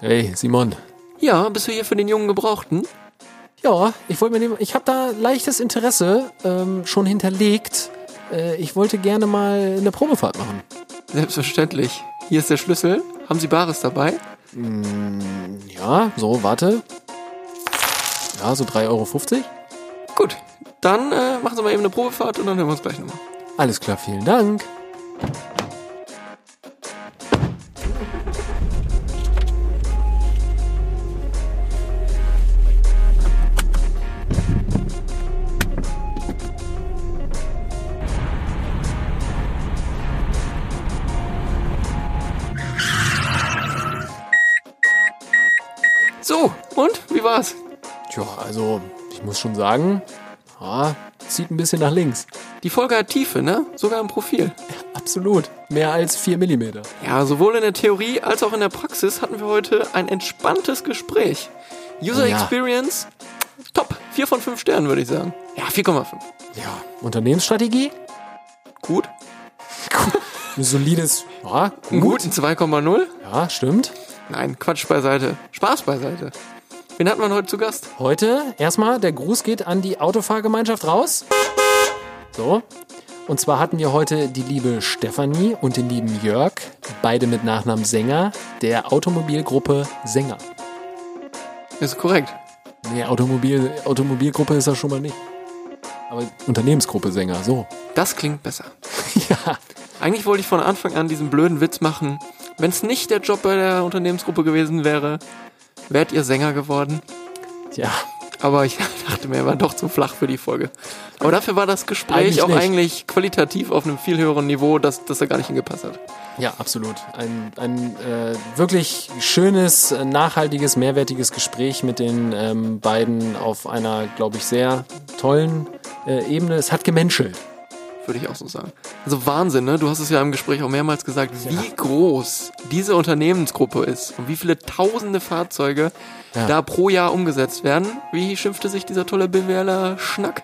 Hey, Simon. Ja, bist du hier für den jungen Gebrauchten? Ja, ich wollte mir nehmen, ich habe da leichtes Interesse ähm, schon hinterlegt. Äh, ich wollte gerne mal eine Probefahrt machen. Selbstverständlich. Hier ist der Schlüssel. Haben Sie Bares dabei? Ja, so, warte. Ja, so 3,50 Euro. Gut. Dann äh, machen Sie mal eben eine Probefahrt und dann hören wir uns gleich nochmal. Alles klar, vielen Dank. Also, ich muss schon sagen, ja, zieht ein bisschen nach links. Die Folge hat Tiefe, ne? Sogar im Profil. Absolut. Mehr als 4 Millimeter. Ja, sowohl in der Theorie als auch in der Praxis hatten wir heute ein entspanntes Gespräch. User Ja. Experience, top. 4 von 5 Sternen, würde ich sagen. Ja, 4,5. Ja. Unternehmensstrategie? Gut. Ein solides, ja, Einen gut. guten 2,0. Ja, stimmt. Nein, Quatsch beiseite. Spaß beiseite. Wen hatten wir heute zu Gast? Heute erstmal, der Gruß geht an die Autofahrgemeinschaft raus. So. Und zwar hatten wir heute die liebe Stefanie und den lieben Jörg, beide mit Nachnamen Sänger, der Automobilgruppe Sänger. Ist korrekt. Nee, Automobil, Automobilgruppe ist das schon mal nicht. Aber Unternehmensgruppe Sänger, so. Das klingt besser. Ja. Eigentlich wollte ich von Anfang an diesen blöden Witz machen. Wenn es nicht der Job bei der Unternehmensgruppe gewesen wäre, wärt ihr Sänger geworden. Ja. Aber ich dachte mir, er war doch zu flach für die Folge. Aber dafür war das Gespräch Eigentlich auch nicht. eigentlich qualitativ auf einem viel höheren Niveau, dass, dass er gar nicht hingepasst hat. Ja, absolut. Ein, ein äh, wirklich schönes, äh, nachhaltiges, mehrwertiges Gespräch mit den ähm, beiden auf einer, glaube ich, sehr tollen äh, Ebene. Es hat gemenschelt. Würde ich auch so sagen. Also Wahnsinn, ne? Du hast es ja im Gespräch auch mehrmals gesagt, wie groß diese Unternehmensgruppe ist und wie viele tausende Fahrzeuge Ja. da pro Jahr umgesetzt werden. Wie schimpfte sich dieser tolle BWLer Schnack?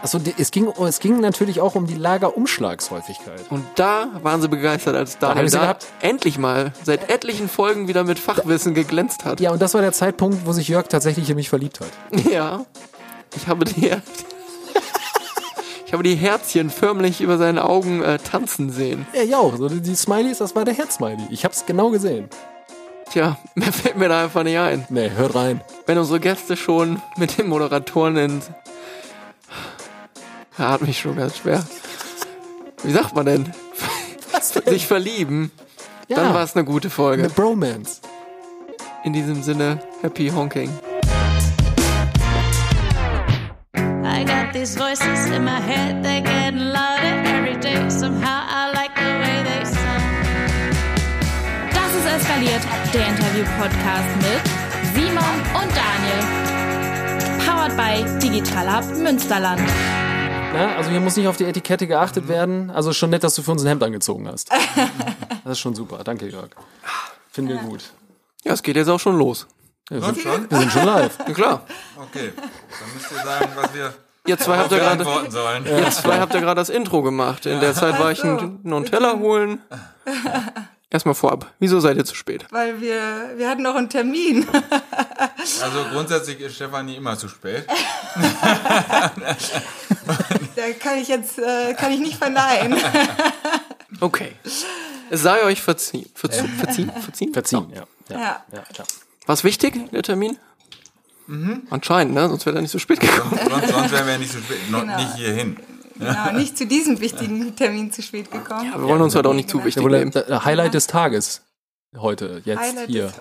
Also es ging, es ging natürlich auch um die Lagerumschlagshäufigkeit. Und da waren sie begeistert, als Daniel da, gehabt. endlich mal seit etlichen Folgen wieder mit Fachwissen geglänzt hat. Ja, und das war der Zeitpunkt, wo sich Jörg tatsächlich in mich verliebt hat. Ja. Ich habe die, ich habe die Herzchen förmlich über seinen Augen äh, tanzen sehen. Ja, ja auch. So, die Smileys, das war der Herz-Smiley. Ich hab's genau gesehen. Tja, mehr fällt mir da einfach nicht ein. Nee, hört rein. Wenn unsere Gäste schon mit den Moderatoren in... Ja, hat mich schon ganz schwer. Wie sagt man denn? Sich verlieben. Ja, Dann war es eine gute eine Folge. Bromance. In diesem Sinne, happy honking. I got these voices in my head, they're getting louder every day. Somehow I like the way they sound. Das ist eskaliert, der Interview-Podcast mit Simon und Daniel. Powered by Digital Hub Münsterland. Na, also hier muss nicht auf die Etikette geachtet werden. Also schon nett, dass du für uns ein Hemd angezogen hast. Das ist schon super. Danke, Jörg. Finden wir gut. Ja, es geht jetzt auch schon los. Ja, wir, sind, schon? wir sind schon live. Ja, klar. Okay, dann müsst ihr sagen, was wir Ihr zwei habt ja gerade... Ihr zwei habt ja gerade das Intro gemacht. In der Zeit war ich ein, noch einen Teller holen. Erstmal vorab. Wieso seid ihr zu spät? Weil wir, wir hatten noch einen Termin. Also grundsätzlich ist Stefanie immer zu spät. Da kann ich jetzt, äh, kann ich nicht verneinen. Okay. Es sei euch verziehen. Verziehen? Verziehen? Verziehen? Verziehen, ja. Ja. Ja. ja, ja. War's wichtig, der Termin? Anscheinend, ne? Sonst wäre er nicht so spät gekommen. Sonst, sonst wären wir nicht zu spät. Noch Genau. nicht hierhin. Genau, nicht zu diesem wichtigen Termin zu spät gekommen. Wir wollen uns halt auch nicht zu Ja, wichtig nehmen. der, der Highlight des Tages heute, jetzt Highlight hier.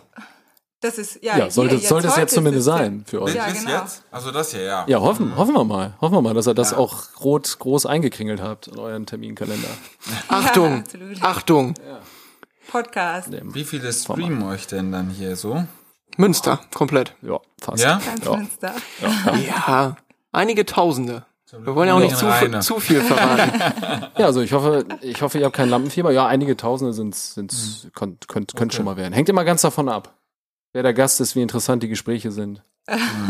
Das ist, ja, Ja, sollte, hier, sollte es heute jetzt zumindest sein für euch. Ja, genau. jetzt? Also das hier, ja. Ja, hoffen, hoffen wir mal. Hoffen wir mal, dass ihr das auch rot groß eingekringelt habt in euren Terminkalender. Achtung! absolut. Achtung! Podcast. Wie viele streamen euch denn dann hier so? Münster, komplett. Ja, fast. Ja? Ganz Ja. Münster. Ja, einige Tausende. Wir wollen ja auch nicht zu, Reine. zu viel verraten. Ja, also ich hoffe, ich hoffe, ihr habt kein Lampenfieber. Ja, einige Tausende sind sind könnt, könnt, könnt schon mal werden. Hängt immer ganz davon ab, wer der Gast ist, wie interessant die Gespräche sind.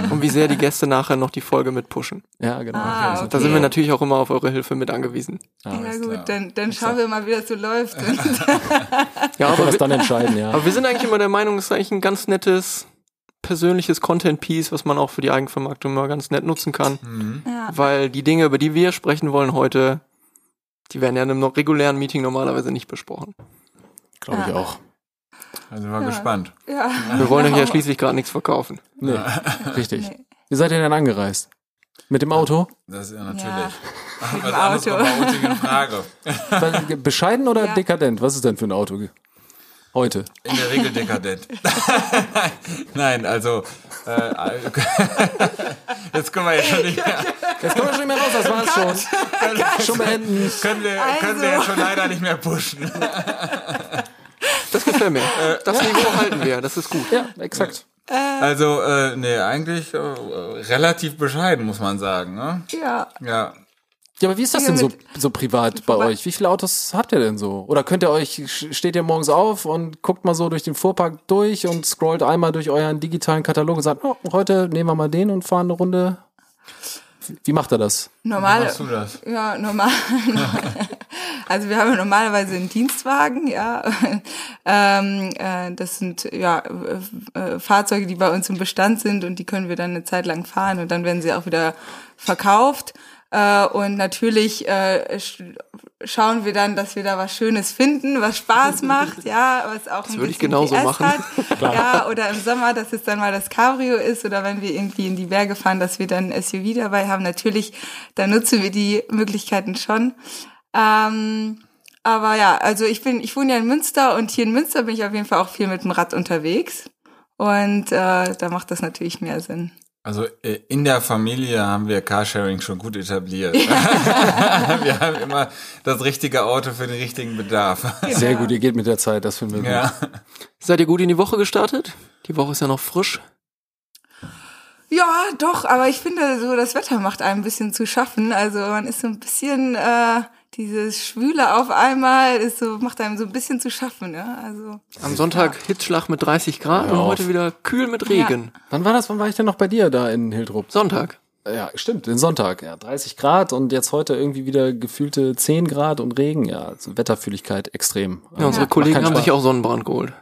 Und wie sehr die Gäste nachher noch die Folge mit pushen. Ja, genau. Ah, Okay. Da sind wir natürlich auch immer auf eure Hilfe mit angewiesen. Ah, Ja gut, klar. dann, dann schauen wir mal, wie das so läuft. Ja, aber, das wir, dann entscheiden, ja. aber wir sind eigentlich immer der Meinung, es ist eigentlich ein ganz nettes persönliches Content-Piece, was man auch für die Eigenvermarktung mal ganz nett nutzen kann. Mhm. ja. Weil die Dinge, über die wir sprechen wollen heute, die werden ja in einem noch regulären Meeting normalerweise nicht besprochen. Glaube ich Ja. auch. Also mal Ja. gespannt. ja. Wir wollen euch ja schließlich gerade nichts verkaufen. Nee, richtig. Nee. Wie seid ihr denn angereist? Mit dem Auto? Das ist ja natürlich. Ja. Was dem Auto. kommt nicht in Frage. Bescheiden oder Ja. dekadent? Was ist denn für ein Auto? Heute. In der Regel dekadent. Nein, also äh, jetzt können wir ja schon nicht mehr, Jetzt kommen wir schon mehr raus, das war's schon. Schon beenden. können wir, können wir ja schon leider nicht mehr pushen. Das gefällt mir. Das Niveau halten wir, das ist gut. Ja, exakt. Also, äh, nee, eigentlich äh, relativ bescheiden, muss man sagen. Ne? ja. Ja. Ja, aber wie ist das denn so, so privat bei euch? Wie viele Autos habt ihr denn so? Oder könnt ihr euch, steht ihr morgens auf und guckt mal so durch den Fuhrpark durch und scrollt einmal durch euren digitalen Katalog und sagt, oh, heute nehmen wir mal den und fahren eine Runde? Wie macht er das? Wie Normal. machst du das? Ja, normal. Also wir haben ja normalerweise einen Dienstwagen, ja. Ähm, äh, das sind ja äh, äh, Fahrzeuge, die bei uns im Bestand sind und die können wir dann eine Zeit lang fahren und dann werden sie auch wieder verkauft. Äh, und natürlich äh, sch schauen wir dann, dass wir da was Schönes finden, was Spaß macht, ja, was auch ein würde ich genauso PS machen. Hat. Ja, oder im Sommer, dass es dann mal das Cabrio ist oder wenn wir irgendwie in die Berge fahren, dass wir dann ein SUV dabei haben. Natürlich, da nutzen wir die Möglichkeiten schon. Ähm, aber ja, also ich bin, ich wohne ja in Münster und hier in Münster bin ich auf jeden Fall auch viel mit dem Rad unterwegs. Und äh, da macht das natürlich mehr Sinn. Also äh, in der Familie haben wir Carsharing schon gut etabliert. wir haben immer das richtige Auto für den richtigen Bedarf. Sehr gut, ihr geht mit der Zeit, das finden wir gut. Ja. Seid ihr gut in die Woche gestartet? Die Woche ist ja noch frisch. Ja, doch, aber ich finde, so das Wetter macht einem ein bisschen zu schaffen. Also man ist so ein bisschen äh, dieses Schwüle auf einmal ist so macht einem so ein bisschen zu schaffen. Ja, also Am Sonntag Hitzschlag mit 30 Grad und auf. heute wieder kühl mit Regen. Wann war das? Wann war ich denn noch bei dir da in Hildrup? Sonntag. Ja, stimmt, den Sonntag. Ja, 30 Grad und jetzt heute irgendwie wieder gefühlte 10 Grad und Regen. Ja, also Wetterfühligkeit extrem. Ja, unsere Ja. Kollegen Macht haben sich auch Sonnenbrand geholt.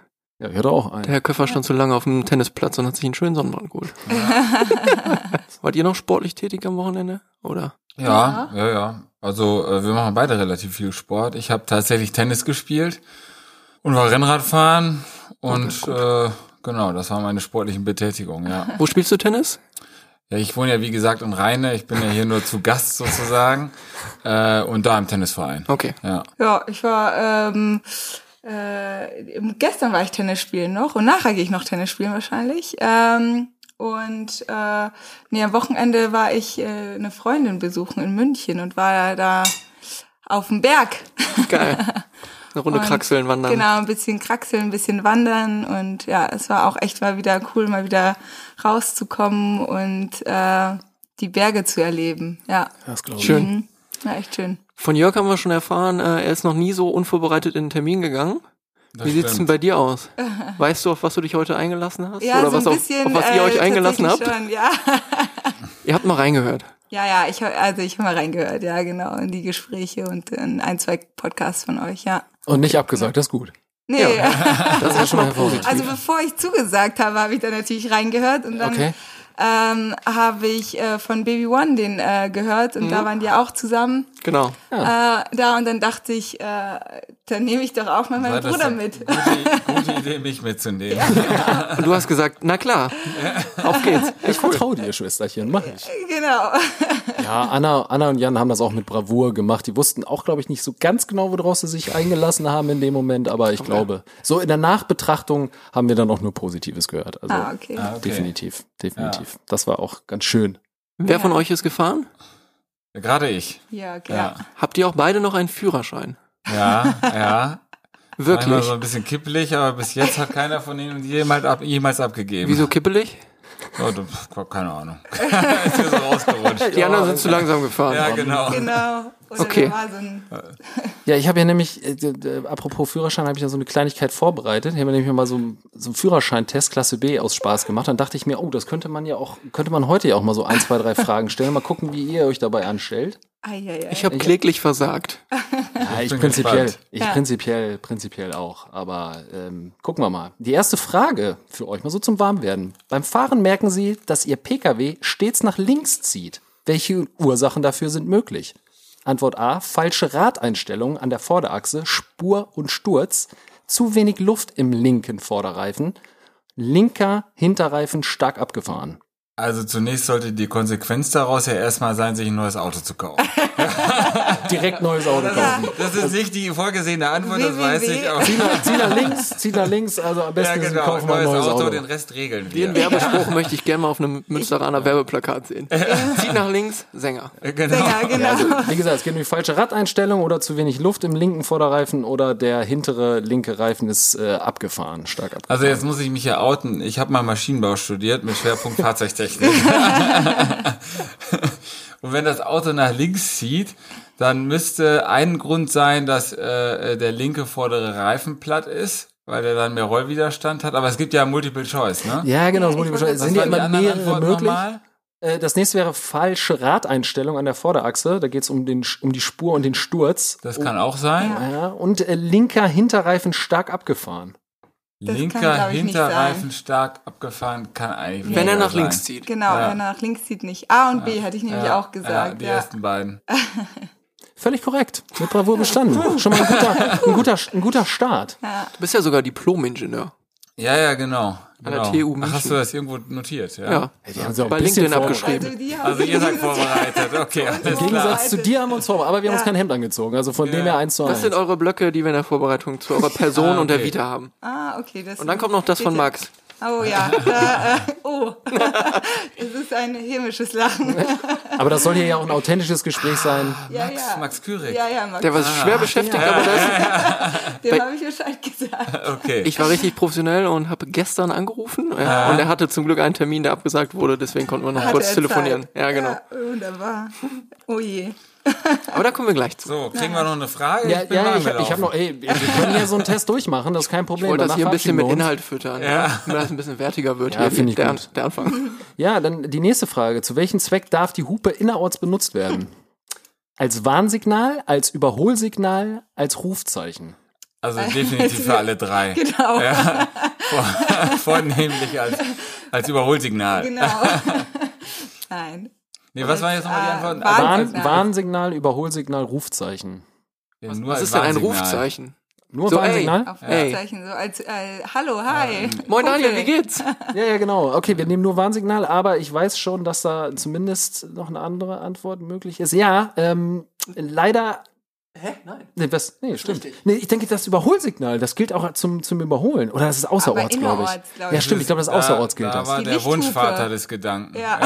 Ja, ich hatte auch einen. Der Herr Köffer stand zu lange auf dem Tennisplatz und hat sich einen schönen Sonnenbrand geholt. Wart ihr noch sportlich tätig am Wochenende? Oder? Ja, ja, ja. Also äh, wir machen beide relativ viel Sport. Ich habe tatsächlich Tennis gespielt und war Rennradfahren und äh, genau, das waren meine sportlichen Betätigungen, ja. Wo spielst du Tennis? Ja, ich wohne ja wie gesagt in Rheine, ich bin ja hier nur zu Gast sozusagen äh, und da im Tennisverein. Okay. Ja. ja, ich war ähm, äh, gestern war ich Tennis spielen noch und nachher gehe ich noch Tennis spielen wahrscheinlich. Ähm, und äh, nee, am Wochenende war ich äh, eine Freundin besuchen in München und war da auf dem Berg. Geil. Eine Runde Und Kraxeln, wandern. Genau, ein bisschen kraxeln, ein bisschen wandern und ja, es war auch echt mal wieder cool, mal wieder rauszukommen und äh, die Berge zu erleben. Ja, Das glaube ich. Schön. mhm. ja echt schön. Von Jörg haben wir schon erfahren, äh, er ist noch nie so unvorbereitet in den Termin gegangen. Das Wie sieht's denn stimmt. bei dir aus? Weißt du, auf was du dich heute eingelassen hast? Ja, Oder so was ein auf, bisschen. auf was ihr äh, euch eingelassen habt? Schon, ja. Ihr habt mal reingehört. ja, ja, ich also ich habe mal reingehört, ja genau, in die Gespräche und in ein, zwei Podcasts von euch, ja. Und nicht abgesagt, das ist gut. Nee, Das ist schon mal positiv. also bevor ich zugesagt habe, habe ich da natürlich reingehört und dann Okay. ähm, habe ich äh, von Baby One den äh, gehört und Mhm. da waren die auch zusammen genau. äh, da und dann dachte ich, äh, dann nehme ich doch auch mal meinen Bruder mit. Gute, gute Idee, mich mitzunehmen. Und du hast gesagt, na klar, auf geht's. Ich vertraue dir, Schwesterchen, mach ich. genau. Ja, Anna, Anna und Jan haben das auch mit Bravour gemacht. Die wussten auch, glaube ich, nicht so ganz genau, worauf sie sich eingelassen haben in dem Moment, aber ich glaube, so in der Nachbetrachtung haben wir dann auch nur Positives gehört. Also Ah, okay. Ah, okay. definitiv, definitiv. Das war auch ganz schön. Wer von euch ist gefahren? Gerade ich. Ja, okay. Ja. Habt ihr auch beide noch einen Führerschein? Ja, ja. Wirklich? so ein bisschen kippelig, aber bis jetzt hat keiner von ihnen jemals, ab, jemals abgegeben. Wieso kippelig? Das- keine Ahnung. ist so rausgerutscht. Die anderen sind zu langsam gefahren. Ja, genau. Genau. Oder Okay. Ja, ich habe ja nämlich, äh, d- apropos Führerschein, habe ich ja so eine Kleinigkeit vorbereitet. Ich habe nämlich mal so, einen- so einen Führerscheintest Klasse B aus Spaß gemacht. Dann dachte ich mir, oh, das könnte man ja auch, könnte man heute ja auch mal so ein, zwei, drei Fragen stellen. Mal gucken, wie ihr euch dabei anstellt. Eieiei. Ich habe kläglich versagt. Ja, ich bin prinzipiell, gespannt. ich Ja. prinzipiell, prinzipiell auch. Aber ähm, gucken wir mal. Die erste Frage für euch mal so zum Warmwerden. Beim Fahren merken Sie, dass Ihr PKW stets nach links zieht. Welche Ursachen dafür sind möglich? Antwort A, falsche Radeinstellungen an der Vorderachse, Spur und Sturz, zu wenig Luft im linken Vorderreifen, linker Hinterreifen stark abgefahren. Also zunächst sollte die Konsequenz daraus ja erstmal sein, sich ein neues Auto zu kaufen. Direkt neues Auto kaufen. Das ist nicht die vorgesehene Antwort, das weiß ich, aber Zieh nach, zieh nach links, zieh nach links, also am ja, besten Sie genau, kaufen mal ein neues Auto, Auto. den Rest regeln Den wir. Werbespruch möchte ich gerne mal auf einem Münsteraner Werbeplakat sehen. Zieht nach links, Sänger. Genau. Sänger, genau. Wie gesagt, es geht um die falsche Radeinstellung oder zu wenig Luft im linken Vorderreifen oder der hintere linke Reifen ist äh, abgefahren, stark abgefahren. Also jetzt muss ich mich hier outen. Ich habe mal Maschinenbau studiert mit Schwerpunkt Fahrzeugtechnik. Und wenn das Auto nach links zieht, dann müsste ein Grund sein, dass äh, der linke vordere Reifen platt ist, weil der dann mehr Rollwiderstand hat. Aber es gibt ja Multiple Choice, ne? ja, genau, ich beschreiben. wollte- Sind ja immer anderen mehrere Antworten möglich. nochmal? Äh, Das nächste wäre falsche Radeinstellung an der Vorderachse. Da geht es um, den, um die Spur und den Sturz. Das kann auch sein. Ja, und äh, linker Hinterreifen stark abgefahren. Das kann, Linker nicht Hinterreifen stark abgefahren kann eigentlich Wenn er nach links zieht. Genau, Ja. wenn er nach links zieht, nicht. A und B hätte ich nämlich auch Ja, gesagt. die Ja, ersten beiden. Völlig korrekt. Mit Bravour bestanden. Schon mal ein guter, ein guter, ein guter Start. Du bist ja sogar Diplom-Ingenieur. Ja, ja, genau. An der genau. TU Ach, München. hast du das irgendwo notiert? Ja. Ja. Die haben sie auch Bei LinkedIn vorbereitet. abgeschrieben. Also, Also ihr seid vorbereitet. Okay, alles Im klar. Gegensatz zu dir haben wir uns vorbereitet, aber wir haben uns Ja. kein Hemd angezogen. Also von dem her eins zu Das eins. sind eure Blöcke, die wir in der Vorbereitung zu eurer Person Ah, und der okay. Vita haben. Ah, okay. Das Und dann kommt noch das von Max. Oh ja. Da, äh, oh. Es ist ein hämisches Lachen. Aber das soll hier ja auch ein authentisches Gespräch sein. Ja, Max, ja. Max Kürig. Ja, ja, Max. Der war schwer beschäftigt, aber das, Dem habe ich Bescheid gesagt. Okay. ich war richtig professionell und habe gestern angerufen. Ja, und er hatte zum Glück einen Termin, der abgesagt wurde, deswegen konnten wir noch Hatte kurz er telefonieren. Zeit. Ja, genau. Ja, wunderbar. Oh je. Aber da kommen wir gleich zu. so, kriegen wir noch eine Frage? Ja, bin ja ich, hab- ich habe gelaufen. noch, ey, wir können hier so einen Test durchmachen, das ist kein Ich Problem. wollte das hier ein bisschen mit. Inhalt füttern, ja. damit das ein bisschen wertiger wird. Ja, finde ich der, gut. der Anfang. Ja, dann die nächste Frage. Zu welchem Zweck darf die Hupe innerorts benutzt werden? Als Warnsignal, als Überholsignal, als Rufzeichen. Also definitiv für alle drei. Genau. Ja, vor, vornehmlich als, als Überholsignal. Genau. Nein. Nee, was waren jetzt nochmal die Äh, Antworten? Warn- Warn, Warnsignal. Warnsignal, Überholsignal, Rufzeichen. Ja, nur Was als ist denn ein. Rufzeichen? Nur So, Warnsignal? Auf Ey. Rufzeichen, so als äh, Hallo, hi. Moin Kumpel. Daniel, wie geht's? Ja, ja, genau. Okay, wir nehmen nur Warnsignal, aber ich weiß schon, dass da zumindest noch eine andere Antwort möglich ist. Ja, ähm, leider. Hä? Nein. Nee, was? Nee, stimmt. Richtig. Nee, ich denke, das Überholsignal, das gilt auch zum, zum Überholen. Oder das ist außerorts, glaube ich. glaub Ja, ich. stimmt, ich glaube, das ist außerorts gilt da, das. Da war Die der Lichthupe. Wunschvater des Gedanken. Ja.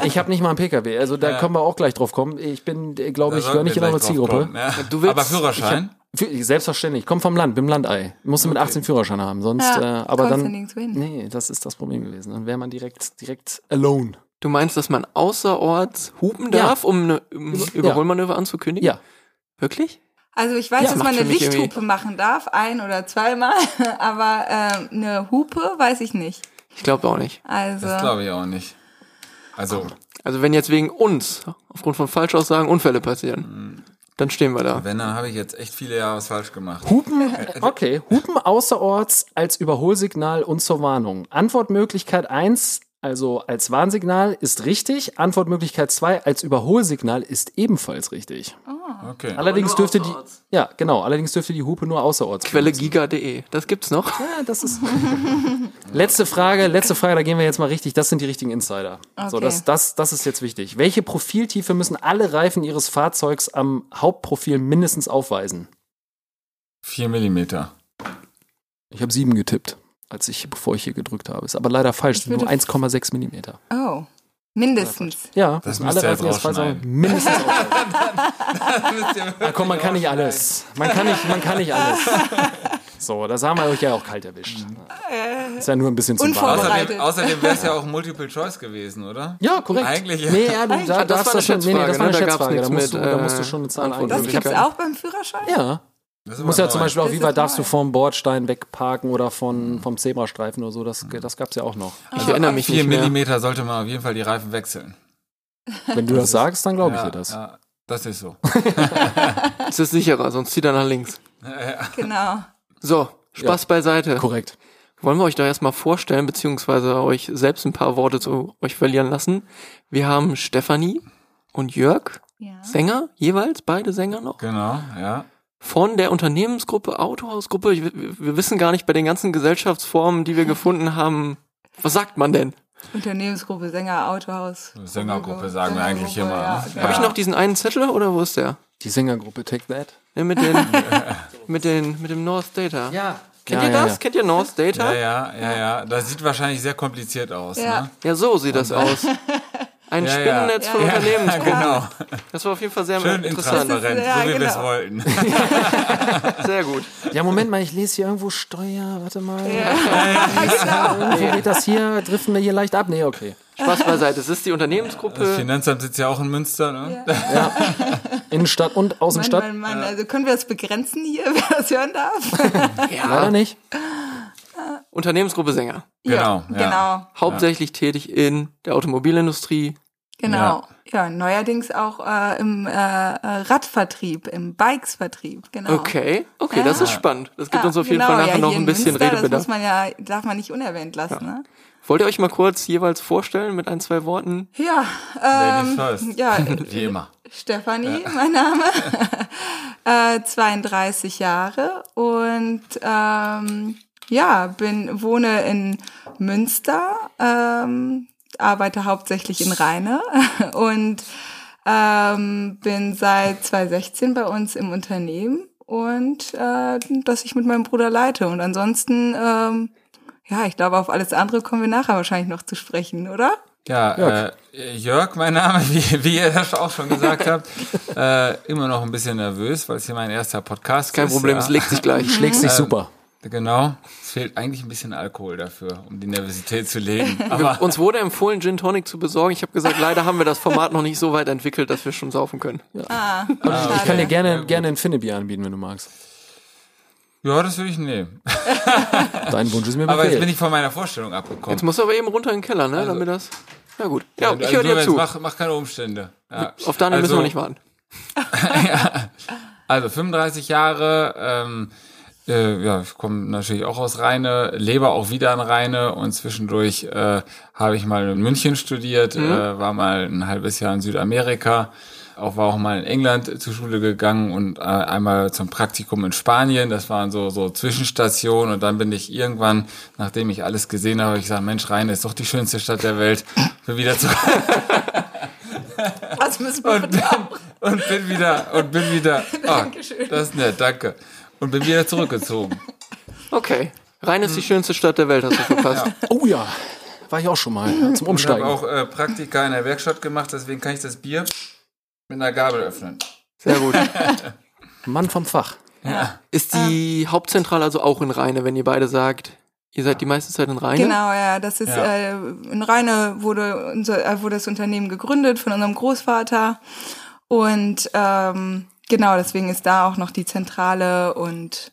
Ich habe nicht mal einen PKW, also da Ja. können wir auch gleich drauf kommen. Ich bin, glaube Da ich, gehöre nicht in eure Zielgruppe. kommen, Ja. Du willst- Aber Führerschein? Selbstverständlich, ich komme vom Land, bin Landei. Musste mit 18 Führerschein haben, sonst, Ja, äh, aber du dann. Nee, das ist das Problem gewesen. Dann wäre man direkt, direkt alone. Du meinst, dass man außerorts hupen Ja. darf, um eine um Überholmanöver anzukündigen? Ja. Wirklich? Also ich weiß, Ja, dass man eine mich irgendwie- Lichthupe machen darf, ein oder zweimal, aber ähm, eine Hupe weiß ich nicht. Ich glaube auch nicht. Also Das glaube ich auch nicht. Also, Also wenn jetzt wegen uns, aufgrund von Falschaussagen, Unfälle Mhm. passieren, dann stehen wir da. wenn, dann habe ich jetzt echt viele Jahre was falsch gemacht. Hupen, okay. Hupen außerorts als Überholsignal und zur Warnung. Antwortmöglichkeit 1, also als Warnsignal, ist richtig. Antwortmöglichkeit 2 als Überholsignal ist ebenfalls richtig. Okay. Allerdings dürfte die, ja, genau, allerdings dürfte die Hupe nur außerorts. Quelle giga.de. Das gibt's noch. Ja, das ist. letzte Frage, letzte Frage, da gehen wir jetzt mal richtig. Das sind die richtigen Insider. So, Okay. das, das, das ist jetzt wichtig. Welche Profiltiefe müssen alle Reifen Ihres Fahrzeugs am Hauptprofil mindestens aufweisen? Vier Millimeter. Ich habe sieben getippt, als ich, bevor ich hier gedrückt habe. Ist aber leider falsch. Es sind nur würde- 1,6 Millimeter. Oh, mindestens. Ja, Das müssen alle Reifen Fahrzeugs rausschneiden. mindestens. Ja, komm, man kann nicht alles. Man kann nicht, man kann nicht alles. So, das haben wir euch ja auch kalt erwischt. Ist ja nur ein bisschen zum. Außerdem, außerdem wäre es ja auch Multiple Choice gewesen, oder? Ja, korrekt. Eigentlich. Nee, ja, du, da das darfst war du eine schon, nee, nee, das war eine Schätzfrage, ne? Da Schätzfrage. Da musst, du, da äh, musst du schon eine Zahl Antworten. Das eingeben. gibt's auch beim Führerschein? Ja. Das Du musst ja zum. Beispiel auch, Das wie weit darfst du vom Bordstein wegparken oder von, vom Zebrastreifen oder so. Das, das gab's ja auch noch. Ich erinnere Ab mich 4 nicht mehr. Millimeter sollte man auf jeden Fall die Reifen wechseln. Wenn du das sagst, dann glaube ich ja, dir das. Ja, das ist so. Es ist sicherer, sonst zieht er nach links. Genau. So, Spaß beiseite. Korrekt. Wollen wir euch da erstmal vorstellen, beziehungsweise euch selbst ein paar Worte zu euch verlieren lassen. Wir haben Stefanie und Jörg, Ja. Sänger, jeweils, beide Sänger noch, Genau, ja. Von der Unternehmensgruppe, Autohausgruppe. Ich, wir, wissen gar nicht bei den ganzen Gesellschaftsformen, die wir gefunden haben, was sagt man denn? Unternehmensgruppe, Sänger, Autohaus. Sängergruppe sagen wir eigentlich immer. Ja, ne? Habe ich noch diesen einen Zettel oder wo ist der? Die Sängergruppe Take That. Ja, mit den, mit den, mit dem North Data. Ja. Kennt ja, ihr ja, das? Ja. Kennt ihr North Data? Ja, ja, ja, ja. Das sieht wahrscheinlich sehr kompliziert aus. Ja. Ne? Ja, so sieht das aus. Ein Ja, ja. Spinnennetz von Ja. Unternehmensgruppen. Genau. Das war auf jeden Fall sehr Schön interessant. Das ja, so wie wir es genau. wollten. Sehr gut. Ja, Moment mal, ich lese hier irgendwo Steuer. Warte mal. genau. Irgendwo geht das hier, driften wir hier leicht ab. Nee, okay. Spaß beiseite. Es ist die Das Unternehmensgruppe. Finanzamt sitzt ja auch in Münster, ne? Innenstadt und Mann, Außenstadt. Mann, Mann. Also können wir das begrenzen hier, wer das hören darf? Leider nicht. Unternehmensgruppe Sänger. Genau, ja. Genau. Hauptsächlich tätig in der Automobilindustrie. Genau. Ja, neuerdings auch äh, im äh, äh, Radvertrieb, im Bikesvertrieb, genau. Okay, okay, das ist spannend. Das gibt Ja, uns auf jeden genau, Fall nachher ja, noch ein in bisschen Münster, Das Redebedarf. muss man ja, darf man nicht unerwähnt lassen, ne? Wollt ihr euch mal kurz jeweils vorstellen mit ein, zwei Worten? Ja, Ladies ähm, first. ja, Wie immer. Stefanie, mein Name, äh, 32 Jahre und ähm, ja, bin wohne in Münster, ähm, arbeite hauptsächlich in Rheine und ähm, bin seit 2016 bei uns im Unternehmen und äh, das ich mit meinem Bruder leite und ansonsten ähm, ja, ich glaube, auf alles andere kommen wir nachher wahrscheinlich noch zu sprechen, oder? Ja, Jörg, äh, Jörg mein Name, wie, wie ihr das auch schon gesagt habt. Äh, immer noch ein bisschen nervös, weil es hier mein erster Podcast Kein ist. Problem, ja. es legt sich gleich. Schlägst dich super. Genau. Es fehlt eigentlich ein bisschen Alkohol dafür, um die Nervosität zu legen. Aber Uns wurde empfohlen, Gin Tonic zu besorgen. Ich habe gesagt, leider haben wir das Format noch nicht so weit entwickelt, dass wir schon saufen können. Ah, Ich kann dir gerne, gerne ein Finnebier anbieten, wenn du magst. ja, das würde ich nehmen. Dein Wunsch ist mir Aber jetzt bin ich von meiner Vorstellung abgekommen. Jetzt musst du aber eben runter in den Keller, ne, damit das... Ja gut. Ja, ich Also, höre dir zu. Mach, mach keine Umstände. Ja. Auf Daniel müssen wir Also- nicht warten. Also 35 Jahre, ähm, äh, ja, ich komme natürlich auch aus Rheine, lebe auch wieder in Rheine und zwischendurch äh, habe ich mal in München studiert, äh, war mal ein halbes Jahr in Südamerika, auch war auch mal in England zur Schule gegangen und äh, einmal zum Praktikum in Spanien. Das waren so so Zwischenstationen und dann bin ich irgendwann, nachdem ich alles gesehen habe, ich gesagt, Mensch, Rheine ist doch die schönste Stadt der Welt, bin wieder zurück das müssen wir und bin, und bin wieder und bin wieder. Oh, Dankeschön. Das ist nett, danke. Und bin wieder zurückgezogen. Okay. Rhein ist die schönste Stadt der Welt, hast du verpasst. Oh ja, war ich auch schon mal zum Ich habe Umsteigen. auch äh, Praktika in der Werkstatt gemacht, deswegen kann ich das Bier mit einer Gabel öffnen. Sehr gut. Mann vom Fach. Ist die Hauptzentrale also auch in Rheine, wenn ihr beide sagt, ihr seid die meiste Zeit in Rheine? Genau, ja, das ist Ja. äh, in Rheine wurde unser äh, wurde das Unternehmen gegründet von unserem Großvater und ähm, genau deswegen ist da auch noch die Zentrale und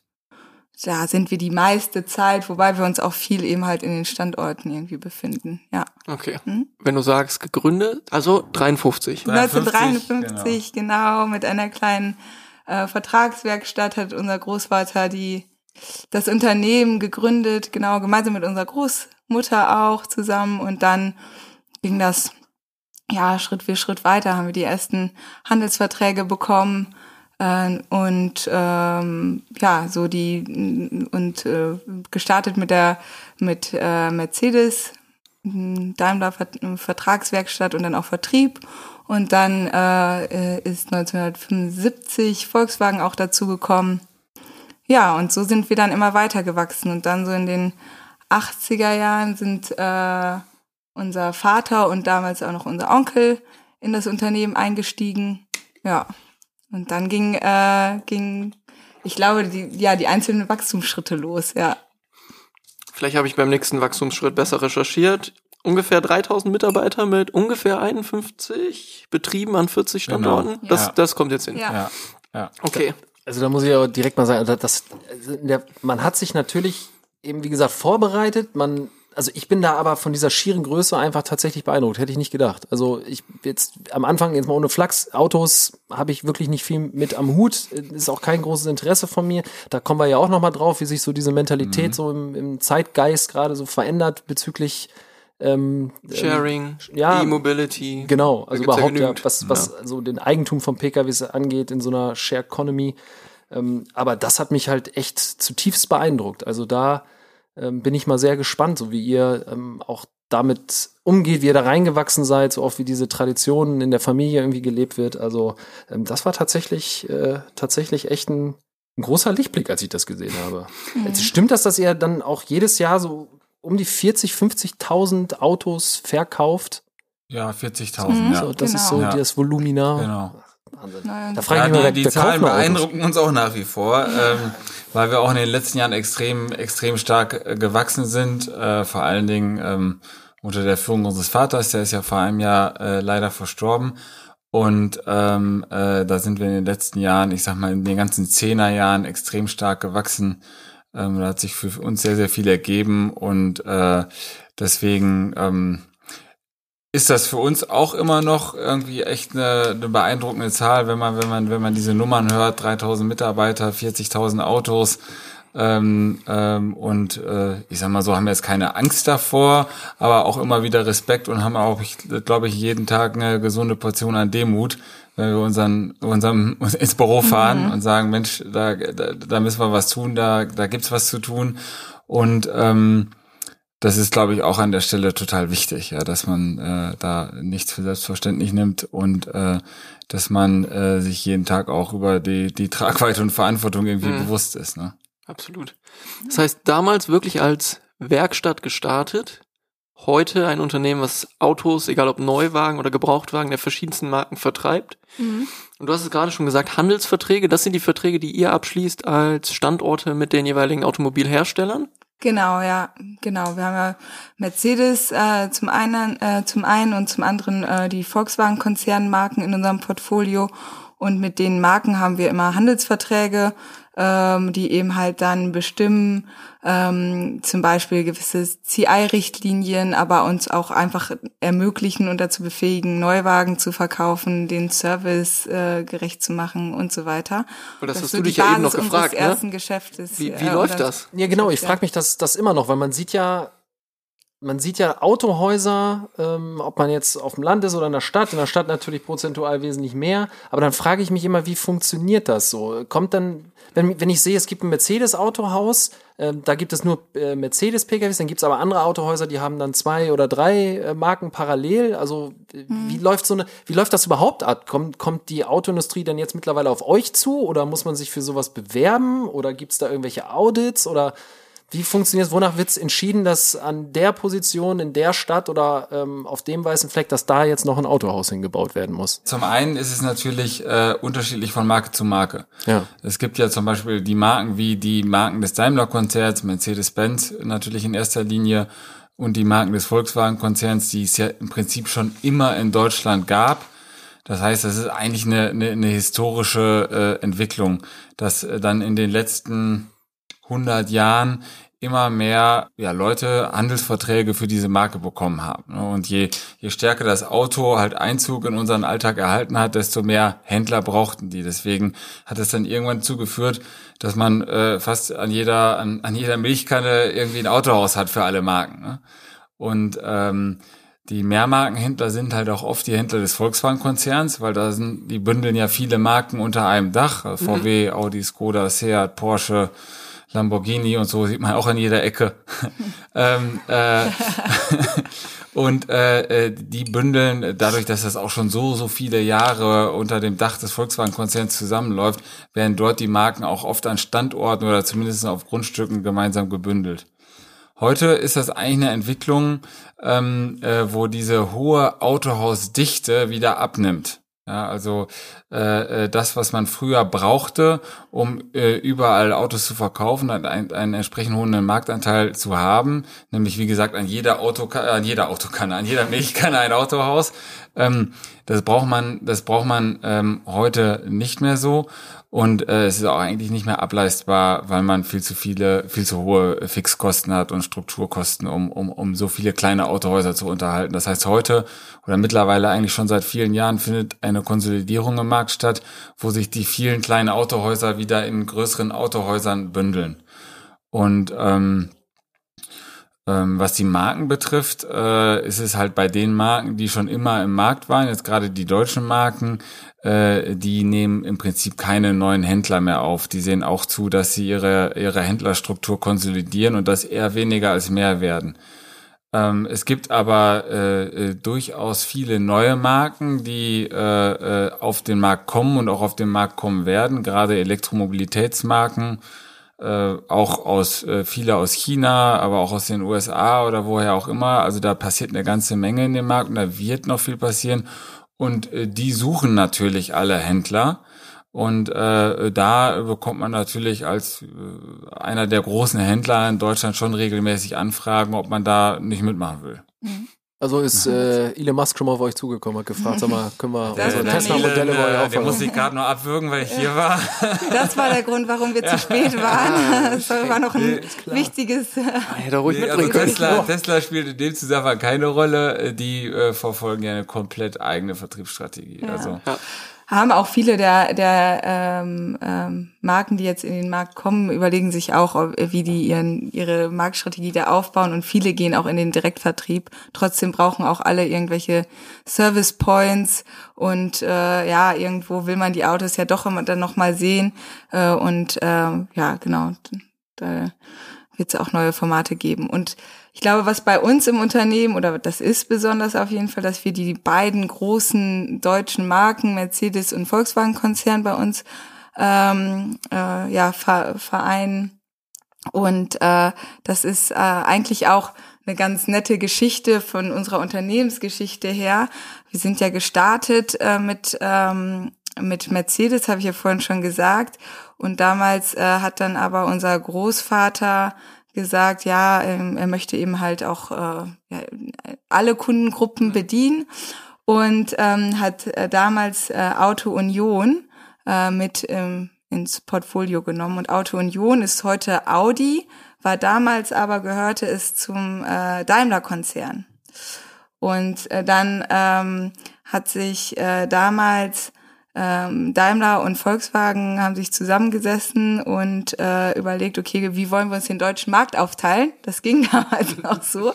da sind wir die meiste Zeit, wobei wir uns auch viel eben halt in den Standorten irgendwie befinden. Ja, Okay. Hm? Wenn du sagst gegründet, also 53. 1953 genau. mit einer kleinen äh, Vertragswerkstatt hat unser Großvater die das Unternehmen gegründet, genau gemeinsam mit unserer Großmutter auch zusammen und dann ging das ja Schritt für Schritt weiter, haben wir die ersten Handelsverträge bekommen und ähm, ja so die und äh, gestartet mit der mit äh, Mercedes Daimler Vert- Vertragswerkstatt und dann auch Vertrieb. Und dann äh, ist 1975 Volkswagen auch dazu gekommen. Ja, und so sind wir dann immer weiter gewachsen. Und dann so in den 80er Jahren sind äh, unser Vater und damals auch noch unser Onkel in das Unternehmen eingestiegen. Ja. Und dann ging, äh, ging ich glaube, die, ja, die einzelnen Wachstumsschritte los, ja. Vielleicht habe ich beim nächsten Wachstumsschritt besser recherchiert. Ungefähr 3000 Mitarbeiter mit ungefähr 51 Betrieben an 40 Standorten. Genau. Das, Ja. das kommt jetzt hin. Ja. Ja, ja. Okay. Also da muss ich aber direkt mal sagen, das, das, der, man hat sich natürlich eben, wie gesagt, vorbereitet. Man, also ich bin da aber von dieser schieren Größe einfach tatsächlich beeindruckt. Hätte ich nicht gedacht. Also ich jetzt am Anfang jetzt mal ohne Flachs, Autos habe ich wirklich nicht viel mit am Hut. Ist auch kein großes Interesse von mir. Da kommen wir ja auch noch mal drauf, wie sich so diese Mentalität so im, im Zeitgeist gerade so verändert bezüglich ähm, Sharing, ja, E-Mobility. Genau, also ja überhaupt ja, was, was so den Eigentum von PKWs angeht in so einer Share Economy. Ähm, aber das hat mich halt echt zutiefst beeindruckt. Also da ähm, bin ich mal sehr gespannt, so wie ihr ähm, auch damit umgeht, wie ihr da reingewachsen seid, so auch wie diese Traditionen in der Familie irgendwie gelebt wird. Also ähm, das war tatsächlich, äh, tatsächlich echt ein, ein großer Lichtblick, als ich das gesehen habe. Jetzt stimmt das, dass ihr dann auch jedes Jahr so um die 40, 50.000 Autos verkauft? Ja, 40.000, ja. So, das ist so Genau. Ja. das Volumina. Genau. Wahnsinn. Da frage Ja, ich mich die, die Zahlen beeindrucken uns auch nach wie vor, ähm, weil wir auch in den letzten Jahren extrem, extrem stark äh, gewachsen sind. Äh, vor allen Dingen ähm, unter der Führung unseres Vaters, der ist ja vor einem Jahr äh, leider verstorben. Und ähm, äh, da sind wir in den letzten Jahren, ich sag mal, in den ganzen Zehnerjahren extrem stark gewachsen. Ähm, da hat sich für uns sehr, sehr viel ergeben und äh, deswegen ähm, ist das für uns auch immer noch irgendwie echt eine, eine beeindruckende Zahl, wenn man, wenn man, wenn man diese Nummern hört, 3000 Mitarbeiter, 40.000 Autos, ähm, ähm, und äh, ich sag mal so, haben wir jetzt keine Angst davor, aber auch immer wieder Respekt und haben auch, ich glaube ich, jeden Tag eine gesunde Portion an Demut, wenn wir unseren, unserem ins Büro fahren und sagen, Mensch, da, da, da müssen wir was tun, da, da gibt's was zu tun. Und ähm, das ist, glaube ich, auch an der Stelle total wichtig, ja, dass man äh, da nichts für selbstverständlich nimmt und äh, dass man äh, sich jeden Tag auch über die, die Tragweite und Verantwortung irgendwie bewusst ist. Ne? Absolut. Das heißt, damals wirklich als Werkstatt gestartet, heute ein Unternehmen, was Autos, egal ob Neuwagen oder Gebrauchtwagen der verschiedensten Marken vertreibt. Und du hast es gerade schon gesagt, Handelsverträge, das sind die Verträge, die ihr abschließt als Standorte mit den jeweiligen Automobilherstellern. Genau, ja, genau. Wir haben ja Mercedes äh, zum einen, äh, zum einen und zum anderen äh, die Volkswagen-Konzernmarken in unserem Portfolio. Und mit den Marken haben wir immer Handelsverträge, ähm, die eben halt dann bestimmen, ähm, zum Beispiel gewisse CI-Richtlinien, aber uns auch einfach ermöglichen und dazu befähigen, Neuwagen zu verkaufen, den Service äh, gerecht zu machen und so weiter. Und das ist hast so du dich ja eben Basis noch gefragt, ne? ersten Geschäftes. Wie, wie äh, läuft das? Ja, genau. Ich frage mich das, das immer noch, weil man sieht ja, man sieht ja Autohäuser, ähm, ob man jetzt auf dem Land ist oder in der Stadt. In der Stadt natürlich prozentual wesentlich mehr. Aber dann frage ich mich immer, wie funktioniert das so? Kommt dann, wenn, wenn ich sehe, es gibt ein Mercedes-Autohaus, ähm, da gibt es nur äh, Mercedes-PKWs, dann gibt es aber andere Autohäuser, die haben dann zwei oder drei äh, Marken parallel. Also äh, wie läuft so eine, wie läuft das überhaupt ab? Kommt, kommt die Autoindustrie dann jetzt mittlerweile auf euch zu oder muss man sich für sowas bewerben oder gibt es da irgendwelche Audits oder wie funktioniert es? Wonach wird es entschieden, dass an der Position in der Stadt oder ähm, auf dem weißen Fleck, dass da jetzt noch ein Autohaus hingebaut werden muss? Zum einen ist es natürlich äh, unterschiedlich von Marke zu Marke. Ja. Es gibt ja zum Beispiel die Marken wie die Marken des Daimler-Konzerns, Mercedes-Benz natürlich in erster Linie und die Marken des Volkswagen-Konzerns, die es ja im Prinzip schon immer in Deutschland gab. Das heißt, das ist eigentlich eine, eine, eine historische äh, Entwicklung, dass äh, dann in den letzten 100 Jahren immer mehr ja, Leute Handelsverträge für diese Marke bekommen haben. ne? Und je, je stärker das Auto halt Einzug in unseren Alltag erhalten hat, desto mehr Händler brauchten die. Deswegen hat es dann irgendwann zugeführt, dass man äh, fast an jeder, an, an jeder Milchkanne irgendwie ein Autohaus hat für alle Marken. Ne? Und ähm, die Mehrmarkenhändler sind halt auch oft die Händler des Volkswagen-Konzerns, weil da sind, die bündeln ja viele Marken unter einem Dach. Mhm. VW, Audi, Skoda, Seat, Porsche, Lamborghini und so sieht man auch an jeder Ecke. ähm, äh, und äh, äh, die bündeln, dadurch, dass das auch schon so, so viele Jahre unter dem Dach des Volkswagen-Konzerns zusammenläuft, werden dort die Marken auch oft an Standorten oder zumindest auf Grundstücken gemeinsam gebündelt. Heute ist das eigentlich eine Entwicklung, ähm, äh, wo diese hohe Autohausdichte wieder abnimmt. Ja, also äh, äh, das, was man früher brauchte, um äh, überall Autos zu verkaufen, einen, einen entsprechend hohen Marktanteil zu haben, nämlich wie gesagt an jeder Auto, an jeder Autokanne, an jeder Milchkanne ein Autohaus. Ähm, das braucht man, das braucht man ähm, heute nicht mehr so. Und äh, es ist auch eigentlich nicht mehr ableistbar, weil man viel zu viele, viel zu hohe Fixkosten hat und Strukturkosten, um, um, um so viele kleine Autohäuser zu unterhalten. Das heißt, heute oder mittlerweile eigentlich schon seit vielen Jahren findet eine Konsolidierung im Markt statt, wo sich die vielen kleinen Autohäuser wieder in größeren Autohäusern bündeln. Und ähm, was die Marken betrifft, äh, ist es halt bei den Marken, die schon immer im Markt waren, jetzt gerade die deutschen Marken, äh, die nehmen im Prinzip keine neuen Händler mehr auf. Die sehen auch zu, dass sie ihre, ihre Händlerstruktur konsolidieren und das eher weniger als mehr werden. Ähm, es gibt aber äh, durchaus viele neue Marken, die auf den Markt kommen und auch auf den Markt kommen werden, gerade Elektromobilitätsmarken, äh, auch aus äh, viele aus China, aber auch aus den USA oder woher auch immer. Also da passiert eine ganze Menge in dem Markt und da wird noch viel passieren. Und äh, die suchen natürlich alle Händler. Und äh, da bekommt man natürlich als äh, einer der großen Händler in Deutschland schon regelmäßig Anfragen, ob man da nicht mitmachen will. Also ist äh, Elon Musk schon mal auf euch zugekommen, hat gefragt, sag mal, können wir unsere Tesla-Modelle bei euch äh, der auffangen? muss ich gerade nur abwürgen, weil ich hier war. Das war der Grund, warum wir zu spät waren. Das war noch ein wichtiges. Hätte er ruhig Nee, also. Tesla, Tesla spielt in dem Zusammenhang keine Rolle. Die äh, verfolgen ja eine komplett eigene Vertriebsstrategie. Also haben auch viele der, der ähm, ähm, Marken, die jetzt in den Markt kommen, überlegen sich auch, wie die ihren, ihre Marktstrategie da aufbauen und viele gehen auch in den Direktvertrieb. Trotzdem brauchen auch alle irgendwelche Service Points und äh, ja, irgendwo will man die Autos ja doch immer dann nochmal sehen äh, und ähm, ja, genau, da wird es auch neue Formate geben. Und ich glaube, was bei uns im Unternehmen, oder das ist besonders auf jeden Fall, dass wir die beiden großen deutschen Marken, Mercedes und Volkswagen-Konzern bei uns ähm, äh, ja, ver vereinen. Und äh, das ist äh, eigentlich auch eine ganz nette Geschichte von unserer Unternehmensgeschichte her. Wir sind ja gestartet äh, mit ähm, mit Mercedes, habe ich ja vorhin schon gesagt. Und damals äh, hat dann aber unser Großvater gesagt, ja, ähm, er möchte eben halt auch äh, alle Kundengruppen bedienen und ähm, hat äh, damals äh, Auto Union äh, mit ähm, ins Portfolio genommen. Und Auto Union ist heute Audi, war damals aber gehörte es zum äh, Daimler-Konzern. Und äh, dann ähm, hat sich äh, damals ähm, Daimler und Volkswagen haben sich zusammengesessen und äh, überlegt, okay, wie wollen wir uns den deutschen Markt aufteilen? Das ging damals noch so.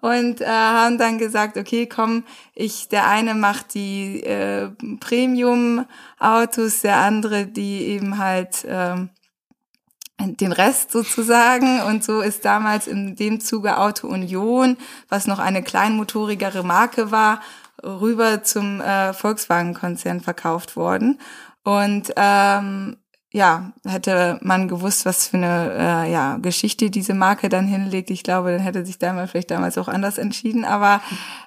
Und äh, haben dann gesagt, okay, komm, ich, der eine macht die äh, Premium-Autos, der andere die eben halt ähm, den Rest sozusagen. Und so ist damals in dem Zuge Auto Union, was noch eine kleinmotorigere Marke war, rüber zum äh, Volkswagen-Konzern verkauft worden. Und ähm, ja, hätte man gewusst, was für eine äh, ja, Geschichte diese Marke dann hinlegt, ich glaube, dann hätte sich Daimler vielleicht damals auch anders entschieden. Aber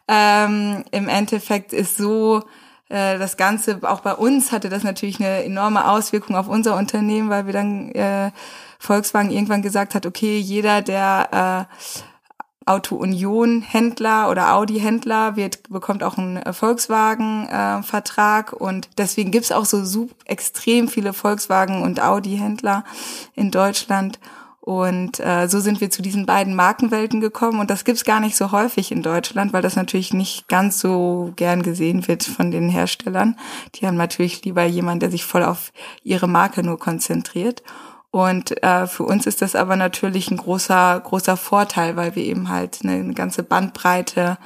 ähm, im Endeffekt ist so, äh, das Ganze, auch bei uns hatte das natürlich eine enorme Auswirkung auf unser Unternehmen, weil wir dann äh, Volkswagen irgendwann gesagt hat, okay, jeder, der äh, Auto Union Händler oder Audi Händler wird bekommt auch einen äh, Volkswagen äh, Vertrag und deswegen gibt's auch so sup extrem viele Volkswagen und Audi Händler in Deutschland und äh, so sind wir zu diesen beiden Markenwelten gekommen und das gibt's gar nicht so häufig in Deutschland, weil das natürlich nicht ganz so gern gesehen wird von den Herstellern. Die haben natürlich lieber jemanden, der sich voll auf ihre Marke nur konzentriert. Und äh, für uns ist das aber natürlich ein großer, großer Vorteil, weil wir eben halt eine, eine ganze Bandbreite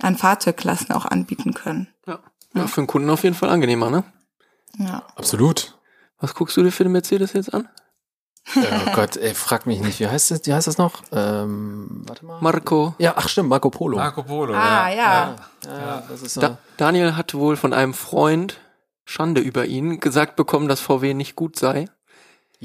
an Fahrzeugklassen auch anbieten können. Ja. ja, für den Kunden auf jeden Fall angenehmer, ne? Ja. Absolut. Was guckst du dir für den Mercedes jetzt an? Oh Gott, ey, frag mich nicht, wie heißt das, wie heißt das noch? Ähm, warte mal. Marco. ja, ach stimmt, Marco Polo. Marco Polo. Ah, ja. ja, das ist so. Da, Daniel hat wohl von einem Freund Schande über ihn gesagt bekommen, dass VW nicht gut sei.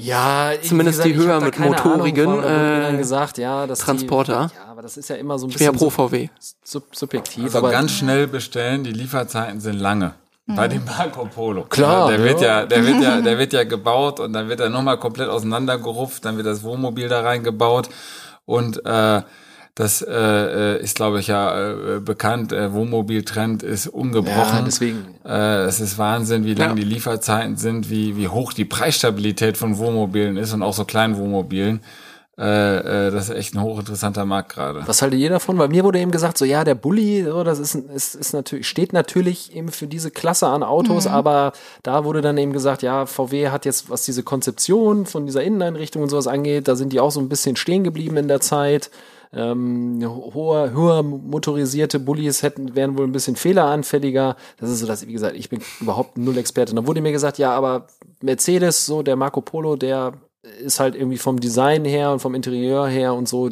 Ja, Zumindest wie die höher mit motorigen, äh, gesagt, ja, dass Transporter. Die, ja, aber das ist ja immer so ein Ich bin ja bisschen pro VW. sub subjektiv. Also aber ganz schnell bestellen, die Lieferzeiten sind lange. Bei dem Marco Polo. Klar, Der wird ja. ja, der wird ja, der wird ja gebaut und dann wird er nochmal komplett auseinandergerupft, dann wird das Wohnmobil da reingebaut und äh, das äh, äh, ist, glaube ich, ja äh, bekannt. Der Wohnmobiltrend ist ungebrochen. Ja, deswegen. Äh, es ist Wahnsinn, wie lang Ja. die Lieferzeiten sind, wie, wie hoch die Preisstabilität von Wohnmobilen ist und auch so kleinen Wohnmobilen. Äh, äh, das ist echt ein hochinteressanter Markt gerade. Was haltet ihr davon? Weil mir wurde eben gesagt, so ja, der Bulli, so, das ist, ist, ist natürlich, steht natürlich eben für diese Klasse an Autos, aber da wurde dann eben gesagt, ja, VW hat jetzt, was diese Konzeption von dieser Inneneinrichtung und sowas angeht, da sind die auch so ein bisschen stehen geblieben in der Zeit. Ähm, hoher, höher motorisierte Bullis hätten, wären wohl ein bisschen fehleranfälliger. Das ist so, dass, wie gesagt, ich bin überhaupt null Experte. Dann wurde mir gesagt, ja, aber Mercedes, so der Marco Polo, der ist halt irgendwie vom Design her und vom Interieur her und so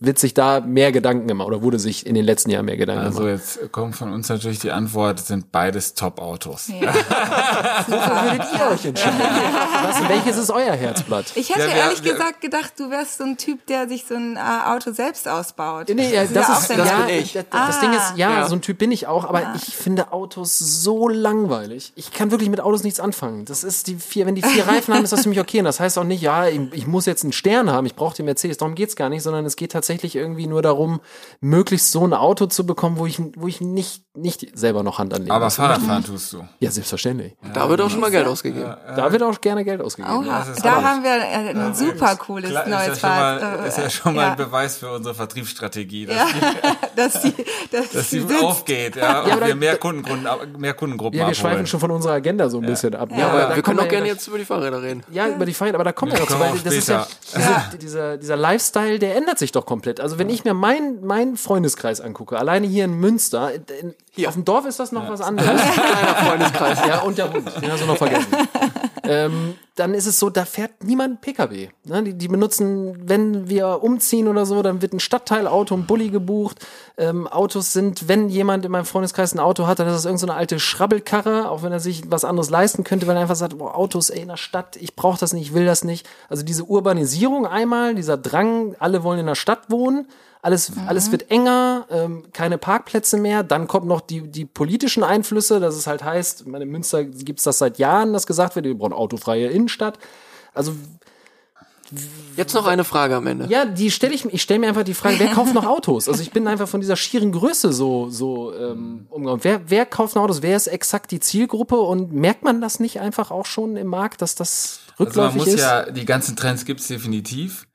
wird sich da mehr Gedanken gemacht oder wurde sich in den letzten Jahren mehr Gedanken Also gemacht. jetzt kommt von uns natürlich die Antwort, sind beides Top-Autos. Ja. Würdet ihr euch entscheiden? Was, welches ist euer Herzblatt? Ich hätte Ja, wir- ehrlich wir- gesagt gedacht, du wärst so ein Typ, der sich so ein äh, Auto selbst ausbaut. Nee, ja, Das das ist, dein ja, Ding. bin ich. Das, das Ding ist, ja, Ja. so ein Typ bin ich auch, aber ich finde Autos so langweilig. Ich kann wirklich mit Autos nichts anfangen. Das ist die vier, wenn die vier Reifen haben, ist das für mich okay. Und das heißt auch nicht, ja, ich, ich muss jetzt einen Stern haben, ich brauche den Mercedes. Darum geht's gar nicht, sondern es geht tatsächlich irgendwie nur darum, möglichst so ein Auto zu bekommen, wo ich, wo ich nicht, nicht selber noch Hand anlegen Aber. Fahrradfahren tust du. Ja, selbstverständlich. Da wird auch schon mal Geld ausgegeben. Da wird auch gerne Geld ausgegeben. Oha, da aber- haben wir äh, ein super cooles Klar, neues ist ja schon mal, Fahrrad. ist ja schon mal ein Beweis für unsere Vertriebsstrategie, dass, die, dass die, dass dass die aufgeht, ja, und wir mehr, Kundengruppen, mehr Kundengruppen Ja, wir abholen. schweifen schon von unserer Agenda so ein bisschen ab. Ja, aber Wir können kommen auch ja gerne jetzt über die Fahrräder reden. Ja, über die Fahrräder, aber da kommen wir Ja, noch zu, weil das ist ja, später. diese, dieser, dieser Lifestyle, der ändert sich doch komplett. Also wenn ich mir meinen meinen Freundeskreis angucke, alleine hier in Münster, in, auf dem Dorf ist das noch was anderes. Kleiner Freundeskreis. ja, und der Hund, den hast du noch vergessen. ähm, dann ist es so, da fährt niemand Pkw. Ne? Die, die benutzen, wenn wir umziehen oder so, dann wird ein Stadtteilauto, ein Bulli gebucht. Ähm, Autos sind, wenn jemand in meinem Freundeskreis ein Auto hat, dann ist das irgendeine so eine alte Schrabbelkarre, auch wenn er sich was anderes leisten könnte, weil er einfach sagt, boah, Autos ey, in der Stadt, ich brauche das nicht, ich will das nicht. Also diese Urbanisierung einmal, dieser Drang, alle wollen in der Stadt wohnen. Alles, alles wird enger, ähm, keine Parkplätze mehr. Dann kommt noch die, die politischen Einflüsse, dass es halt heißt, meine, in Münster gibt's das seit Jahren, dass gesagt wird, wir brauchen autofreie Innenstadt. Also Jetzt noch eine Frage am Ende. ja, die stelle ich mir, ich stelle mir einfach die Frage, wer kauft noch Autos? Also ich bin einfach von dieser schieren Größe so, so ähm, umgegangen. Wer, wer kauft noch Autos? Wer ist exakt die Zielgruppe? Und merkt man das nicht einfach auch schon im Markt, dass das Also man rückläufig muss ist? ja, die ganzen Trends gibt's definitiv.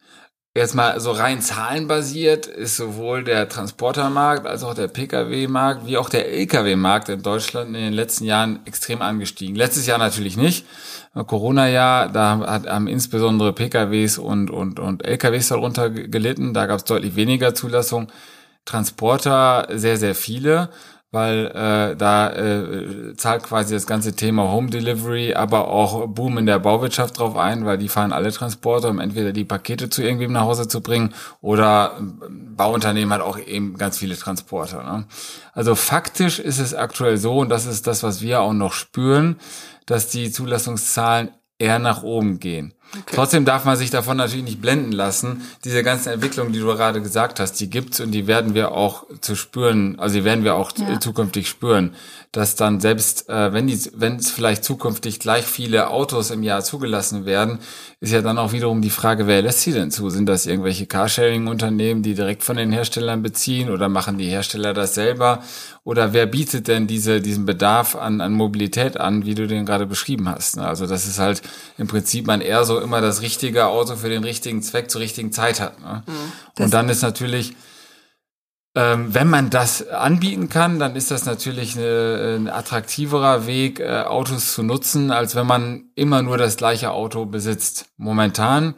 Jetzt mal so rein zahlenbasiert ist sowohl der Transportermarkt als auch der Pkw-Markt wie auch der Lkw-Markt in Deutschland in den letzten Jahren extrem angestiegen. Letztes Jahr natürlich nicht. Corona-Jahr, da hat, haben insbesondere PKWs und, und, und LKWs darunter ge- gelitten. Da gab's deutlich weniger Zulassung. Transporter sehr, sehr viele, weil äh, da äh, zahlt quasi das ganze Thema Home Delivery, aber auch Boom in der Bauwirtschaft drauf ein, weil die fahren alle Transporter, um entweder die Pakete zu irgendwem nach Hause zu bringen oder ein Bauunternehmen hat auch eben ganz viele Transporter. Ne? Also faktisch ist es aktuell so, und das ist das, was wir auch noch spüren, dass die Zulassungszahlen eher nach oben gehen. Trotzdem darf man sich davon natürlich nicht blenden lassen. Diese ganzen Entwicklungen, die du gerade gesagt hast, die gibt's und die werden wir auch zu spüren, also die werden wir auch Ja. zukünftig spüren, dass dann selbst, äh, wenn die, wenn es vielleicht zukünftig gleich viele Autos im Jahr zugelassen werden, ist ja dann auch wiederum die Frage, wer lässt sie denn zu? Sind das irgendwelche Carsharing-Unternehmen, die direkt von den Herstellern beziehen oder machen die Hersteller das selber? Oder wer bietet denn diese, diesen Bedarf an, an Mobilität an, wie du den gerade beschrieben hast? ne? Also das ist halt im Prinzip man eher so immer das richtige Auto für den richtigen Zweck zur richtigen Zeit hat. Ne? Das- Und dann ist natürlich, ähm, wenn man das anbieten kann, dann ist das natürlich eine, ein attraktiverer Weg, äh, Autos zu nutzen, als wenn man immer nur das gleiche Auto besitzt. Momentan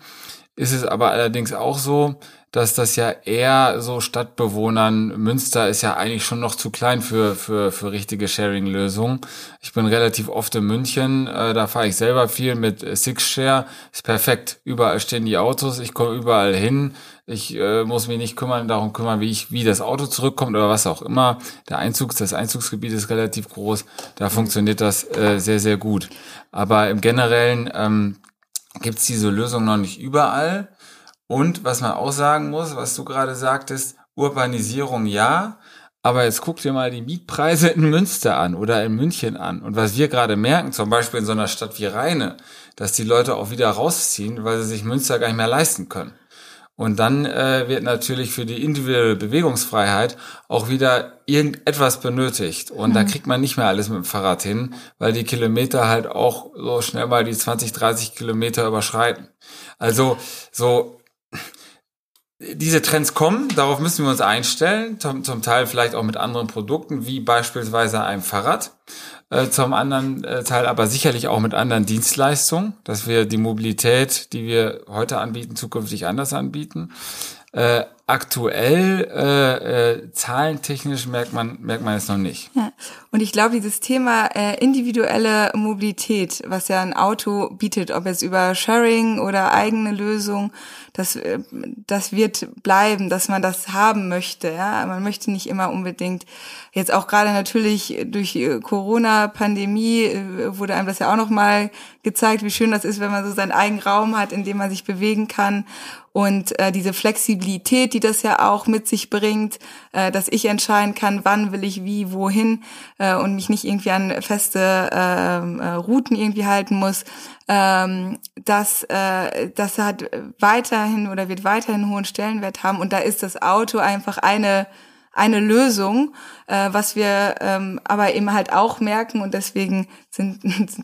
ist es aber allerdings auch so, dass das ja eher so Stadtbewohnern, Münster ist ja eigentlich schon noch zu klein für, für, für richtige Sharing-Lösungen. Ich bin relativ oft in München, äh, da fahre ich selber viel mit Six-Share, ist perfekt. Überall stehen die Autos, ich komme überall hin. Ich äh, muss mich nicht kümmern, darum kümmern, wie ich, wie das Auto zurückkommt oder was auch immer. Der Einzugs, das Einzugsgebiet ist relativ groß. Da funktioniert das äh, sehr, sehr gut. Aber im Generellen ähm, gibt es diese Lösung noch nicht überall. Und was man auch sagen muss, was du gerade sagtest, Urbanisierung ja, Aber jetzt guck dir mal die Mietpreise in Münster an oder in München an. Und was wir gerade merken, zum Beispiel in so einer Stadt wie Rheine, dass die Leute auch wieder rausziehen, weil sie sich Münster gar nicht mehr leisten können. Und dann äh, wird natürlich für die individuelle Bewegungsfreiheit auch wieder irgendetwas benötigt. Und da kriegt man nicht mehr alles mit dem Fahrrad hin, weil die Kilometer halt auch so schnell mal die 20, 30 Kilometer überschreiten. Also so diese Trends kommen, darauf müssen wir uns einstellen, zum, zum Teil vielleicht auch mit anderen Produkten, wie beispielsweise einem Fahrrad, äh, zum anderen äh, Teil aber sicherlich auch mit anderen Dienstleistungen, dass wir die Mobilität, die wir heute anbieten, zukünftig anders anbieten. Äh, aktuell äh, äh, zahlentechnisch merkt man merkt man es noch nicht. Ja. Und ich glaube, dieses Thema äh, individuelle Mobilität, was ja ein Auto bietet, ob es über Sharing oder eigene Lösung, das, äh, das wird bleiben, dass man das haben möchte. Ja, man möchte nicht immer unbedingt jetzt auch gerade natürlich durch Corona-Pandemie äh, wurde einem das ja auch noch mal gezeigt, wie schön das ist, wenn man so seinen eigenen Raum hat, in dem man sich bewegen kann und äh, diese Flexibilität, die das ja auch mit sich bringt, äh, dass ich entscheiden kann, wann will ich wie, wohin äh, und mich nicht irgendwie an feste ähm, äh, Routen irgendwie halten muss, ähm, das, äh, das hat weiterhin oder wird weiterhin hohen Stellenwert haben. Und da ist das Auto einfach eine eine Lösung, äh, was wir ähm, aber eben halt auch merken und deswegen sind,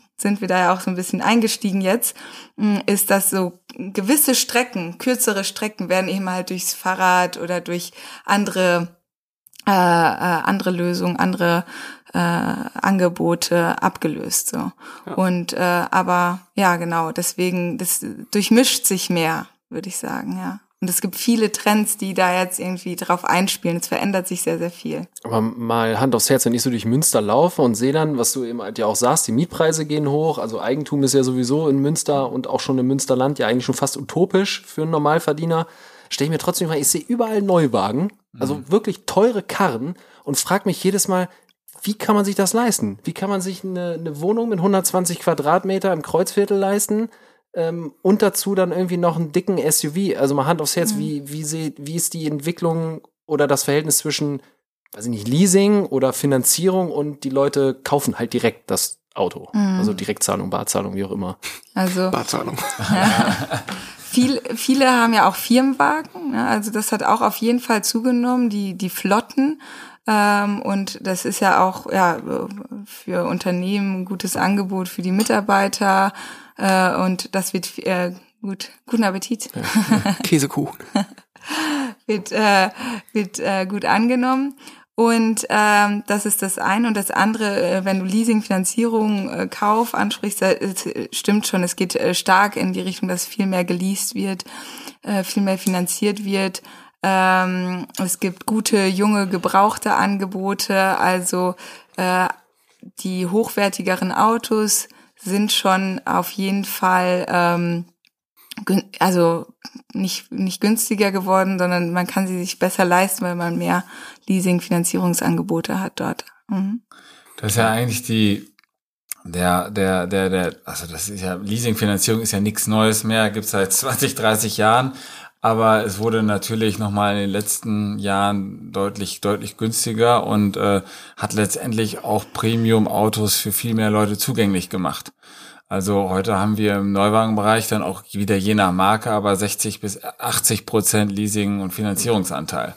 sind wir da ja auch so ein bisschen eingestiegen jetzt, mh, ist, dass so gewisse Strecken, kürzere Strecken werden eben halt durchs Fahrrad oder durch andere äh, äh, andere Lösungen, andere äh, Angebote abgelöst so Ja. und äh, aber ja genau deswegen das durchmischt sich mehr würde ich sagen ja und es gibt viele Trends die da jetzt irgendwie drauf einspielen. Es verändert sich sehr sehr viel. Aber mal Hand aufs Herz, wenn ich so durch Münster laufe und sehe dann, was du eben halt ja auch sagst, die Mietpreise gehen hoch, also Eigentum ist ja sowieso in Münster und auch schon im Münsterland ja eigentlich schon fast utopisch für einen Normalverdiener, stelle ich mir trotzdem mal, ich sehe überall Neuwagen, also wirklich teure Karren und frage mich jedes Mal, wie kann man sich das leisten? Wie kann man sich eine, eine Wohnung mit 120 Quadratmeter im Kreuzviertel leisten? Ähm, und dazu dann irgendwie noch einen dicken SUV. Also mal Hand aufs Herz, wie, wie, seht, wie ist die Entwicklung oder das Verhältnis zwischen weiß ich nicht, Leasing oder Finanzierung und die Leute kaufen halt direkt das Auto. Also Direktzahlung, Barzahlung, wie auch immer. also Barzahlung. Viel, viele haben ja auch Firmenwagen, ne? also das hat auch auf jeden Fall zugenommen, die, die Flotten. Ähm, und das ist ja auch ja, für Unternehmen ein gutes Angebot für die Mitarbeiter. Äh, und das wird äh, gut, guten Appetit. Käsekuchen. wird, äh, wird äh, gut angenommen. Und ähm, das ist das eine. Und das andere, äh, wenn du Leasing, Finanzierung, äh, Kauf ansprichst, da, äh, stimmt schon, es geht äh, stark in die Richtung, dass viel mehr geleast wird, viel mehr finanziert wird. Ähm, es gibt gute, junge, gebrauchte Angebote. Also äh, die hochwertigeren Autos sind schon auf jeden Fall ähm, also nicht, nicht günstiger geworden, sondern man kann sie sich besser leisten, weil man mehr Leasing-Finanzierungsangebote hat dort. Mhm. Das ist ja eigentlich die, der, der, der, der, also das ist ja, Leasingfinanzierung ist ja nichts Neues mehr, gibt's seit 20, 30 Jahren. Aber es wurde natürlich nochmal in den letzten Jahren deutlich, deutlich günstiger und äh, hat letztendlich auch Premium-Autos für viel mehr Leute zugänglich gemacht. Also heute haben wir im Neuwagenbereich dann auch wieder je nach Marke, aber 60 bis 80 Prozent Leasing- und Finanzierungsanteil.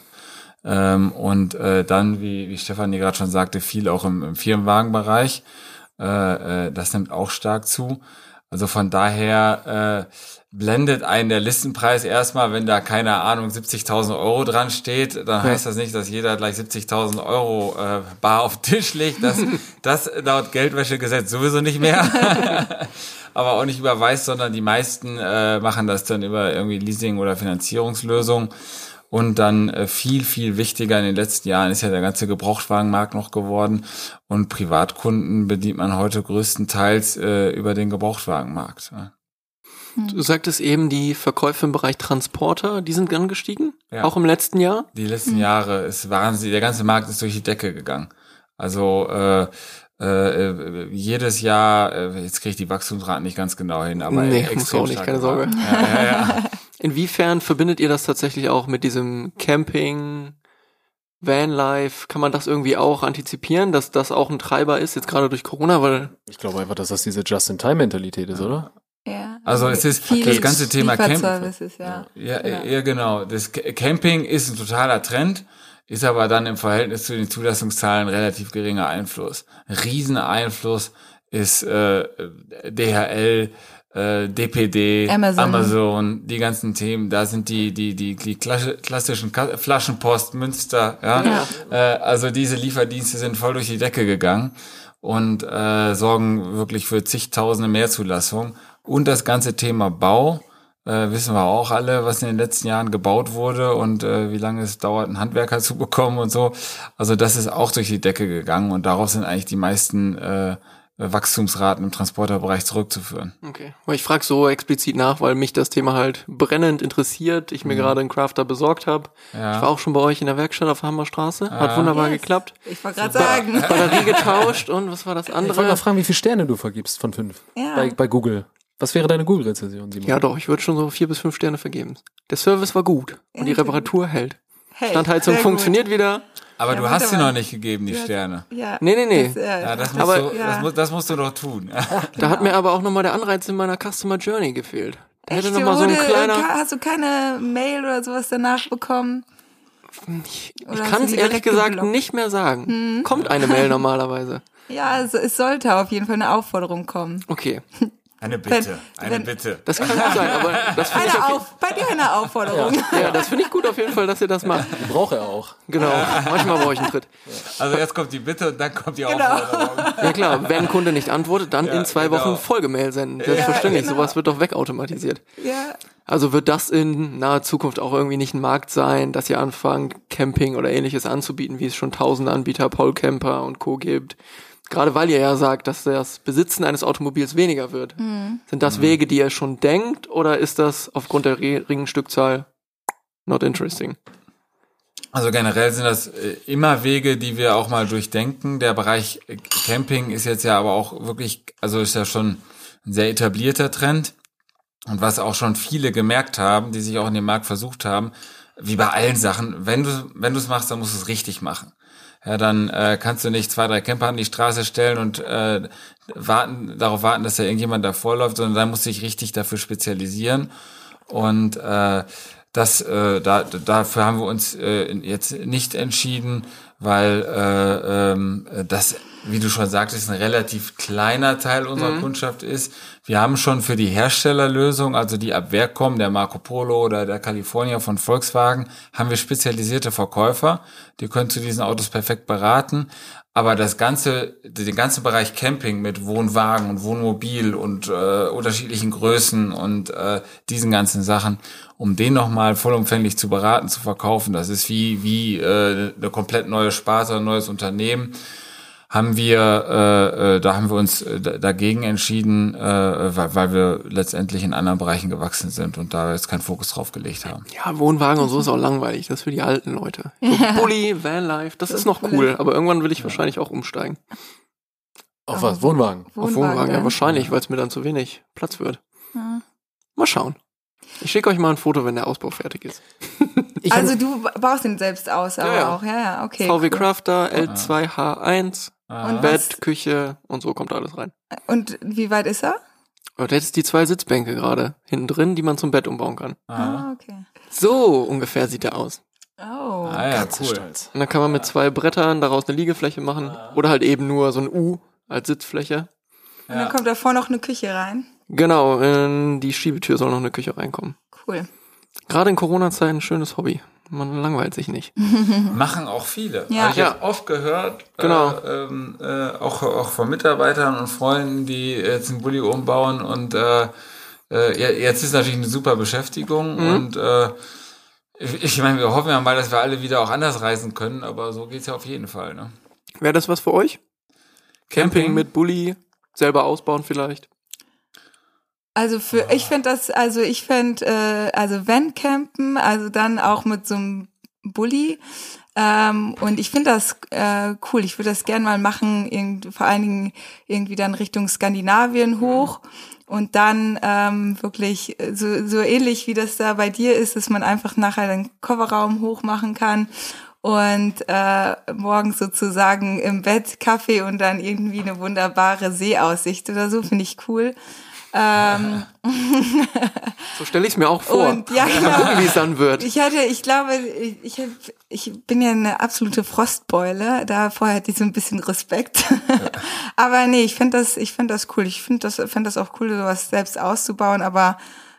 Ähm, und äh, dann, wie, wie Stefanie gerade schon sagte, viel auch im, im Firmenwagenbereich. Äh, äh, das nimmt auch stark zu. Also von daher äh, blendet einen der Listenpreis erstmal, wenn da keine Ahnung 70.000 Euro dran steht, dann heißt das nicht, dass jeder gleich 70.000 Euro äh, bar auf den Tisch legt. Das, das laut Geldwäschegesetz sowieso nicht mehr. aber auch nicht überweist, sondern die meisten äh, machen das dann über irgendwie Leasing- oder Finanzierungslösungen. Und dann äh, viel, viel wichtiger in den letzten Jahren ist ja der ganze Gebrauchtwagenmarkt noch geworden. Und Privatkunden bedient man heute größtenteils äh, über den Gebrauchtwagenmarkt. Ja. Du sagtest eben, die Verkäufe im Bereich Transporter, die sind angestiegen? Ja. Auch im letzten Jahr? Die letzten Jahre ist Wahnsinn, der ganze Markt ist durch die Decke gegangen. Also äh, äh, jedes Jahr, äh, jetzt kriege ich die Wachstumsraten nicht ganz genau hin, aber Nee, extrem muss auch nicht, stark keine Sorge. ja, ja. Inwiefern verbindet ihr das tatsächlich auch mit diesem Camping, Vanlife, kann man das irgendwie auch antizipieren, dass das auch ein Treiber ist, jetzt gerade durch Corona, weil Ich glaube einfach, dass das diese Just-in-Time-Mentalität ist, oder? Ja. Also es ist das ganze Thema Camp. Lieferservices, ja. Ja, ja, genau. Das Ca- Camping ist ein totaler Trend, ist aber dann im Verhältnis zu den Zulassungszahlen relativ geringer Einfluss. Rieseneinfluss ist äh, DHL, äh, DPD, Amazon. Amazon, die ganzen Themen, da sind die die die, die klassi- klassischen Flaschenpost, Münster, ja, Äh, also diese Lieferdienste sind voll durch die Decke gegangen und äh, sorgen wirklich für zigtausende Mehrzulassungen und das ganze Thema Bau äh, wissen wir auch alle, was in den letzten Jahren gebaut wurde und äh, wie lange es dauert, einen Handwerker zu bekommen und so. Also das ist auch durch die Decke gegangen und darauf sind eigentlich die meisten äh, Wachstumsraten im Transporterbereich zurückzuführen. Okay. Ich frage so explizit nach, weil mich das Thema halt brennend interessiert. Ich mir gerade einen Crafter besorgt habe. Ja. Ich war auch schon bei euch in der Werkstatt auf der Hammerstraße. Hat wunderbar Yes. geklappt. Ich wollte gerade sagen. Batterie getauscht und was war das Ich wollte mal andere? fragen, wie viele Sterne du vergibst von fünf Ja. bei, bei Google. Was wäre deine Google-Rezension, Simon? Ja doch, ich würde schon so vier bis fünf Sterne vergeben. Der Service war gut und die Ja, Reparatur hält. Hey, Standheizung funktioniert wieder. Aber Ja, du hast sie noch nicht gegeben, die Sterne. Ja. Nee, nee, nee. Das, äh, Ja, das musst, Aber- du, das, ja. mu- das musst du doch tun. Da hat mir aber auch nochmal der Anreiz in meiner Customer Journey gefehlt. Da hätte Echt, nochmal so ein kleiner... Hast du keine Mail oder sowas danach bekommen? Ich hast kann es ehrlich gesagt geblockt? nicht mehr sagen. Kommt eine Mail normalerweise. Ja, also es sollte auf jeden Fall eine Aufforderung kommen. Okay, Eine Bitte, Wenn- eine wenn- Bitte. das kann gut sein, aber das finde ich, Eine auf, bei dir eine Aufforderung. ja, das finde ich gut auf jeden Fall, dass ihr das macht. Die braucht er auch. Genau, manchmal brauche ich einen Tritt. Also jetzt kommt die Bitte und dann kommt die Genau. Aufforderung. Ja klar, wenn ein Kunde nicht antwortet, dann in zwei genau. Wochen Folgemail senden. Selbstverständlich, genau. sowas wird doch wegautomatisiert. Ja. Also wird das in naher Zukunft auch irgendwie nicht ein Markt sein, dass ihr anfangt, Camping oder ähnliches anzubieten, wie es schon tausende Anbieter, Paul Camper und Co. gibt. Gerade weil ihr ja sagt, dass das Besitzen eines Automobils weniger wird. Sind das Wege, die ihr schon denkt, oder ist das aufgrund der geringen Stückzahl not interesting? Also generell sind das äh, immer Wege, die wir auch mal durchdenken. Der Bereich äh, Camping ist jetzt ja aber auch wirklich, also ist ja schon ein sehr etablierter Trend. Und was auch schon viele gemerkt haben, die sich auch in dem Markt versucht haben, wie bei allen Sachen, wenn du wenn du es machst, dann musst du es richtig machen. Ja, dann äh, kannst du nicht zwei, drei Camper an die Straße stellen und äh, warten, darauf warten, dass da irgendjemand davor läuft, sondern da musst du dich richtig dafür spezialisieren. Und äh, das, äh, da, dafür haben wir uns äh, jetzt nicht entschieden, weil äh, ähm, das, wie du schon sagtest, ein relativ kleiner Teil unserer Kundschaft ist. Wir haben schon für die Herstellerlösung, also die ab Werk kommen, der Marco Polo oder der California von Volkswagen, haben wir spezialisierte Verkäufer. Die können zu diesen Autos perfekt beraten. Aber das ganze, den ganzen Bereich Camping mit Wohnwagen und Wohnmobil und äh, unterschiedlichen Größen und äh, diesen ganzen Sachen, um den nochmal vollumfänglich zu beraten, zu verkaufen, das ist wie, wie äh, eine komplett neue Sparte, ein neues Unternehmen haben wir, äh, äh, da haben wir uns äh, da- dagegen entschieden, äh, weil, weil wir letztendlich in anderen Bereichen gewachsen sind und da jetzt keinen Fokus drauf gelegt haben. Ja, Wohnwagen und so ist auch langweilig. Das ist für die alten Leute. So Bulli, Vanlife, das ist noch cool. Aber irgendwann will ich wahrscheinlich auch umsteigen. Auf was? Wohnwagen. Auf Wohnwagen, ja, wahrscheinlich, weil es mir dann zu wenig Platz wird. Mal schauen. Ich schicke euch mal ein Foto, wenn der Ausbau fertig ist. Also du baust den selbst aus, aber Ja, ja. auch, ja, ja, okay. VW cool. Crafter, L2H1, Und, Bett, was, Küche und so kommt alles rein. und wie weit ist er? Und jetzt die zwei Sitzbänke gerade hinten drin, die man zum Bett umbauen kann. Ah, okay. So ungefähr sieht er aus. Oh. Ah ja, Ganz cool. stolz. Und dann kann man mit zwei Brettern daraus eine Liegefläche machen. Oder halt eben nur so ein U als Sitzfläche. Und dann kommt davor noch eine Küche rein. Genau, in die Schiebetür soll noch eine Küche reinkommen. Cool. Gerade in Corona-Zeiten ein schönes Hobby. Man langweilt sich nicht. Machen auch viele. Ja. Habe ich Ja. jetzt oft gehört. Genau. Äh, ähm, äh, auch, auch von Mitarbeitern und Freunden, die jetzt einen Bulli umbauen und äh, äh, jetzt ist natürlich eine super Beschäftigung Mhm. und äh, ich, ich meine, wir hoffen ja mal, dass wir alle wieder auch anders reisen können, aber so geht's ja auf jeden Fall. Ne? Wäre das was für euch? Camping, Camping? mit Bulli, selber ausbauen vielleicht. Also für, ich finde das, also ich fände, äh, also wenn campen, also dann auch mit so einem Bulli. Ähm, und ich finde das äh, cool. Ich würde das gern mal machen, irgend, vor allen Dingen irgendwie dann Richtung Skandinavien hoch. Und dann ähm, wirklich so, so ähnlich wie das da bei dir ist, dass man einfach nachher den Kofferraum hochmachen kann und äh, morgens sozusagen im Bett Kaffee und dann irgendwie eine wunderbare Seeaussicht oder so, finde ich cool. Ähm, So stelle ich es mir auch vor. Und, ja, genau. gucken, wie es dann wird. Ich hatte, ich glaube, ich, ich, ich bin ja eine absolute Frostbeule. Davor hätte ich so ein bisschen Respekt. aber nee, ich finde das, ich finde das cool. Ich finde das, finde das auch cool, sowas selbst auszubauen. Aber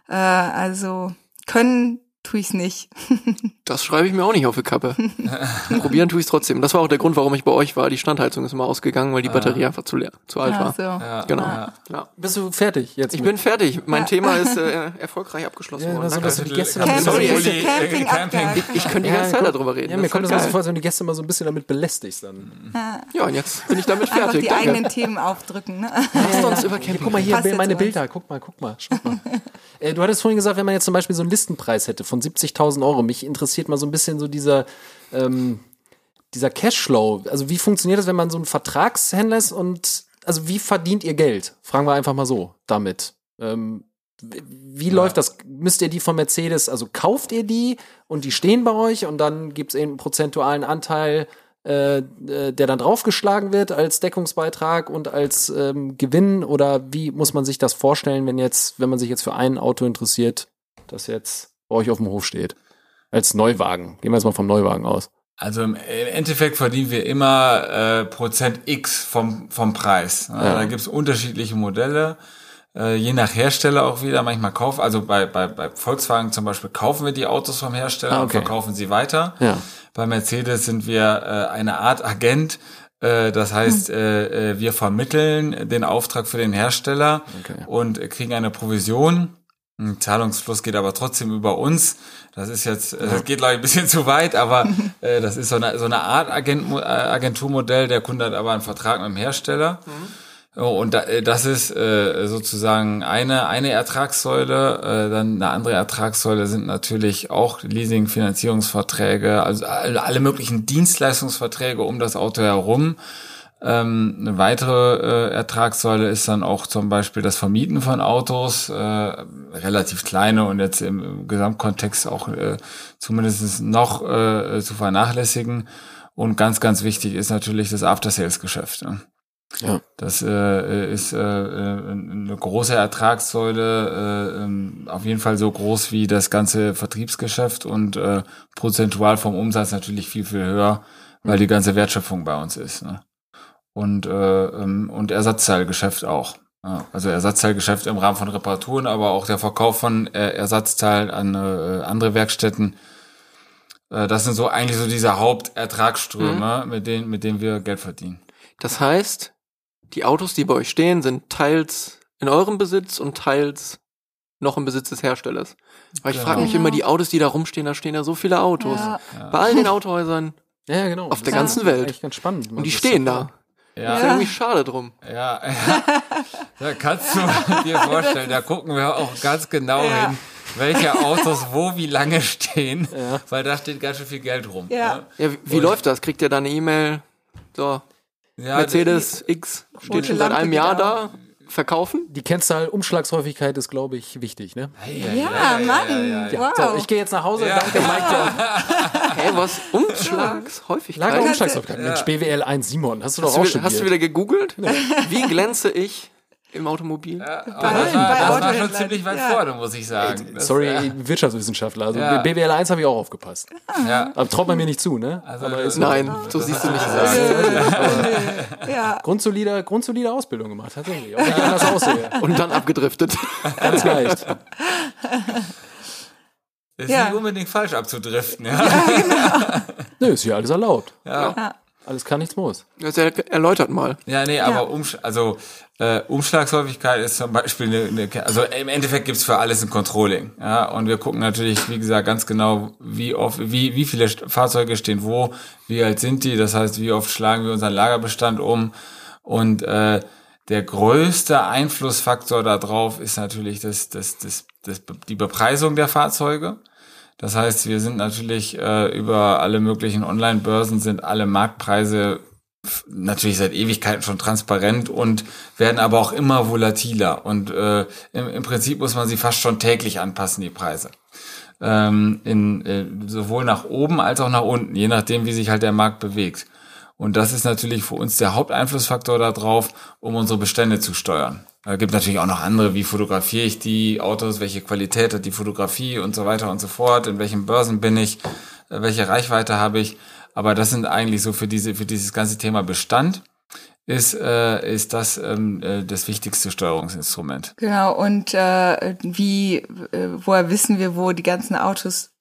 äh, also können tue ich's nicht. Das schreibe ich mir auch nicht auf die Kappe. Probieren tue ich es trotzdem. Das war auch der Grund, warum ich bei euch war. Die Standheizung ist immer ausgegangen, weil die Batterie einfach zu leer, zu alt war. Also, Ja, Genau. Ja. Ja. Bist du fertig jetzt? Ich mit- bin fertig. Mein Ja. Thema ist äh, erfolgreich abgeschlossen Ja, worden. so, dass die Gäste Camping- Sorry, Camping- ich- Camping- Camping. Camping- ich könnte die ganze Zeit darüber reden. Ja, mir Das kommt das mal so vor, als wenn du die Gäste immer so ein bisschen damit belästigst dann. Ja, und jetzt bin ich damit Einfach fertig. die Danke. eigenen Themen aufdrücken. Ne? Lasst uns über Ja, Camping guck mal hier, meine. Bilder, guck mal, guck mal, schau mal. äh, du hattest vorhin gesagt, wenn man jetzt zum Beispiel so einen Listenpreis hätte von 70.000 Euro, mich interessiert mal so ein bisschen so dieser, ähm, dieser Cashflow. Also wie funktioniert das, wenn man so ein Vertragshändler ist und, also wie verdient ihr Geld? Fragen wir einfach mal so damit. Ähm, wie wie läuft das? Müsst ihr die von Mercedes, also kauft ihr die und die stehen bei euch und dann gibt es eben einen prozentualen Anteil, äh, äh, der dann draufgeschlagen wird als Deckungsbeitrag und als ähm, Gewinn? Oder wie muss man sich das vorstellen, wenn jetzt, wenn man sich jetzt für ein Auto interessiert, das jetzt bei euch auf dem Hof steht? Als Neuwagen. Gehen wir jetzt mal vom Neuwagen aus. Also im Endeffekt verdienen wir immer äh, Prozent X vom, vom Preis. Ja. Da gibt's unterschiedliche Modelle, äh, je nach Hersteller auch wieder. Manchmal kaufen, also bei, bei, bei Volkswagen zum Beispiel kaufen wir die Autos vom Hersteller Ah, und okay. verkaufen sie weiter. Ja. Bei Mercedes sind wir äh, eine Art Agent. Äh, das heißt, äh, äh, wir vermitteln den Auftrag für den Hersteller Okay. und kriegen eine Provision. Ein Zahlungsfluss geht aber trotzdem über uns. Das ist jetzt, äh, das geht glaube ich ein bisschen zu weit, aber äh, das ist so eine, so eine Art Agent, äh, Agenturmodell. Der Kunde hat aber einen Vertrag mit dem Hersteller. Oh, und da, äh, das ist äh, sozusagen eine, eine Ertragssäule. Äh, dann eine andere Ertragssäule sind natürlich auch Leasing, Finanzierungsverträge, also alle möglichen Dienstleistungsverträge um das Auto herum. Ähm, eine weitere äh, Ertragssäule ist dann auch zum Beispiel das Vermieten von Autos, äh, relativ kleine und jetzt im, im Gesamtkontext auch äh, zumindest noch äh, zu vernachlässigen. Und ganz, ganz wichtig ist natürlich das After-Sales-Geschäft. Ne? Ja. Das äh, ist äh, äh, eine große Ertragssäule, äh, ähm, auf jeden Fall so groß wie das ganze Vertriebsgeschäft und äh, prozentual vom Umsatz natürlich viel, viel höher, weil die ganze Wertschöpfung bei uns ist. Ne? Und, äh, ähm, und Ersatzteilgeschäft auch. Ja, also Ersatzteilgeschäft im Rahmen von Reparaturen, aber auch der Verkauf von äh, Ersatzteilen an äh, andere Werkstätten. Äh, das sind so eigentlich so diese Hauptertragsströme, mit denen, mit denen wir Geld verdienen. Das heißt, die Autos, die bei euch stehen, sind teils in eurem Besitz und teils noch im Besitz des Herstellers. Weil ich Genau. frage mich immer, die Autos, die da rumstehen, da stehen ja so viele Autos. Ja. Bei all den Autohäusern. Ja, genau. Auf der ganzen Welt. Echt ganz spannend. Und die stehen so- da. Ja, Ist irgendwie schade drum. Ja, ja. Da kannst du dir vorstellen, da gucken wir auch ganz genau Ja. hin, welche Autos wo wie lange stehen, weil da steht ganz schön viel Geld rum. Ja. Ja, wie, wie Und- läuft das? Kriegt ihr da eine E-Mail? So, Ja, Mercedes X steht schon seit einem Jahr da. Verkaufen? Die Kennzahl Umschlagshäufigkeit ist, glaube ich, wichtig, ne? Ja, Mann. Ja. Wow. So, ich gehe jetzt nach Hause. Danke, Mike. Hä, was? Umschlagshäufigkeit? Lager Umschlagshäufigkeit. Mensch, BWL 1, Simon, hast du doch Hast auch du, studiert. hast du wieder gegoogelt? Wie glänze ich im Automobil? Aber das, bei war, das war schon ziemlich weit Ja. vorne, muss ich sagen. Das, Sorry, äh, Wirtschaftswissenschaftler. Also Ja. BWL 1 habe ich auch aufgepasst. ja. Aber traut man mir nicht zu, ne? Also, Aber ist Nein, so siehst du nicht aus. ja. grundsolide, grundsolide Ausbildung gemacht, tatsächlich. Auch anders aussehe. Und dann abgedriftet. Ganz leicht. Ist Ja. nicht unbedingt falsch abzudriften, ja. Nö, ist hier alles erlaubt. Ja, Alles kann, nichts muss. Das er, erläutert mal. ja nee, aber Umsch also, äh, Umschlagshäufigkeit ist zum Beispiel eine, eine also im Endeffekt gibt's für alles ein Controlling. Ja, und wir gucken natürlich, wie gesagt, ganz genau, wie oft, wie, wie viele Fahrzeuge stehen wo, wie alt sind die, das heißt, wie oft schlagen wir unseren Lagerbestand um. Und äh, der größte Einflussfaktor darauf ist natürlich das, das, das, das, die Bepreisung der Fahrzeuge. Das heißt, wir sind natürlich äh, über alle möglichen Online-Börsen sind alle Marktpreise natürlich seit Ewigkeiten schon transparent und werden aber auch immer volatiler. Und äh, im, im Prinzip muss man sie fast schon täglich anpassen, die Preise. ähm, in, äh, sowohl nach oben als auch nach unten, je nachdem, wie sich halt der Markt bewegt. Und das ist natürlich für uns der Haupteinflussfaktor darauf, um unsere Bestände zu steuern. Da gibt natürlich auch noch andere, wie fotografiere ich die Autos, welche Qualität hat die Fotografie und so weiter und so fort, in welchen Börsen bin ich, äh, welche Reichweite habe ich. Aber das sind eigentlich so für diese, für dieses ganze Thema Bestand ist, äh, ist das ähm, äh, das wichtigste Steuerungsinstrument. Genau, und äh, wie, äh, woher wissen wir, wo die ganzen Autos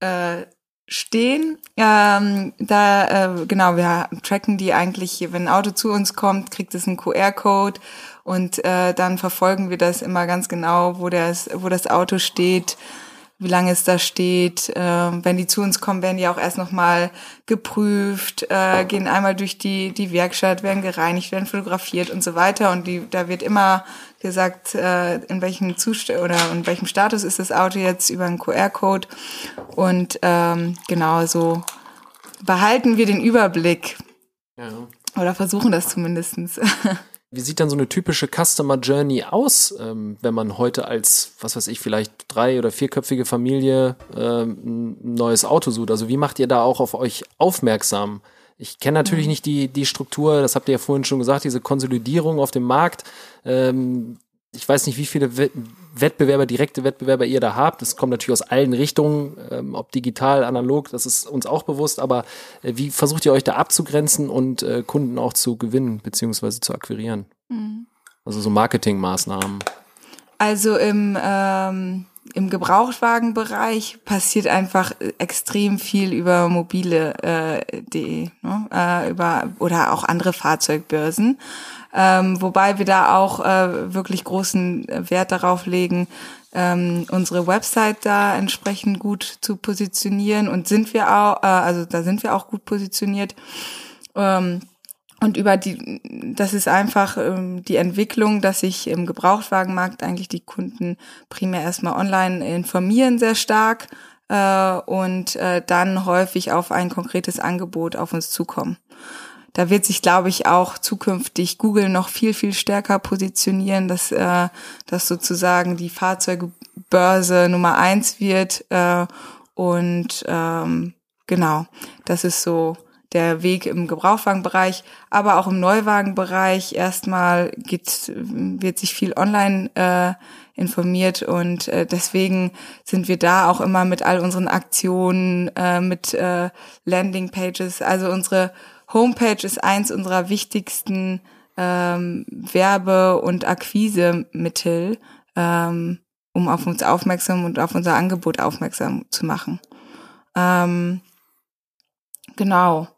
äh, stehen? Ähm, da, äh, genau, wir tracken die eigentlich, wenn ein Auto zu uns kommt, kriegt es einen QR-Code und äh, dann verfolgen wir das immer ganz genau, wo das, wo das Auto steht wie lange es da steht. Äh, wenn die zu uns kommen, werden die auch erst nochmal geprüft, äh, gehen einmal durch die, die Werkstatt, werden gereinigt, werden fotografiert und so weiter. Und die, da wird immer gesagt, äh, in welchem Zustand oder in welchem Status ist das Auto jetzt über einen QR-Code. Und ähm, genau so behalten wir den Überblick. Ja. Oder versuchen das zumindestens. Wie sieht dann so eine typische Customer Journey aus, ähm, wenn man heute als, was weiß ich, vielleicht drei- oder vierköpfige Familie ähm, ein neues Auto sucht? Also wie macht ihr da auch auf euch aufmerksam? Ich kenne natürlich mhm. nicht die, die Struktur, das habt ihr ja vorhin schon gesagt, diese Konsolidierung auf dem Markt. Ähm, ich weiß nicht, wie viele Wettbewerber, direkte Wettbewerber ihr da habt. Das kommt natürlich aus allen Richtungen, ähm, ob digital, analog, das ist uns auch bewusst. Aber äh, wie versucht ihr euch da abzugrenzen und äh, Kunden auch zu gewinnen beziehungsweise zu akquirieren? Mhm. Also so Marketingmaßnahmen. Also im, ähm, im Gebrauchtwagenbereich passiert einfach extrem viel über mobile.de äh, ne? äh, über oder auch andere Fahrzeugbörsen. Ähm, wobei wir da auch äh, wirklich großen Wert darauf legen, ähm, unsere Website da entsprechend gut zu positionieren und sind wir auch, äh, also da sind wir auch gut positioniert. Ähm, und über die, das ist einfach ähm, die Entwicklung, dass sich im Gebrauchtwagenmarkt eigentlich die Kunden primär erstmal online informieren sehr stark äh, und äh, dann häufig auf ein konkretes Angebot auf uns zukommen. Da wird sich, glaube ich, auch zukünftig Google noch viel, viel stärker positionieren, dass, äh, dass sozusagen die Fahrzeugbörse Nummer eins wird. Äh, und ähm, genau, das ist so der Weg im Gebrauchwagenbereich, aber auch im Neuwagenbereich. Erstmal geht, wird sich viel online äh, informiert und äh, deswegen sind wir da auch immer mit all unseren Aktionen, äh, mit äh, Landingpages, also unsere Homepage ist eins unserer wichtigsten ähm, Werbe- und Akquisemittel, ähm, um auf uns aufmerksam und auf unser Angebot aufmerksam zu machen. Ähm, genau.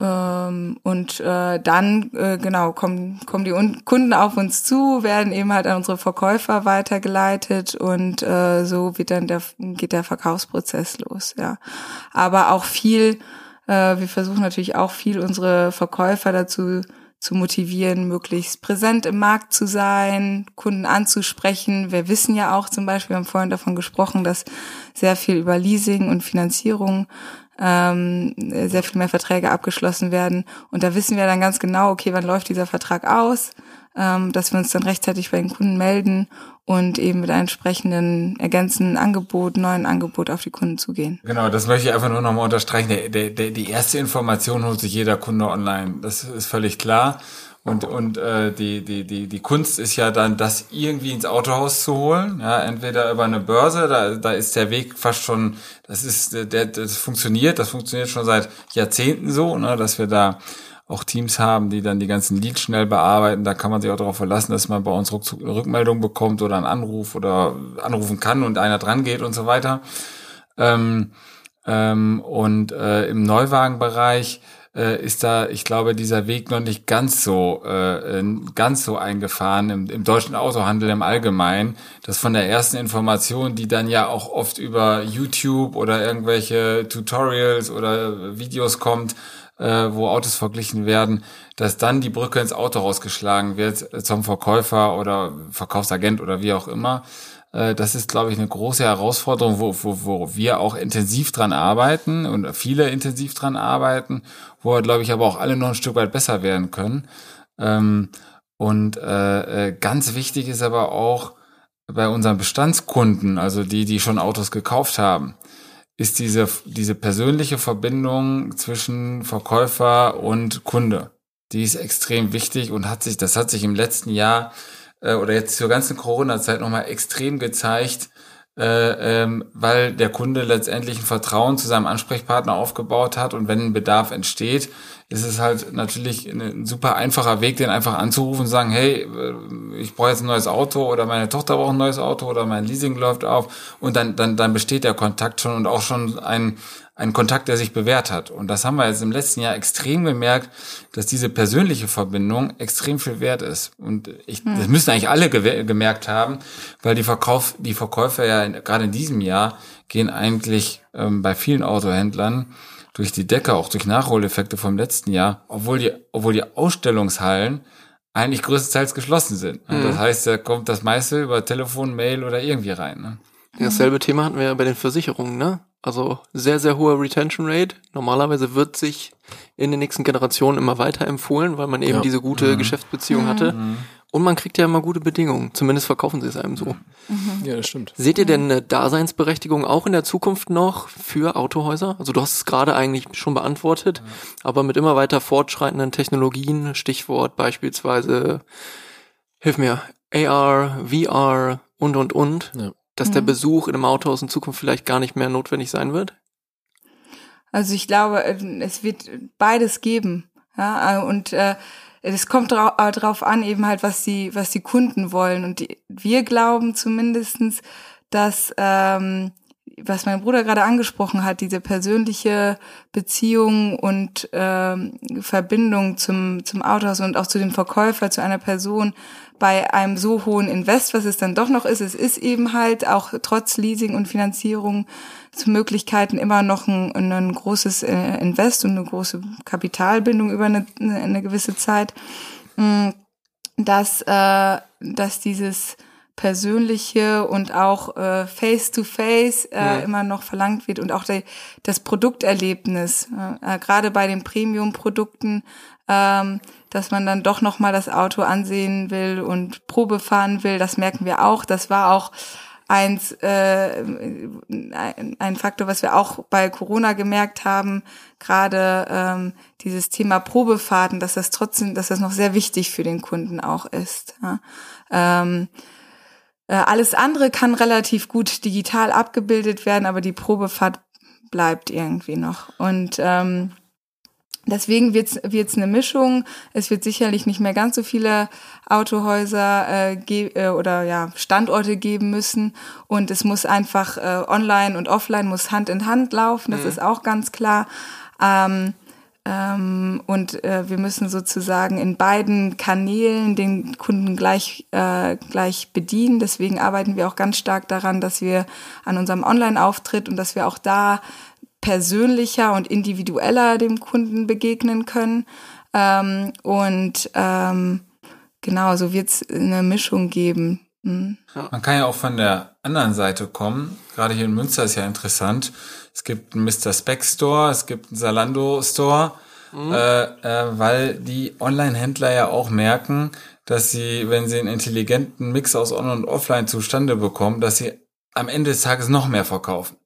Ähm, und äh, dann, äh, genau, kommen, kommen die Kunden auf uns zu, werden eben halt an unsere Verkäufer weitergeleitet und äh, so wird dann der, geht der Verkaufsprozess los, ja. Aber auch viel äh, wir versuchen natürlich auch viel unsere Verkäufer dazu zu motivieren, möglichst präsent im Markt zu sein, Kunden anzusprechen. Wir wissen ja auch zum Beispiel, wir haben vorhin davon gesprochen, dass sehr viel über Leasing und Finanzierung ähm, sehr viel mehr Verträge abgeschlossen werden. Und da wissen wir dann ganz genau, okay, wann läuft dieser Vertrag aus, ähm, dass wir uns dann rechtzeitig bei den Kunden melden und eben mit einem entsprechenden ergänzenden Angebot, neuen Angebot auf die Kunden zugehen. Genau, das möchte ich einfach nur nochmal unterstreichen. Der, der, der, die erste Information holt sich jeder Kunde online. Das ist völlig klar. Und, und äh, die, die, die, die Kunst ist ja dann, das irgendwie ins Autohaus zu holen. Ja, entweder über eine Börse, da, da ist der Weg fast schon, das ist, der, das funktioniert, das funktioniert schon seit Jahrzehnten so, ne, dass wir da auch Teams haben, die dann die ganzen Leads schnell bearbeiten. Da kann man sich auch darauf verlassen, dass man bei uns Rück Rückmeldung bekommt oder einen Anruf oder anrufen kann und einer dran geht und so weiter. Ähm, ähm, und äh, im Neuwagenbereich äh, ist da, ich glaube, dieser Weg noch nicht ganz so äh, ganz so eingefahren im, im deutschen Autohandel im Allgemeinen, dass von der ersten Information, die dann ja auch oft über YouTube oder irgendwelche Tutorials oder Videos kommt, äh, wo Autos verglichen werden, dass dann die Brücke ins Auto rausgeschlagen wird äh, zum Verkäufer oder Verkaufsagent oder wie auch immer. Äh, das ist, glaube ich, eine große Herausforderung, wo, wo, wo wir auch intensiv dran arbeiten und viele intensiv dran arbeiten, wo wir, glaube ich, aber auch alle noch ein Stück weit besser werden können. Ähm, und äh, äh ganz wichtig ist aber auch, bei unseren Bestandskunden, also die, die schon Autos gekauft haben, ist diese, diese persönliche Verbindung zwischen Verkäufer und Kunde. Die ist extrem wichtig und hat sich, das hat sich im letzten Jahr äh, oder jetzt zur ganzen Corona-Zeit nochmal extrem gezeigt, äh, ähm, weil der Kunde letztendlich ein Vertrauen zu seinem Ansprechpartner aufgebaut hat und wenn ein Bedarf entsteht, ist es halt natürlich ein super einfacher Weg, den einfach anzurufen und sagen, hey, äh, ich brauche jetzt ein neues Auto oder meine Tochter braucht ein neues Auto oder mein Leasing läuft auf und dann, dann, dann besteht der Kontakt schon und auch schon ein, ein Kontakt, der sich bewährt hat. Und das haben wir jetzt im letzten Jahr extrem gemerkt, dass diese persönliche Verbindung extrem viel wert ist. Und ich, das müssen eigentlich alle gemerkt haben, weil die Verkauf, die Verkäufer ja in, gerade in diesem Jahr gehen eigentlich ähm, bei vielen Autohändlern durch die Decke, auch durch Nachholeffekte vom letzten Jahr, obwohl die, obwohl die Ausstellungshallen eigentlich größtenteils geschlossen sind. Und Das heißt, da kommt das meiste über Telefon, Mail oder irgendwie rein. Ne? Dasselbe Thema hatten wir ja bei den Versicherungen, ne? Also sehr, sehr hohe Retention Rate. Normalerweise wird sich in den nächsten Generationen immer weiter empfohlen, weil man eben Ja. diese gute Geschäftsbeziehung hatte. Und man kriegt ja immer gute Bedingungen. Zumindest verkaufen sie es einem so. Ja, das stimmt. Seht ihr denn eine Daseinsberechtigung auch in der Zukunft noch für Autohäuser? Also du hast es gerade eigentlich schon beantwortet, aber mit immer weiter fortschreitenden Technologien, Stichwort beispielsweise, hilf mir, AR, VR und, und, und, Ja. dass der Besuch in einem Autohaus in Zukunft vielleicht gar nicht mehr notwendig sein wird? Also ich glaube, äh, es wird beides geben. Ja, äh, und äh, es kommt drau äh, an, eben halt, was die, was die Kunden wollen. Und die, wir glauben zumindestens, dass ähm, was mein Bruder gerade angesprochen hat, diese persönliche Beziehung und ähm, Verbindung zum, zum Autohaus und auch zu dem Verkäufer, zu einer Person bei einem so hohen Invest, was es dann doch noch ist. Es ist eben halt auch trotz Leasing und Finanzierung Möglichkeiten immer noch ein, ein großes äh, Invest und eine große Kapitalbindung über eine, eine gewisse Zeit, mh, dass, äh, dass dieses persönliche und auch äh, face-to-face äh, Mhm. immer noch verlangt wird und auch der, das Produkterlebnis, äh, gerade bei den Premium-Produkten, ähm, dass man dann doch noch mal das Auto ansehen will und Probe fahren will, das merken wir auch. Das war auch eins, äh, ein, Faktor, was wir auch bei Corona gemerkt haben, gerade ähm, dieses Thema Probefahrten, dass das trotzdem, dass das noch sehr wichtig für den Kunden auch ist. Ja. Ähm, äh, alles andere kann relativ gut digital abgebildet werden, aber die Probefahrt bleibt irgendwie noch. Und ähm, deswegen wird es eine Mischung. Es wird sicherlich nicht mehr ganz so viele Autohäuser äh, ge äh, oder ja Standorte geben müssen. Und es muss einfach äh, online und offline muss Hand in Hand laufen. Das ist auch ganz klar. Ähm, ähm, und äh, wir müssen sozusagen in beiden Kanälen den Kunden gleich, äh, gleich bedienen. Deswegen arbeiten wir auch ganz stark daran, dass wir an unserem Online-Auftritt und dass wir auch da persönlicher und individueller dem Kunden begegnen können. Ähm, und ähm, genau, so wird es eine Mischung geben. Mhm. Man kann ja auch von der anderen Seite kommen. Gerade hier in Münster ist ja interessant. Es gibt einen Mr. Spec Store, es gibt einen Zalando Store, äh, äh, weil die Online-Händler ja auch merken, dass sie, wenn sie einen intelligenten Mix aus On- und Offline zustande bekommen, dass sie am Ende des Tages noch mehr verkaufen.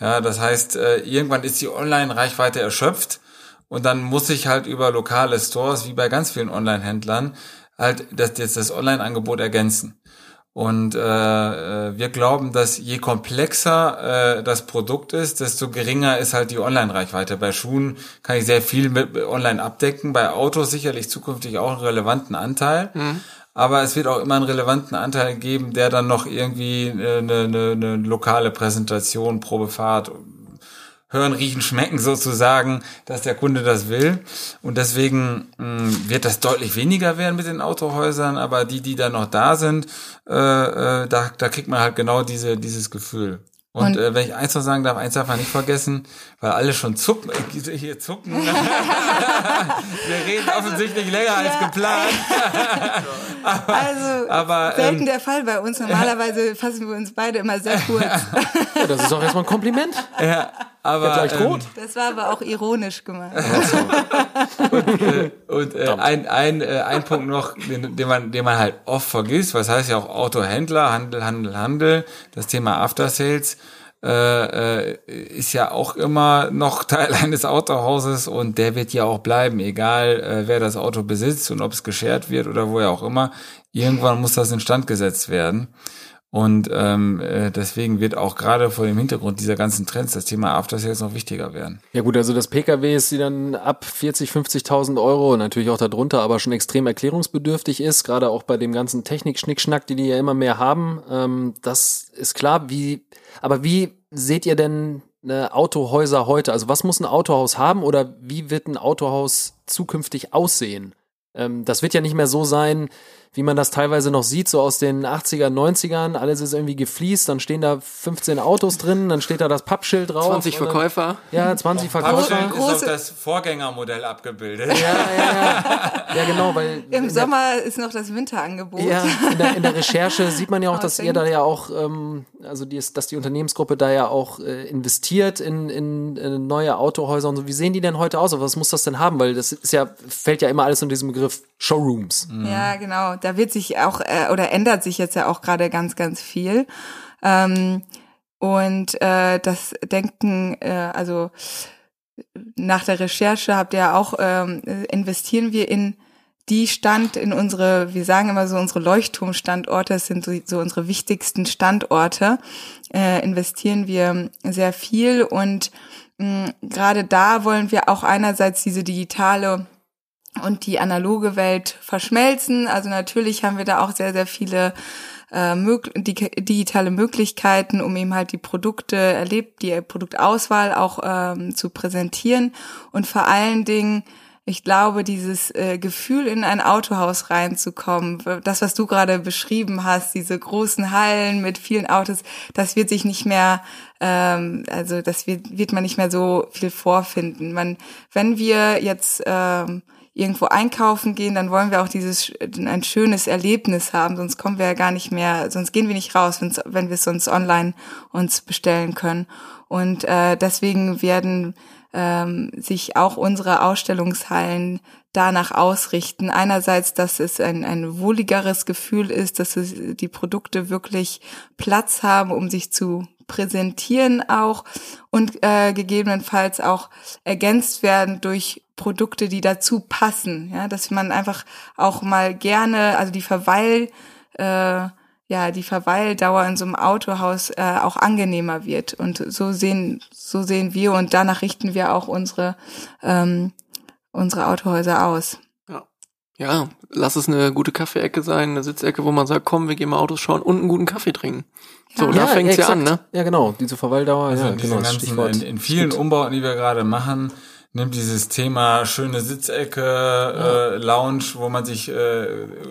Ja, das heißt, äh, irgendwann ist die Online-Reichweite erschöpft und dann muss ich halt über lokale Stores, wie bei ganz vielen Online-Händlern, halt das, das, das Online-Angebot ergänzen. Und äh, äh, wir glauben, dass je komplexer äh, das Produkt ist, desto geringer ist halt die Online-Reichweite. Bei Schuhen kann ich sehr viel mit online abdecken, bei Autos sicherlich zukünftig auch einen relevanten Anteil. Aber es wird auch immer einen relevanten Anteil geben, der dann noch irgendwie äh, eine, eine, eine lokale Präsentation, Probefahrt, hören, riechen, schmecken sozusagen, dass der Kunde das will. Und deswegen mh, wird das deutlich weniger werden mit den Autohäusern, aber die, die da noch da sind, äh, äh, da, da kriegt man halt genau diese, dieses Gefühl. Und, Und- äh, wenn ich eins noch sagen darf, eins darf man nicht vergessen, weil alle schon zucken, äh, hier zucken. Wir reden offensichtlich länger als geplant. Also aber, selten ähm, der Fall bei uns. Normalerweise fassen wir uns beide immer sehr kurz. Ja, das ist auch erstmal ein Kompliment. Ja, Aber, Ja, ähm, rot. Das war aber auch ironisch gemeint. Und äh, ein, ein, äh, ein Punkt noch, den, den, man, den man halt oft vergisst, was heißt ja auch Autohändler, Handel, Handel, Handel, das Thema After Sales äh, äh, ist ja auch immer noch Teil eines Autohauses und der wird ja auch bleiben, egal äh, wer das Auto besitzt und ob es geschert wird oder woher auch immer. Irgendwann muss das instand gesetzt werden. Und ähm, äh, deswegen wird auch gerade vor dem Hintergrund dieser ganzen Trends das Thema After Sales noch wichtiger werden. Ja gut, also das PKWs, die dann ab 40, 50.000 Euro, natürlich auch darunter, aber schon extrem erklärungsbedürftig ist, gerade auch bei dem ganzen Technik-Schnickschnack, die die ja immer mehr haben, ähm, das ist klar. Wie, aber wie seht ihr denn äh, Autohäuser heute? Also was muss ein Autohaus haben oder wie wird ein Autohaus zukünftig aussehen? Ähm, das wird ja nicht mehr so sein, wie man das teilweise noch sieht, so aus den 80er, 90ern. Alles ist irgendwie gefliest, dann stehen da 15 Autos drin, dann steht da das Pappschild drauf. 20 und dann- Verkäufer. Ja, 20 Verkäufer. Pappschild ist auf Große- das Vorgängermodell abgebildet. Ja, ja, ja. Ja, genau, weil Im in Sommer ist noch das Winterangebot. Ja, in der, in der Recherche sieht man ja auch, dass ihr da ja auch, ähm, also die ist, dass die Unternehmensgruppe da ja auch äh, investiert in, in, in neue Autohäuser und so. Wie sehen die denn heute aus? Was muss das denn haben? Weil das ist ja, fällt ja immer alles unter diesem Begriff Showrooms. Ja, genau. Da wird sich auch äh, oder ändert sich jetzt ja auch gerade ganz, ganz viel. Ähm, und äh, das Denken, äh, also nach der Recherche habt ihr ja auch, ähm, äh, investieren wir in die Stand in unsere, wir sagen immer so unsere Leuchtturmstandorte, das sind so, so unsere wichtigsten Standorte, äh, investieren wir sehr viel und mh, gerade da wollen wir auch einerseits diese digitale und die analoge Welt verschmelzen. Also natürlich haben wir da auch sehr, sehr viele äh, mög die, digitale Möglichkeiten, um eben halt die Produkte erlebt, die Produktauswahl auch ähm, zu präsentieren und vor allen Dingen ich glaube, dieses äh, Gefühl, in ein Autohaus reinzukommen, das, was du gerade beschrieben hast, diese großen Hallen mit vielen Autos, das wird sich nicht mehr, ähm, also das wird, wird man nicht mehr so viel vorfinden. Man, wenn wir jetzt ähm, irgendwo einkaufen gehen, dann wollen wir auch dieses ein schönes Erlebnis haben, sonst kommen wir ja gar nicht mehr, sonst gehen wir nicht raus, wenn wir es uns online uns bestellen können. Und äh, deswegen werden ähm, sich auch unsere Ausstellungshallen danach ausrichten. Einerseits, dass es ein, ein wohligeres Gefühl ist, dass es, die Produkte wirklich Platz haben, um sich zu präsentieren auch und äh, gegebenenfalls auch ergänzt werden durch Produkte, die dazu passen. Ja, dass man einfach auch mal gerne, also die Verweil äh, ja, die Verweildauer in so einem Autohaus äh, auch angenehmer wird. Und so sehen, so sehen wir und danach richten wir auch unsere, ähm, unsere Autohäuser aus. Ja, lass es eine gute Kaffeeecke sein, eine Sitzecke, wo man sagt, komm, wir gehen mal Autos schauen und einen guten Kaffee trinken. So, da fängt's ja an, ne? Ja, genau. Diese Verweildauer, Also ja, diese genau, ganzen, Stichwort. in, in vielen Umbauten, die wir gerade machen, nimmt dieses Thema schöne Sitzecke, äh, Lounge, wo man sich äh,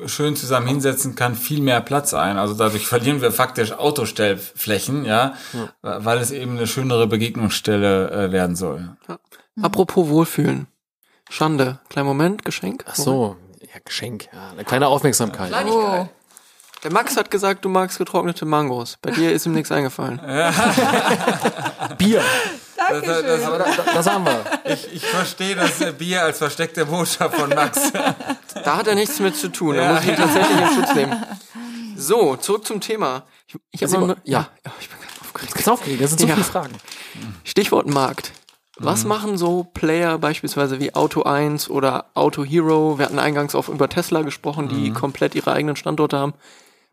schön zusammen hinsetzen kann, viel mehr Platz ein. Also dadurch verlieren wir faktisch Autostellflächen, ja, weil es eben eine schönere Begegnungsstelle äh, werden soll. Apropos Wohlfühlen. Schande. Kleinen Moment, Geschenk. Ach so, ja, Geschenk, ja, eine kleine Aufmerksamkeit. Oh, Der Max hat gesagt, du magst getrocknete Mangos. Bei dir ist ihm nichts eingefallen. Bier, Das, das, aber da, da, das haben wir. ich, ich verstehe das Bier als versteckte Botschaft von Max. Da hat er nichts mit zu tun. Da muss ich ihn tatsächlich in Schutz nehmen. So, zurück zum Thema. Ich, ich hab Simon, noch ne, ja. ja, ich bin ganz aufgeregt. Ganz aufgeregt, das sind so Ja. viele Fragen. Stichwort Markt. Was machen so Player beispielsweise wie Auto 1 oder Auto Hero? Wir hatten eingangs auch über Tesla gesprochen, die komplett ihre eigenen Standorte haben.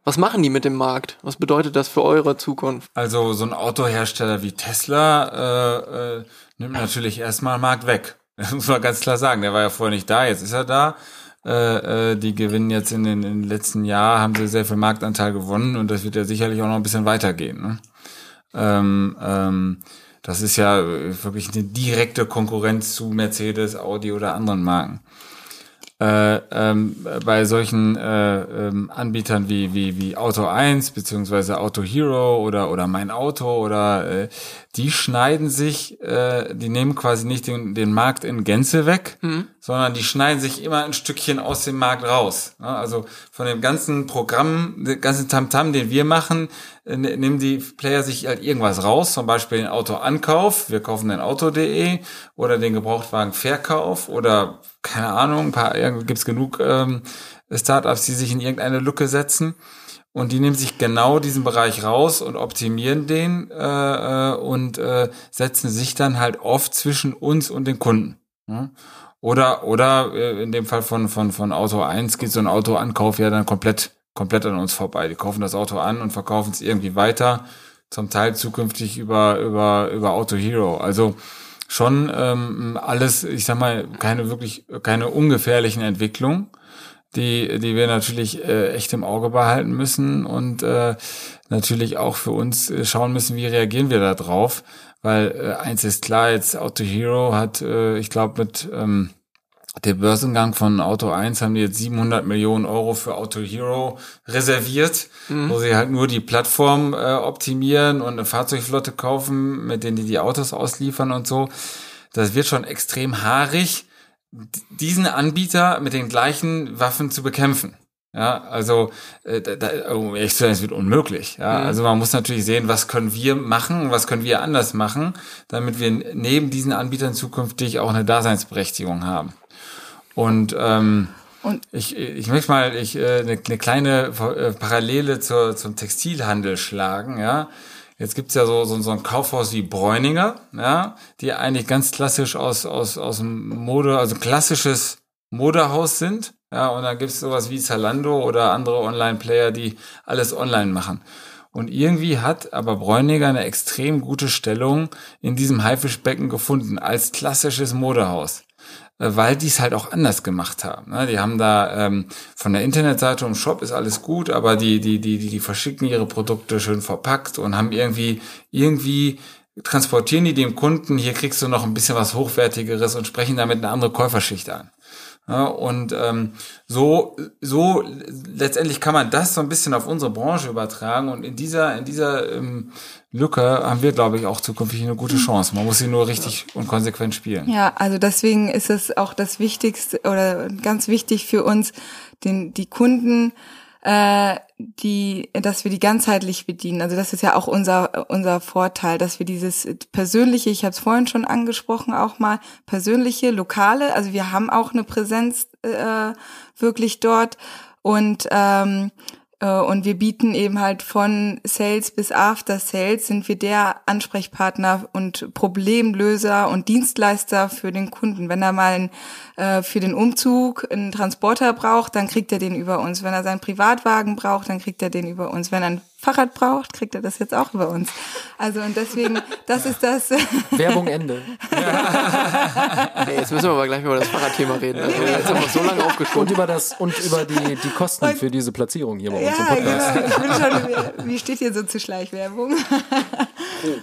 Was machen die mit dem Markt? Was bedeutet das für eure Zukunft? Also so ein Autohersteller wie Tesla äh, äh, nimmt natürlich erstmal Markt weg. Das muss man ganz klar sagen. Der war ja vorher nicht da, jetzt ist er da. Äh, äh, die gewinnen jetzt in den, in den letzten Jahren, haben sie sehr viel Marktanteil gewonnen und das wird ja sicherlich auch noch ein bisschen weitergehen. Ne? Ähm, ähm, das ist ja äh, wirklich eine direkte Konkurrenz zu Mercedes, Audi oder anderen Marken. Äh, ähm, bei solchen äh, ähm, Anbietern wie, wie, wie Auto 1 beziehungsweise Auto Hero oder, oder Mein Auto oder äh, die schneiden sich, äh, die nehmen quasi nicht den, den Markt in Gänze weg, sondern die schneiden sich immer ein Stückchen aus dem Markt raus. Ja, also von dem ganzen Programm, den ganzen Tamtam, den wir machen, äh, ne- nehmen die Player sich halt irgendwas raus, zum Beispiel den Autoankauf, wir kaufen den Auto.de oder den Gebrauchtwagenverkauf oder keine Ahnung, ein paar, gibt's genug ähm, Startups, die sich in irgendeine Lücke setzen. Und die nehmen sich genau diesen Bereich raus und optimieren den äh, äh, und äh, setzen sich dann halt oft zwischen uns und den Kunden. Ja? Oder oder äh, in dem Fall von von von Auto 1 geht so ein Autoankauf ja dann komplett komplett an uns vorbei. Die kaufen das Auto an und verkaufen es irgendwie weiter, zum Teil zukünftig über über über Auto Hero. Also schon ähm, alles, ich sag mal, keine wirklich keine ungefährlichen Entwicklungen die, die wir natürlich äh, echt im Auge behalten müssen und äh, natürlich auch für uns äh, schauen müssen, wie reagieren wir da drauf. Weil äh, eins ist klar, jetzt Auto Hero hat, äh, ich glaube, mit ähm, dem Börsengang von Auto 1 haben die jetzt 700 Millionen Euro für Auto Hero reserviert, wo sie halt nur die Plattform äh, optimieren und eine Fahrzeugflotte kaufen, mit denen die die Autos ausliefern und so. Das wird schon extrem haarig diesen Anbieter mit den gleichen Waffen zu bekämpfen. Ja, also äh, da, da, um ehrlich zu sein, es wird unmöglich. Ja, also man muss natürlich sehen, was können wir machen, was können wir anders machen, damit wir neben diesen Anbietern zukünftig auch eine Daseinsberechtigung haben. Und, ähm, Und- ich, ich möchte mal ich, äh, eine, eine kleine äh, Parallele zur, zum Textilhandel schlagen. Ja, Jetzt gibt's ja so, so, so ein Kaufhaus wie Bräuninger, ja, die eigentlich ganz klassisch aus, aus, aus dem Mode, also klassisches Modehaus sind. Ja, und dann gibt's sowas wie Zalando oder andere Online-Player, die alles online machen. Und irgendwie hat aber Bräuninger eine extrem gute Stellung in diesem Haifischbecken gefunden als klassisches Modehaus weil die es halt auch anders gemacht haben. ne? Die haben da ähm, von der Internetseite und Shop ist alles gut, aber die, die, die, die, die verschicken ihre Produkte schön verpackt und haben irgendwie, irgendwie transportieren die dem Kunden, hier kriegst du noch ein bisschen was Hochwertigeres und sprechen damit eine andere Käuferschicht an. Ja, und ähm, so, so letztendlich kann man das so ein bisschen auf unsere Branche übertragen und in dieser, in dieser ähm, Lücke haben wir, glaube ich, auch zukünftig eine gute Chance. Man muss sie nur richtig und konsequent spielen. Ja, also deswegen ist es auch das Wichtigste oder ganz wichtig für uns, den, die Kunden, äh, die, dass wir die ganzheitlich bedienen. Also das ist ja auch unser unser Vorteil, dass wir dieses persönliche, ich habe es vorhin schon angesprochen, auch mal persönliche, lokale. Also wir haben auch eine Präsenz äh, wirklich dort und ähm, äh, und wir bieten eben halt von Sales bis After Sales sind wir der Ansprechpartner und Problemlöser und Dienstleister für den Kunden. Wenn er mal ein, äh, für den Umzug einen Transporter braucht, dann kriegt er den über uns. Wenn er seinen Privatwagen braucht, dann kriegt er den über uns. Wenn er ein Fahrrad braucht, kriegt er das jetzt auch über uns. Also und deswegen, das ist das. Werbung Ende. Ey, jetzt müssen wir aber gleich über das Fahrradthema reden. Also, jetzt haben wir so lange Und aufgeschoben. über das und über die, die Kosten für diese Platzierung hier bei uns im Ja, Podcast. genau. Ich bin schon, wie steht hier so zu Schleichwerbung?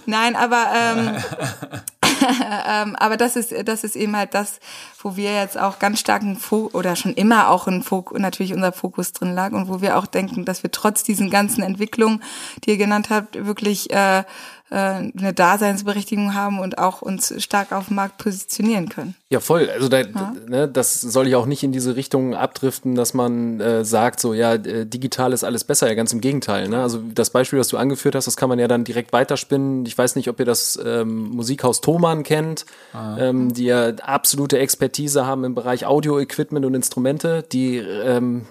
Nein, aber ähm, aber das ist das ist eben halt das, wo wir jetzt auch ganz starken Fokus oder schon immer auch ein Fokus natürlich unser Fokus drin lag und wo wir auch denken, dass wir trotz diesen ganzen Entwicklungen, die ihr genannt habt, wirklich äh, eine Daseinsberechtigung haben und auch uns stark auf dem Markt positionieren können. Ja, voll. Also da, ne, das soll ja auch nicht in diese Richtung abdriften, dass man äh, sagt, so ja, äh, digital ist alles besser. Ja, ganz im Gegenteil. Ne? Also das Beispiel, das du angeführt hast, das kann man ja dann direkt weiterspinnen. Ich weiß nicht, ob ihr das ähm, Musikhaus Thomann kennt, ähm, die ja absolute Expertise haben im Bereich Audio-Equipment und Instrumente. Die ähm,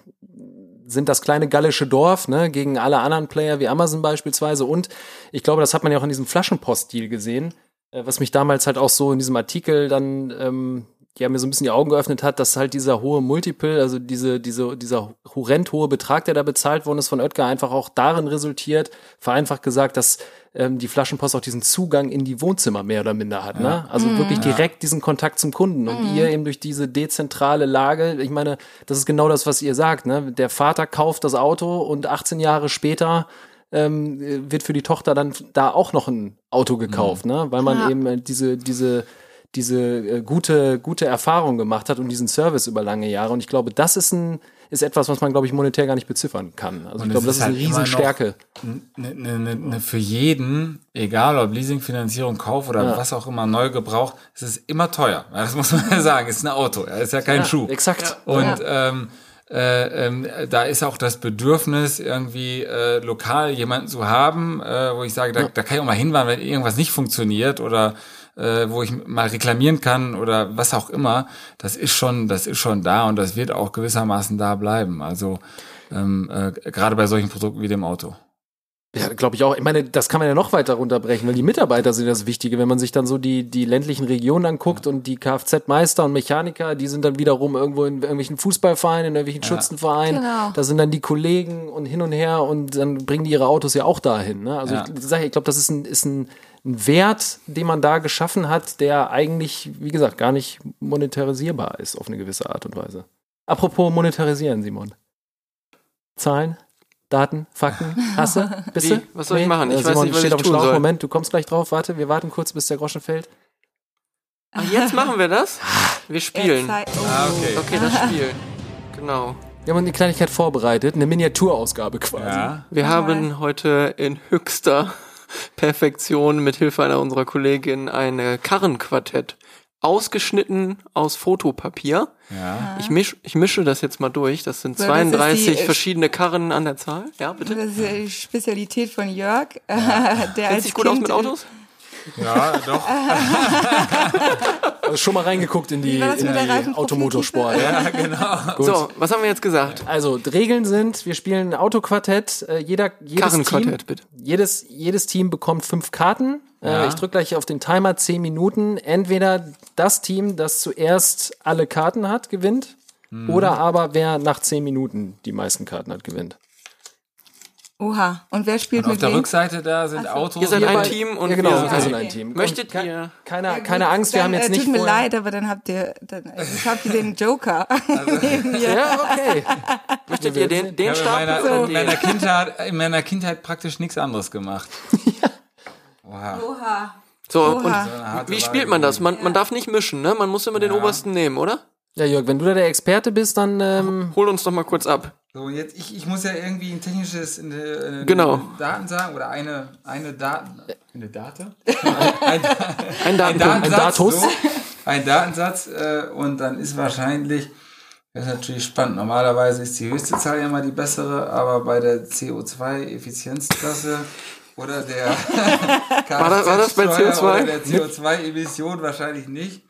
sind das kleine gallische Dorf, ne, gegen alle anderen Player wie Amazon beispielsweise. Und ich glaube, das hat man ja auch in diesem Flaschenpost-Deal gesehen, äh, was mich damals halt auch so in diesem Artikel dann, ähm, ja, mir so ein bisschen die Augen geöffnet hat, dass halt dieser hohe Multiple, also diese, diese, dieser horrend hohe Betrag, der da bezahlt worden ist von Oetker, einfach auch darin resultiert, vereinfacht gesagt, dass ähm, die Flaschenpost auch diesen Zugang in die Wohnzimmer mehr oder minder hat. Ne? Also wirklich direkt diesen Kontakt zum Kunden. Und ihr eben durch diese dezentrale Lage, ich meine, das ist genau das, was ihr sagt. Ne? Der Vater kauft das Auto und 18 Jahre später ähm, wird für die Tochter dann da auch noch ein Auto gekauft, ne? weil man Ja. eben äh, diese, diese diese äh, gute, gute Erfahrung gemacht hat und diesen Service über lange Jahre. Und ich glaube, das ist ein, ist etwas, was man, glaube ich, monetär gar nicht beziffern kann. Also ich Und glaube, es das ist ist eine halt noch- Riesenstärke. ne, ne, ne, ne, für jeden, egal ob Leasing, Finanzierung, Kauf oder was auch immer, neu gebraucht, es ist immer teuer. Ja, das muss man ja sagen. Es ist ein Auto, ja, es ist ja kein Ja, Schuh. Exakt. Und ähm, äh, ähm, da ist auch das Bedürfnis, irgendwie äh, lokal jemanden zu haben, äh, wo ich sage, da, da kann ich auch mal hinfahren, wenn irgendwas nicht funktioniert oder äh, wo ich mal reklamieren kann oder was auch immer. Das ist schon, das ist schon da und das wird auch gewissermaßen da bleiben. Also ähm, äh, gerade bei solchen Produkten wie dem Auto. Ja, glaube ich auch. Ich meine, das kann man ja noch weiter runterbrechen, weil die Mitarbeiter sind das Wichtige. Wenn man sich dann so die, die ländlichen Regionen anguckt und die Kfz-Meister und Mechaniker, die sind dann wiederum irgendwo in irgendwelchen Fußballvereinen, in irgendwelchen Schützenvereinen. Genau. Da sind dann die Kollegen und hin und her und dann bringen die ihre Autos ja auch dahin. Ne? Also Ja. ich sage, ich glaube, das ist ein, ist ein, ein Wert, den man da geschaffen hat, der eigentlich, wie gesagt, gar nicht monetarisierbar ist auf eine gewisse Art und Weise. Apropos monetarisieren, Simon. Zahlen? Daten, Fakten, Hasse, bist Wie? du? Was soll ich machen? Ich äh, weiß Simon nicht, was steht ich auf dem Schlauch. soll. Moment, du kommst gleich drauf. Warte, wir warten kurz, bis der Groschen fällt. Ach, jetzt machen wir das? Wir spielen. Ah, okay. Okay, das Spiel. Genau. Wir haben eine Kleinigkeit vorbereitet, eine Miniaturausgabe quasi. Ja. Wir haben heute in höchster Perfektion mit Hilfe einer unserer Kollegin ein Karrenquartett ausgeschnitten aus Fotopapier. Ja. Ich, misch, ich mische das jetzt mal durch. Das sind So, das ist 32 die, äh, verschiedene Karren an der Zahl. Ja, bitte. Das ist die Spezialität von Jörg, äh, der Kennt als sich gut kind aus mit Autos? Ja, doch. Also schon mal reingeguckt in die, in die? Automotorsport. Ja. Ja, genau. So, was haben wir jetzt gesagt? Also, die Regeln sind, wir spielen ein Autoquartett, äh, jeder, jedes Team, Karrenquartett, bitte. jedes, jedes Team bekommt fünf Karten. Ja. Äh, ich drücke gleich auf den Timer, zehn Minuten. Entweder das Team, das zuerst alle Karten hat, gewinnt. Mhm. Oder aber wer nach zehn Minuten die meisten Karten hat, gewinnt. Oha. Und wer spielt Und auf mit der wem? Rückseite da sind Autos. Ihr seid ein Team und ja, genau, wir wir sind sind ein Team. Möchtet ihr- Keine, Ja, keine Angst, wir dann, haben jetzt äh, nicht Tut mir vorher- leid, aber dann habt ihr, dann, also ich hab hier den Joker. Ja, okay. Möchtet ihr den, den Ich habe in Stapel meiner, oder in, meiner? Kindheit, in meiner Kindheit praktisch nichts anderes gemacht. Wow. Oha. So, Oha. und So wie spielt man das? Man, man darf nicht mischen, ne? Man muss immer den Ja. obersten nehmen, oder? Ja, Jörg, wenn du da der Experte bist, dann ähm, Hol uns doch mal kurz ab. So, jetzt, ich, ich muss ja irgendwie ein technisches eine, eine, Genau. Daten sagen oder eine, eine Daten. Eine Date? Ein ein, ein Datenpunkt. Datensatz. Datus? So, ein Datensatz äh, und dann ist wahrscheinlich, das ist natürlich spannend, normalerweise ist die höchste Zahl ja immer die bessere, aber bei der CO2-Effizienzklasse oder der War das- war das bei Kfz-Steuer CO2? Oder der CO2-Emission wahrscheinlich nicht.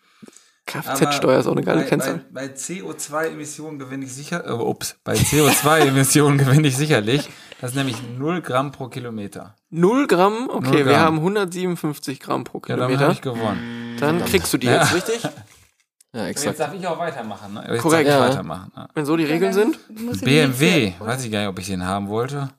Kfz-Steuer ist auch eine geile bei, Kennzahl. Bei, bei CO2-Emissionen gewinne ich sicher, äh, ups, bei CO2-Emissionen gewinne ich sicherlich. Das ist nämlich 0 Gramm pro Kilometer. Null Gramm? Okay, Null wir Gramm. haben 157 Gramm pro Ja, damit Kilometer. habe ich gewonnen. Dann kriegst du die jetzt, richtig? ja, Jetzt exakt. darf ich auch weitermachen, ne? Jetzt Korrekt. darf ich Ja. weitermachen. Ne? Wenn so die Regeln sind, BMW, weiß ich gar nicht, ob ich den haben wollte.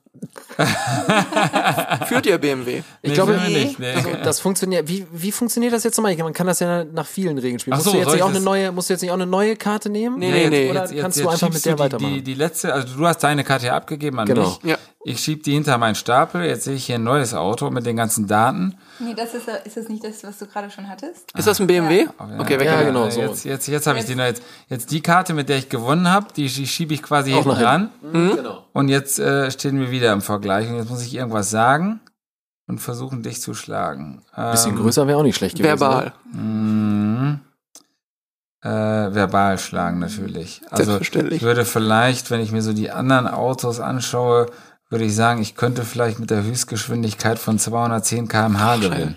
führt ihr BMW. Ich Nee, glaube, mir nicht. Nee. Also, das funktioniert. Wie, wie funktioniert das jetzt nochmal? Man kann das ja nach vielen Regeln spielen. Ach musst so, du jetzt nicht ich auch eine neue, musst du jetzt nicht auch eine neue Karte nehmen? Nee, nee, nee. Oder Jetzt- kannst jetzt du einfach mit der die, weitermachen? Die, die letzte, also du hast deine Karte ja abgegeben an Genau. mich. Ja. Ich schieb die hinter meinen Stapel. Jetzt sehe ich hier ein neues Auto mit den ganzen Daten. Nee, das ist, ist das nicht das, was du gerade schon hattest? Ist das ein BMW? Okay, weg Ja, genau, so. Jetzt, jetzt, jetzt habe ich die noch jetzt. Jetzt die Karte, mit der ich gewonnen habe, die, die schiebe ich quasi hinten nach hinten. ran. Mhm, Genau. Und jetzt äh, stehen wir wieder im Vergleich. Und jetzt muss ich irgendwas sagen und versuchen, dich zu schlagen. Bisschen Ähm, größer wäre auch nicht schlecht gewesen. Verbal. Mhm. Äh, verbal schlagen natürlich. Also Selbstverständlich. ich würde vielleicht, wenn ich mir so die anderen Autos anschaue, würde ich sagen, ich könnte vielleicht mit der Höchstgeschwindigkeit von 210 km/h gewinnen.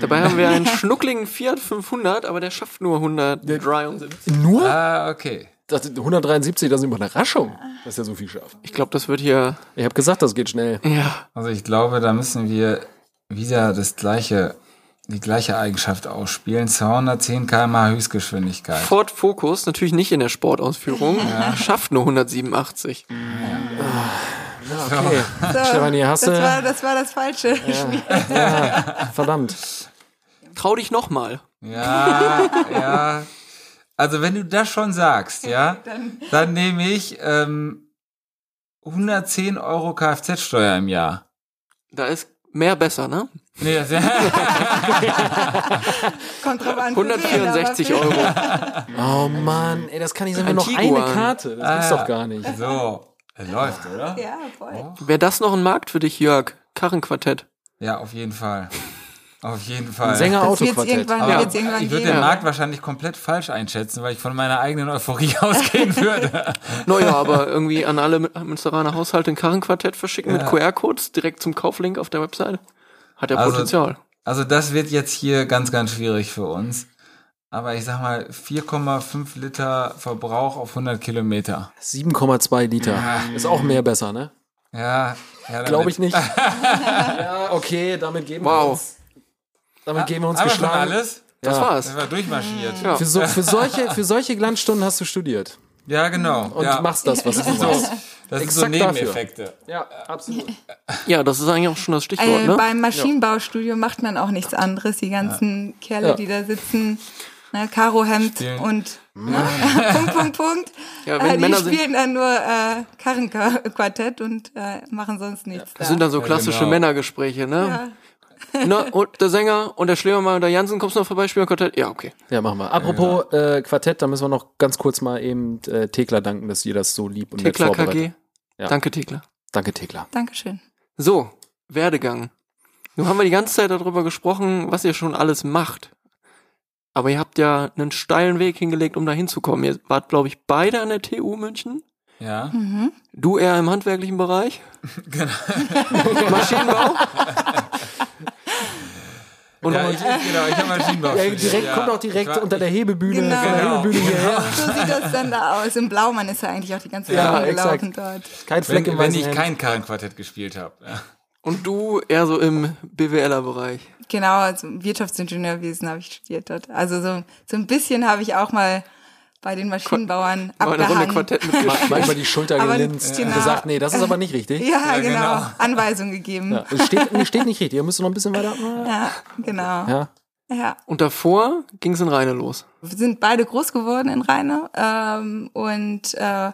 Dabei haben wir einen schnuckligen Fiat 500, aber der schafft nur 173. Ne? Nur? Ah, okay. Das, 173, das ist eine Überraschung, dass er so viel schafft. Ich glaube, das wird hier, Ich habe gesagt, das geht schnell. ja, Also ich glaube, da müssen wir wieder das gleiche, die gleiche Eigenschaft ausspielen. 210 km/h Höchstgeschwindigkeit. Ford Focus, natürlich nicht in der Sportausführung, schafft nur 187. Okay. Stefanie, hast Das du. war das, war das falsche Spiel. Verdammt. Trau dich nochmal. Ja, ja. Also wenn du das schon sagst, ja, dann nehme ich ähm, 110 Euro Kfz-Steuer im Jahr. Da ist mehr besser, ne? Nee, das, Kommt drauf an. für wen, 164 aber für- Euro. Oh Mann, ey, das kann ich sagen, wir Ein noch eine Karte. Das gibt's Ah, doch gar nicht. so. Es läuft, oder? Ja, voll. Wäre das noch ein Markt für dich, Jörg? Karrenquartett. Ja, auf jeden Fall. Auf jeden Fall. Sänger Das wird's irgendwann, Aber wird's irgendwann ich würde den Markt wahrscheinlich komplett falsch einschätzen, weil ich von meiner eigenen Euphorie ausgehen würde. Naja, aber irgendwie an alle Münsteraner Haushalte ein Karrenquartett verschicken mit QR-Codes direkt zum Kauflink auf der Website. Hat ja Also- Potenzial. Also das wird jetzt hier ganz, ganz schwierig für uns. Aber ich sag mal, 4,5 Liter Verbrauch auf 100 Kilometer. 7,2 Liter. Ist auch mehr besser, ne? Ja, ja Glaube ich nicht. ja, okay, damit geben wir Wow. uns. Damit geben wir uns Aber schon geschlagen. alles? Das Ja. war's. Sind wir durchmarschiert. Ja. Für, so, für, solche, für solche Glanzstunden hast du studiert. Ja, genau. Und ja. machst das, was du so, machst. das sind so Exakt dafür. Nebeneffekte. Ja, absolut. Ja, das ist eigentlich auch schon das Stichwort, Äh, ne? Beim Maschinenbaustudio macht man auch nichts anderes. Die ganzen Kerle, Ja. die da sitzen, ne, Karohemd Spielen. und ne, Punkt, Punkt, Punkt. Ja, wenn äh, die Männer sind- spielen dann nur äh, Karrenquartett und äh, machen sonst nichts. Das sind dann so Ja, klassische genau. Männergespräche, ne? ja. Na, und der Sänger und der Schleiermann und der Jansen, kommst du noch vorbei, spielen Quartett? Ja, okay. Ja, machen wir. Apropos äh, Quartett, da müssen wir noch ganz kurz mal eben äh, Tekla danken, dass ihr das so lieb und nett Tekla vorbereitet. KG. Ja. Danke, Tekla. Danke, Tekla. Dankeschön. So, Werdegang. Nun haben wir die ganze Zeit darüber gesprochen, was ihr schon alles macht. Aber ihr habt ja einen steilen Weg hingelegt, um da hinzukommen. Ihr wart, glaube ich, beide an der TU München. Ja. Mhm. Du eher im handwerklichen Bereich. Maschinenbau. Und ja, ich, genau, ich habe Maschinenbau Ja, direkt, ja. kommt auch direkt war- unter der Hebebühne, Genau. von der Genau. Hebebühne hierher. So sieht das dann da aus. Im Blaumann ist er eigentlich auch die ganze Ja, Zeit exakt. gelaufen dort. Kein Fleck Wenn, im wenn ich kein Karrenquartett gespielt habe. Ja. Und du eher so im BWLer-Bereich. Genau, also Wirtschaftsingenieurwesen habe ich studiert dort. Also so, so ein bisschen habe ich auch mal bei den Maschinenbauern War eine Runde abgehangen. Quartett mitgespielt. Manchmal die Schulter gelinst genau. und gesagt, nee, das ist aber nicht richtig. Ja, genau. genau. Anweisung gegeben. Ja, es steht, steht nicht richtig. Ihr müsst noch ein bisschen weiter. Ja, genau. Ja. Ja. Und davor ging es in Rheine los. Wir sind beide groß geworden in Rheine ähm, und äh,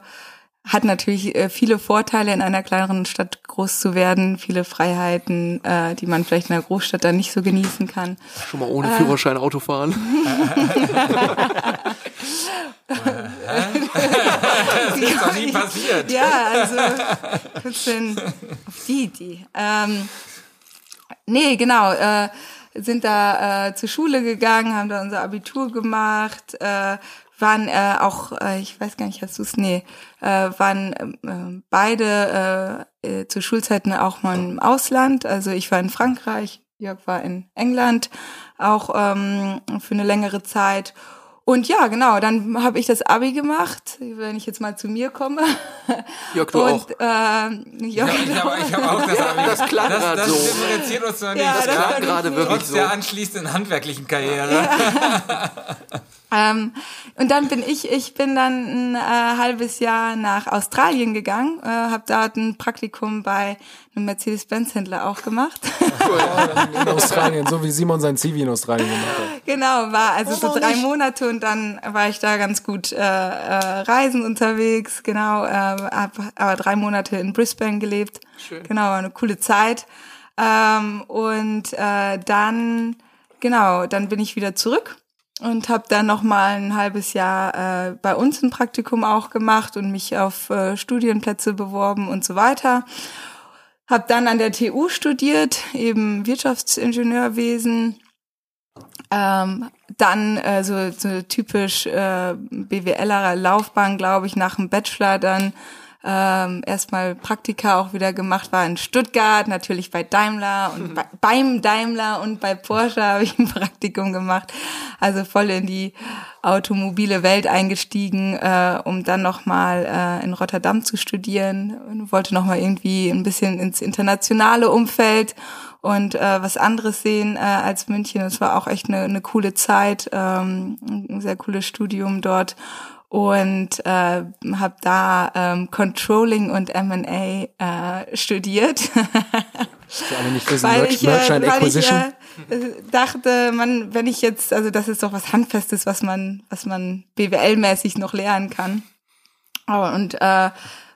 hat natürlich äh, viele Vorteile, in einer kleineren Stadt groß zu werden, viele Freiheiten, äh, die man vielleicht in einer Großstadt dann nicht so genießen kann. Schon mal ohne Führerschein Auto fahren. Das ist doch nie passiert. Ja, also kurz denn auf die Idee. Ähm, nee, genau. Äh, sind da äh, zur Schule gegangen, haben da unser Abitur gemacht, äh, waren äh, auch, äh, ich weiß gar nicht, hast du es, nee, äh, waren äh, beide äh, äh, zu Schulzeiten auch mal im Ausland. Also ich war in Frankreich, Jörg war in England, auch ähm, für eine längere Zeit. Und ja, genau, dann habe ich das Abi gemacht, wenn ich jetzt mal zu mir komme. Jörg, du Und, auch. Ähm, Ja, ja, ich habe ich hab auch das Abi. das klang das, das so. differenziert uns noch nicht. Ja, das das klang gerade wirklich trotz so. der anschließenden handwerklichen Karriere. Ähm, und dann bin ich, ich bin dann ein äh, halbes Jahr nach Australien gegangen, äh, habe dort ein Praktikum bei einem Mercedes-Benz-Händler auch gemacht. In Australien, so wie Simon sein Zivi in Australien gemacht hat. genau, war also so drei Monate und dann war ich da ganz gut äh, äh, reisen unterwegs, genau, äh, hab aber drei Monate in Brisbane gelebt. Schön. Genau, war eine coole Zeit. Ähm, und äh, dann, genau, dann bin ich wieder zurück und habe dann noch mal ein halbes Jahr äh, bei uns ein Praktikum auch gemacht und mich auf äh, Studienplätze beworben und so weiter. Habe dann an der TU studiert, eben Wirtschaftsingenieurwesen. Ähm, dann äh, so, so typisch äh, BWLer Laufbahn, glaube ich, nach dem Bachelor dann ähm, erstmal Praktika auch wieder gemacht, war in Stuttgart, natürlich bei Daimler und bei, beim Daimler und bei Porsche habe ich ein Praktikum gemacht. Also voll in die automobile Welt eingestiegen, äh, um dann nochmal äh, in Rotterdam zu studieren und wollte nochmal irgendwie ein bisschen ins internationale Umfeld und äh, was anderes sehen äh, als München. Es war auch echt eine, eine coole Zeit, ähm, ein sehr cooles Studium dort und äh, habe da ähm, Controlling und M&A äh, studiert. Wissen, weil Merch, ich, äh, Merch and weil ich Acquisition. äh, äh, dachte, man, wenn ich jetzt, also das ist doch was Handfestes, was man, was man BWL-mäßig noch lernen kann. Aber und äh,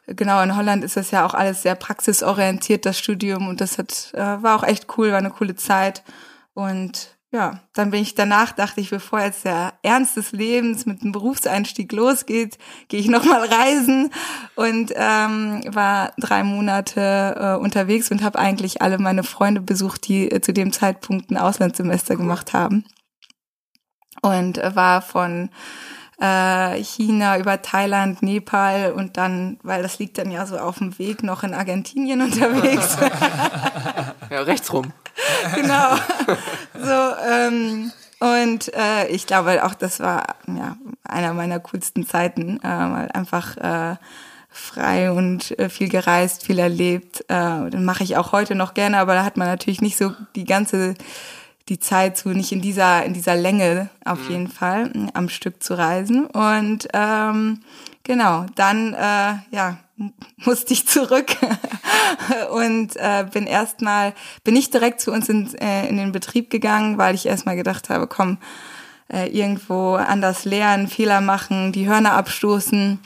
genau, in Holland ist das ja auch alles sehr praxisorientiert, das Studium. Und das hat, äh, war auch echt cool, war eine coole Zeit. Und ja, dann bin ich danach, dachte ich, bevor jetzt der Ernst des Lebens mit dem Berufseinstieg losgeht, gehe ich nochmal reisen und ähm, war drei Monate äh, unterwegs und habe eigentlich alle meine Freunde besucht, die äh, zu dem Zeitpunkt ein Auslandssemester gemacht haben. Und äh, war von äh, China über Thailand, Nepal und dann, weil das liegt dann ja so auf dem Weg, noch in Argentinien unterwegs. Ja, rechts rum. genau. So, ähm, und äh, ich glaube auch, das war ja einer meiner coolsten Zeiten, äh, weil einfach äh, frei und äh, viel gereist, viel erlebt. Äh, dann mache ich auch heute noch gerne, aber da hat man natürlich nicht so die ganze die Zeit zu, nicht in dieser in dieser Länge auf jeden Fall m, am Stück zu reisen. Und ähm, genau, dann äh, ja musste ich zurück. Und äh, bin erstmal bin ich direkt zu uns in, äh, in den Betrieb gegangen, weil ich erstmal gedacht habe, komm, äh, irgendwo anders lernen, Fehler machen, die Hörner abstoßen.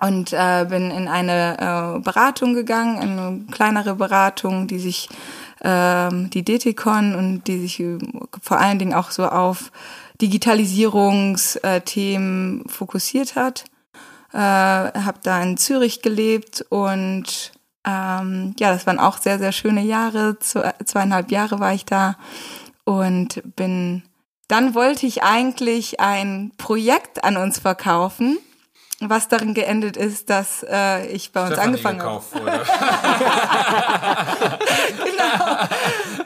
Und äh, bin in eine äh, Beratung gegangen, eine kleinere Beratung, die sich ähm, die DTCon und die sich äh, vor allen Dingen auch so auf Digitalisierungsthemen fokussiert hat. Äh, habe da in Zürich gelebt und ähm, ja, das waren auch sehr, sehr schöne Jahre. Zwei, zweieinhalb Jahre war ich da und bin, dann wollte ich eigentlich ein Projekt an uns verkaufen, was darin geendet ist, dass äh, ich bei uns Stefanie angefangen habe. genau.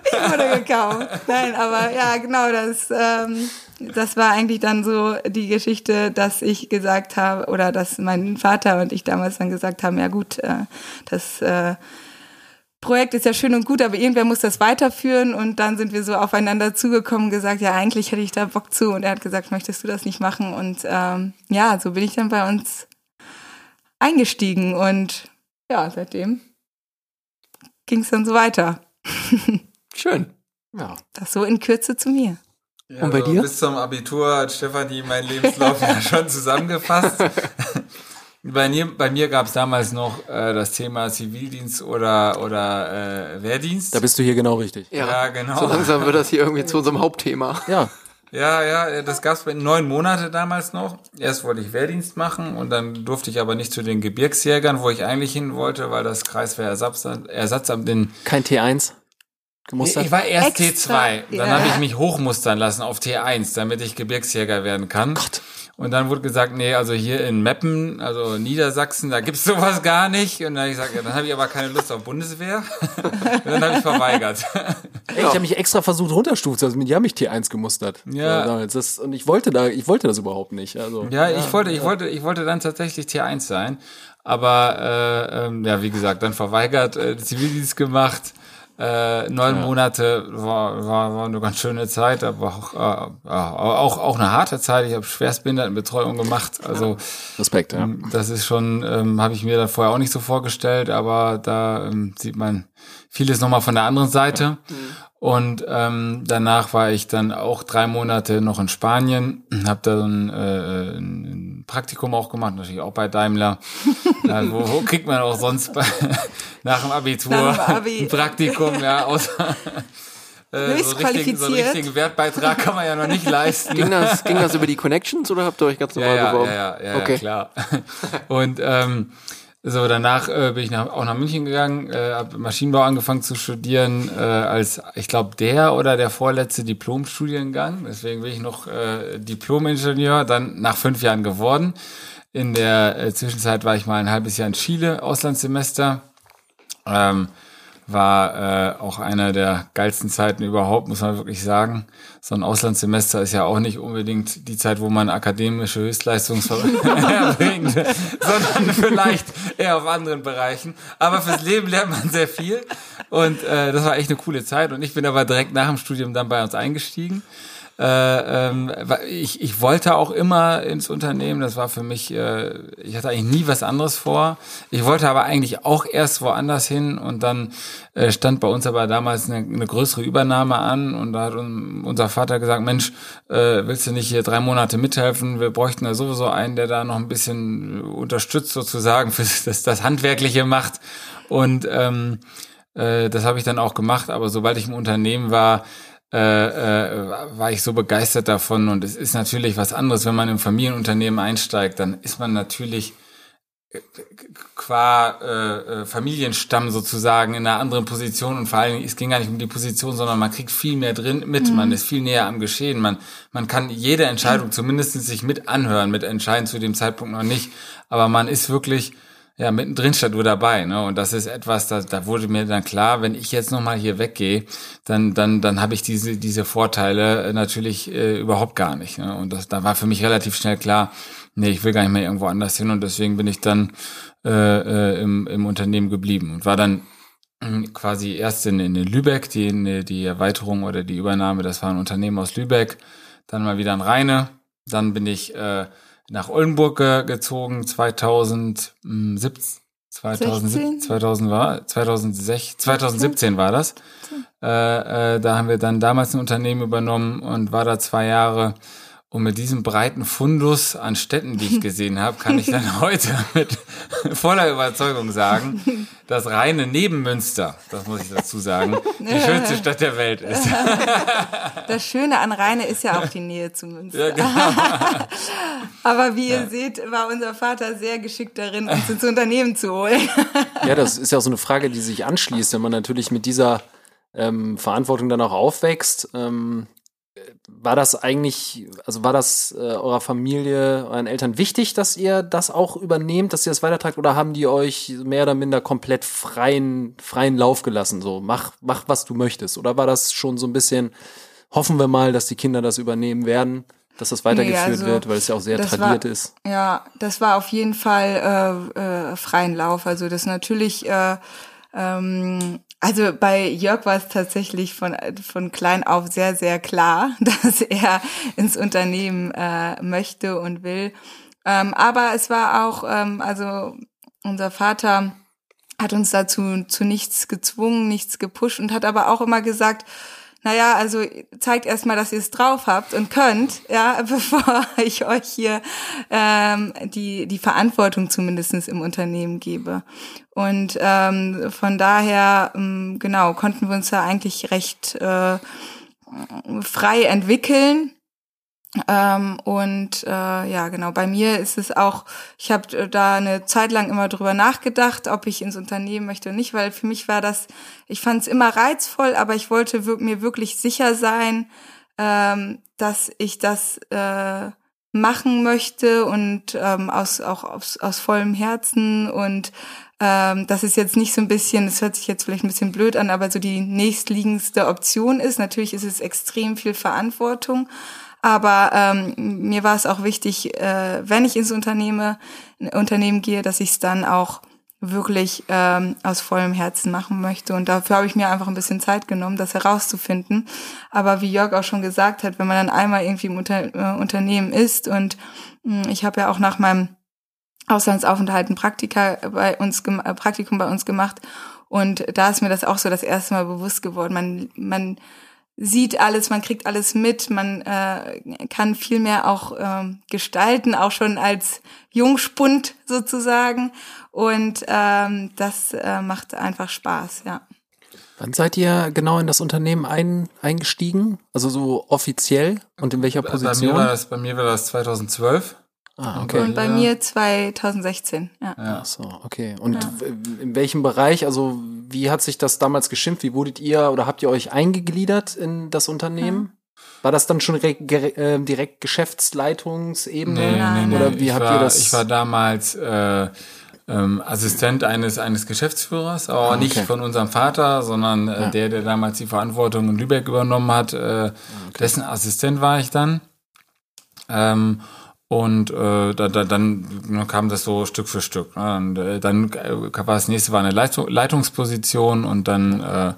Ich wurde gekauft. Nein, aber ja, genau, das, ähm, das war eigentlich dann so die Geschichte, dass ich gesagt habe, oder dass mein Vater und ich damals dann gesagt haben, ja gut, äh, das äh, Projekt ist ja schön und gut, aber irgendwer muss das weiterführen und dann sind wir so aufeinander zugekommen und gesagt, ja, eigentlich hätte ich da Bock zu und er hat gesagt, möchtest du das nicht machen und ähm, ja, so bin ich dann bei uns eingestiegen und ja, seitdem ging es dann so weiter. Schön. Ja. Das so in Kürze zu mir. Ja, Und bei also dir? Bis zum Abitur hat Stefanie meinen Lebenslauf ja schon zusammengefasst. Bei mir, bei mir gab es damals noch äh, das Thema Zivildienst oder, oder äh, Wehrdienst. Da bist du hier genau richtig. Ja, Ja, genau. So langsam wird das hier irgendwie zu unserem Hauptthema. Ja. Ja, ja, das gab's bei neun Monate damals noch. Erst wollte ich Wehrdienst machen und dann durfte ich aber nicht zu den Gebirgsjägern, wo ich eigentlich hin wollte, weil das Kreiswehrersatzamt Ersatzamt in Kein T1 gemustert. ich war erst Extra, T2, dann ja. habe ich mich hochmustern lassen auf T1, damit ich Gebirgsjäger werden kann. Gott. Und dann wurde gesagt, nee, also hier in Meppen, also Niedersachsen, da gibt's sowas gar nicht. Und dann habe ich gesagt, ja, dann habe ich aber keine Lust auf Bundeswehr. und dann habe ich verweigert. Ey, ich habe mich extra versucht runterstufen, also die haben mich T1 gemustert. Ja. damals. Das, und ich wollte da, ich wollte das überhaupt nicht. Also Ja, ich wollte, ich wollte, ich wollte dann tatsächlich T1 sein. Aber äh, ähm, ja, wie gesagt, dann verweigert, äh, Zivildienst gemacht. Äh, neun Monate war, war, war eine ganz schöne Zeit, aber auch, äh, ja, auch, auch eine harte Zeit. Ich habe Schwerstbehindertenbetreuung gemacht. Also Respekt, ja. ähm, das ist schon, ähm, habe ich mir dann vorher auch nicht so vorgestellt, aber da ähm, sieht man vieles nochmal von der anderen Seite. Und ähm, danach war ich dann auch drei Monate noch in Spanien, habe da so ein, äh, ein Praktikum auch gemacht, natürlich auch bei Daimler. ja, wo, wo kriegt man auch sonst bei, nach dem Abitur Nach dem Abi. ein Praktikum, ja, außer äh, so, richtig, so einen richtigen Wertbeitrag kann man ja noch nicht leisten. Ging das, ging das über die Connections oder habt ihr euch ganz normal ja, ja, beworben? Ja, ja, ja, okay. ja, klar. Und ähm, so danach äh, bin ich nach, auch nach München gegangen, äh, habe Maschinenbau angefangen zu studieren, äh, als ich glaube der oder der vorletzte Diplomstudiengang. Deswegen bin ich noch äh, Diplom-Ingenieur, dann nach fünf Jahren geworden. In der äh, Zwischenzeit war ich mal ein halbes Jahr in Chile, Auslandssemester. Ähm, war äh, auch einer der geilsten Zeiten überhaupt, muss man wirklich sagen. So ein Auslandssemester ist ja auch nicht unbedingt die Zeit, wo man akademische Höchstleistungsverbringt, sondern vielleicht eher auf anderen Bereichen. Aber fürs Leben lernt man sehr viel und äh, das war echt eine coole Zeit und ich bin aber direkt nach dem Studium dann bei uns eingestiegen. Äh, ähm, ich, ich wollte auch immer ins Unternehmen, das war für mich, äh, ich hatte eigentlich nie was anderes vor. Ich wollte aber eigentlich auch erst woanders hin und dann äh, stand bei uns aber damals eine, eine größere Übernahme an und da hat unser Vater gesagt, Mensch, äh, willst du nicht hier drei Monate mithelfen? Wir bräuchten da sowieso einen, der da noch ein bisschen unterstützt sozusagen, für das, das Handwerkliche macht. Und ähm, äh, das habe ich dann auch gemacht, aber sobald ich im Unternehmen war, äh, äh, war ich so begeistert davon. Und es ist natürlich was anderes, wenn man im Familienunternehmen einsteigt, dann ist man natürlich äh, qua äh, äh, Familienstamm sozusagen in einer anderen Position. Und vor allen Dingen, es ging gar nicht um die Position, sondern man kriegt viel mehr drin mit, mhm. man ist viel näher am Geschehen, man, man kann jede Entscheidung mhm. zumindest sich mit anhören, mit entscheiden zu dem Zeitpunkt noch nicht, aber man ist wirklich ja, mittendrin stand du dabei, ne? Und das ist etwas, da, da wurde mir dann klar, wenn ich jetzt nochmal hier weggehe, dann, dann, dann habe ich diese, diese Vorteile äh, natürlich äh, überhaupt gar nicht. Ne? Und das, da war für mich relativ schnell klar, nee, ich will gar nicht mehr irgendwo anders hin und deswegen bin ich dann äh, äh, im, im Unternehmen geblieben und war dann hm, quasi erst in, in Lübeck, die, die Erweiterung oder die Übernahme, das war ein Unternehmen aus Lübeck, dann mal wieder in Rheine, dann bin ich äh, nach Oldenburg gezogen 2017. 2017, 2000 war, 2006, 2017 war das. Äh, äh, da haben wir dann damals ein Unternehmen übernommen und war da zwei Jahre und mit diesem breiten Fundus an Städten, die ich gesehen habe, kann ich dann heute mit voller Überzeugung sagen, dass reine neben Münster, das muss ich dazu sagen, die schönste Stadt der Welt ist. Das Schöne an Rheine ist ja auch die Nähe zu Münster. Ja, genau. Aber wie ihr ja. seht, war unser Vater sehr geschickt darin, uns ins Unternehmen zu holen. Ja, das ist ja auch so eine Frage, die sich anschließt, wenn man natürlich mit dieser ähm, Verantwortung dann auch aufwächst. Ähm, war das eigentlich, also war das äh, eurer Familie, euren Eltern wichtig, dass ihr das auch übernehmt, dass ihr das weitertragt, oder haben die euch mehr oder minder komplett freien, freien Lauf gelassen? So, mach, mach, was du möchtest. Oder war das schon so ein bisschen, hoffen wir mal, dass die Kinder das übernehmen werden? dass das weitergeführt nee, also, wird, weil es ja auch sehr tradiert war, ist. Ja, das war auf jeden Fall äh, äh, freien Lauf. Also das natürlich äh, ähm, also bei Jörg war es tatsächlich von, von klein auf sehr, sehr klar, dass er ins Unternehmen äh, möchte und will. Ähm, aber es war auch, ähm, also unser Vater hat uns dazu zu nichts gezwungen, nichts gepusht und hat aber auch immer gesagt, naja, also zeigt erstmal, dass ihr es drauf habt und könnt, ja, bevor ich euch hier ähm, die, die Verantwortung zumindestens im Unternehmen gebe. Und ähm, von daher, ähm, genau, konnten wir uns da eigentlich recht äh, frei entwickeln. Ähm, und äh, ja, genau, bei mir ist es auch, ich habe da eine Zeit lang immer drüber nachgedacht, ob ich ins Unternehmen möchte oder nicht, weil für mich war das, ich fand es immer reizvoll, aber ich wollte mir wirklich sicher sein, ähm, dass ich das äh, machen möchte und ähm, aus, auch aus, aus vollem Herzen und ähm, dass es jetzt nicht so ein bisschen, das hört sich jetzt vielleicht ein bisschen blöd an, aber so die nächstliegendste Option ist. Natürlich ist es extrem viel Verantwortung, aber ähm, mir war es auch wichtig, äh, wenn ich ins Unternehmen, Unternehmen gehe, dass ich es dann auch wirklich ähm, aus vollem Herzen machen möchte. Und dafür habe ich mir einfach ein bisschen Zeit genommen, das herauszufinden. Aber wie Jörg auch schon gesagt hat, wenn man dann einmal irgendwie im Unter äh, Unternehmen ist und mh, hm, ich habe ja auch nach meinem Auslandsaufenthalt ein Praktika bei uns, äh, Praktikum bei uns gemacht und da ist mir das auch so das erste Mal bewusst geworden. Man, man sieht alles, man kriegt alles mit, man äh, kann viel mehr auch äh, gestalten, auch schon als Jungspund sozusagen. Und ähm, das äh, macht einfach Spaß, ja. Wann seid ihr genau in das Unternehmen ein, eingestiegen? Also so offiziell und in welcher Position? Bei mir war das, bei mir war das 2012. Ah, okay. Und bei ja. mir 2016, ja. ja. Ach so, okay. Und ja. in welchem Bereich, also wie hat sich das damals geschimpft? Wie wurdet ihr oder habt ihr euch eingegliedert in das Unternehmen? War das dann schon direkt, äh, direkt Geschäftsleitungsebene? Nee, nee, nee, oder wie ich habt war, ihr das? Ich war damals äh, ähm, Assistent eines eines Geschäftsführers, aber ah, okay. nicht von unserem Vater, sondern äh, der, der damals die Verantwortung in Lübeck übernommen hat. Äh, ah, okay. Dessen Assistent war ich dann. Ähm, und äh, da, da, dann kam das so Stück für Stück. Ne? Und, äh, dann war das nächste war eine Leitung, Leitungsposition und dann äh,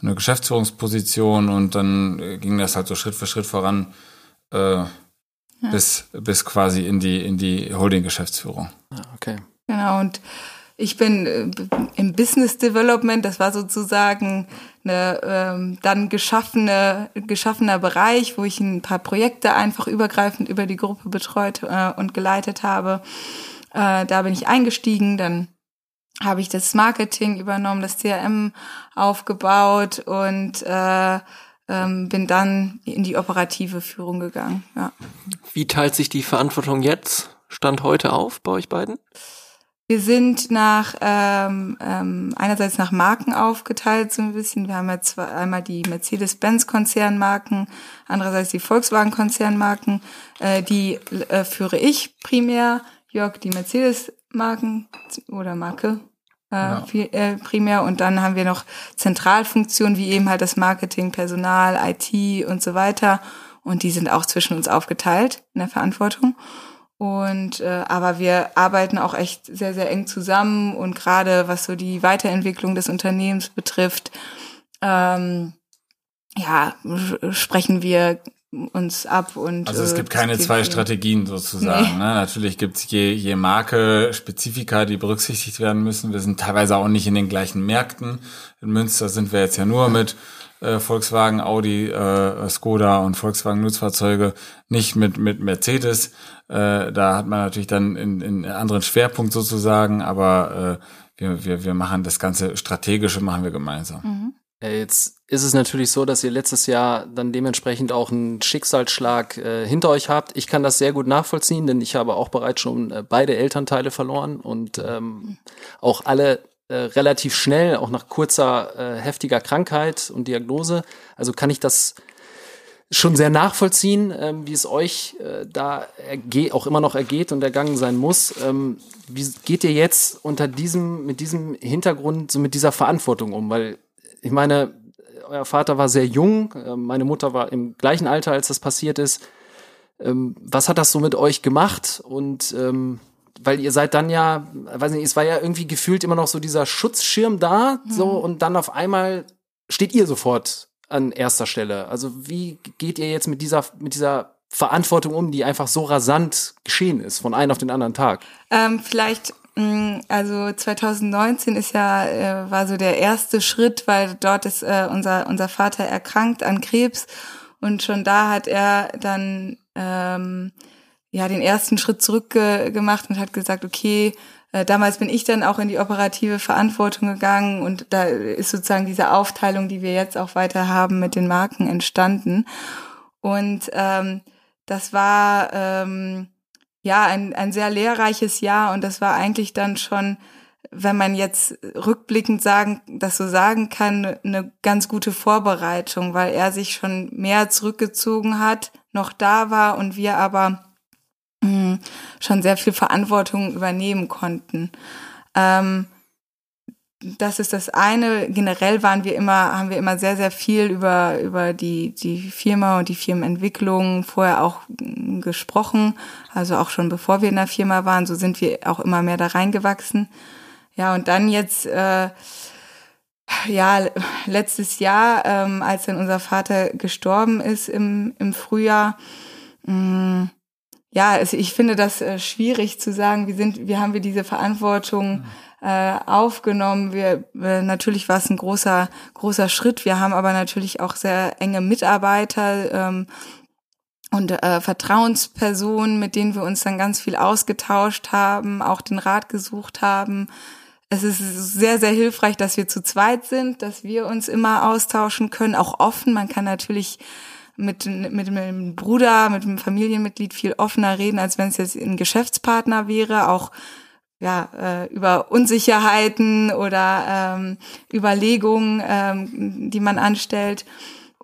eine Geschäftsführungsposition und dann äh, ging das halt so Schritt für Schritt voran äh, bis, bis quasi in die, in die Holding-Geschäftsführung. Ah, okay. Genau, und ich bin äh, im Business Development, das war sozusagen eine ähm, dann geschaffene, geschaffener Bereich, wo ich ein paar Projekte einfach übergreifend über die Gruppe betreut äh, und geleitet habe. Äh, da bin ich eingestiegen, dann habe ich das Marketing übernommen, das CRM aufgebaut und äh, ähm, bin dann in die operative Führung gegangen. Ja. Wie teilt sich die Verantwortung jetzt, Stand heute auf bei euch beiden? Wir sind nach ähm, ähm, einerseits nach Marken aufgeteilt so ein bisschen. Wir haben ja zwei, einmal die Mercedes-Benz-Konzernmarken, andererseits die Volkswagen-Konzernmarken. Äh, die äh, führe ich primär. Jörg die Mercedes-Marken oder Marke äh, viel, äh, primär. Und dann haben wir noch Zentralfunktionen wie eben halt das Marketing, Personal, IT und so weiter. Und die sind auch zwischen uns aufgeteilt in der Verantwortung. Und äh, aber wir arbeiten auch echt sehr, sehr eng zusammen und gerade was so die Weiterentwicklung des Unternehmens betrifft, ähm, ja, sprechen wir uns ab und Also es äh, gibt keine zwei. Strategien sozusagen. Nee. Ne? Natürlich gibt es je, je Marke Spezifika, die berücksichtigt werden müssen. Wir sind teilweise auch nicht in den gleichen Märkten. In Münster sind wir jetzt ja nur mit äh, Volkswagen, Audi, äh, Skoda und Volkswagen Nutzfahrzeuge, nicht mit, mit Mercedes. Äh, da hat man natürlich dann in, in einen anderen Schwerpunkt sozusagen, aber äh, wir, wir, wir machen das ganze Strategische machen wir gemeinsam. Ja, jetzt ist es natürlich so, dass ihr letztes Jahr dann dementsprechend auch einen Schicksalsschlag äh, hinter euch habt. Ich kann das sehr gut nachvollziehen, denn ich habe auch bereits schon äh, beide Elternteile verloren und ähm, auch alle äh, relativ schnell, auch nach kurzer äh, heftiger Krankheit und Diagnose. Also kann ich das schon sehr nachvollziehen, ähm, wie es euch äh, da auch immer noch ergeht und ergangen sein muss. Ähm, wie geht ihr jetzt unter diesem, mit diesem Hintergrund, so mit dieser Verantwortung um? Weil ich meine, euer Vater war sehr jung, äh, meine Mutter war im gleichen Alter, als das passiert ist. Ähm, was hat das so mit euch gemacht? Und ähm, weil ihr seid dann ja, weiß nicht, es war ja irgendwie gefühlt immer noch so dieser Schutzschirm da, so und dann auf einmal steht ihr sofort an erster Stelle. Also wie geht ihr jetzt mit dieser mit dieser Verantwortung um, die einfach so rasant geschehen ist von einem auf den anderen Tag? Ähm, vielleicht, mh, also 2019 ist ja, äh, war so der erste Schritt, weil dort ist äh, unser, unser Vater erkrankt an Krebs und schon da hat er dann ähm, ja den ersten Schritt zurück ge gemacht und hat gesagt, okay, äh, damals bin ich dann auch in die operative Verantwortung gegangen und da ist sozusagen diese Aufteilung, die wir jetzt auch weiter haben mit den Marken entstanden. Und ähm, das war ähm, ja ein, ein sehr lehrreiches Jahr und das war eigentlich dann schon, wenn man jetzt rückblickend sagen, das so sagen kann, eine ganz gute Vorbereitung, weil er sich schon mehr zurückgezogen hat, noch da war und wir aber mh, schon sehr viel Verantwortung übernehmen konnten. Ähm, das ist das eine. Generell waren wir immer, haben wir immer sehr, sehr viel über, über die, die Firma und die Firmenentwicklung vorher auch mm, gesprochen. Also auch schon bevor wir in der Firma waren, so sind wir auch immer mehr da reingewachsen. Ja, und dann jetzt, äh, ja, letztes Jahr, ähm, als dann unser Vater gestorben ist im, im Frühjahr, mh, ja, also ich finde das äh, schwierig zu sagen, wir sind, wir haben wir diese Verantwortung äh, aufgenommen. Wir äh, natürlich war es ein großer großer Schritt. Wir haben aber natürlich auch sehr enge Mitarbeiter ähm, und äh, Vertrauenspersonen, mit denen wir uns dann ganz viel ausgetauscht haben, auch den Rat gesucht haben. Es ist sehr, sehr hilfreich, dass wir zu zweit sind, dass wir uns immer austauschen können, auch offen. Man kann natürlich mit, mit einem Bruder, mit einem Familienmitglied viel offener reden, als wenn es jetzt ein Geschäftspartner wäre, auch ja, äh, über Unsicherheiten oder ähm, Überlegungen, ähm, die man anstellt.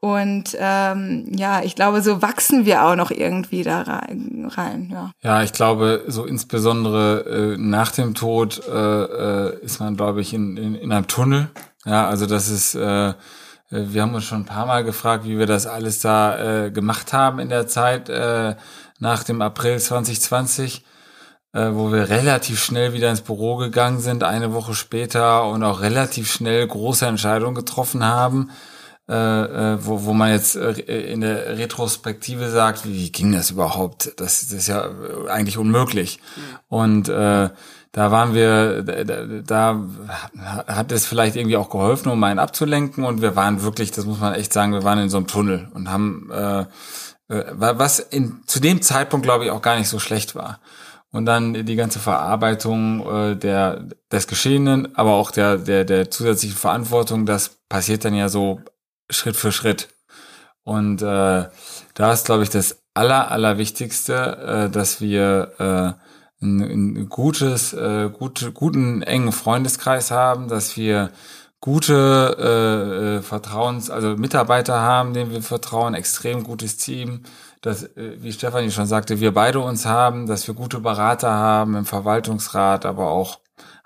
Und ähm, ja, ich glaube, so wachsen wir auch noch irgendwie da rein. rein ja. Ja, ich glaube, so insbesondere äh, nach dem Tod äh, äh, ist man, glaube ich, in, in, in einem Tunnel. Ja, also das ist, äh, wir haben uns schon ein paar Mal gefragt, wie wir das alles da äh, gemacht haben in der Zeit äh, nach dem April 2020. äh, wo wir relativ schnell wieder ins Büro gegangen sind, eine Woche später und auch relativ schnell große Entscheidungen getroffen haben, äh, äh, wo, wo man jetzt äh, in der Retrospektive sagt, wie, wie ging das überhaupt? Das, das ist ja eigentlich unmöglich. Und äh, da waren wir, da, da hat es vielleicht irgendwie auch geholfen, um einen abzulenken. Und wir waren wirklich, das muss man echt sagen, wir waren in so einem Tunnel und haben, äh, äh was in, zu dem Zeitpunkt, glaube ich, auch gar nicht so schlecht war. Und dann die ganze Verarbeitung äh, der, des Geschehenen, aber auch der, der, der zusätzlichen Verantwortung, das passiert dann ja so Schritt für Schritt. Und äh, da ist, glaube ich, das Aller, Allerwichtigste, äh, dass wir äh, ein, ein gutes, äh, gute, guten engen Freundeskreis haben, dass wir gute äh, äh, Vertrauens, also Mitarbeiter haben, denen wir vertrauen, extrem gutes Team, dass, äh, wie Stefanie schon sagte, wir beide uns haben, dass wir gute Berater haben im Verwaltungsrat, aber auch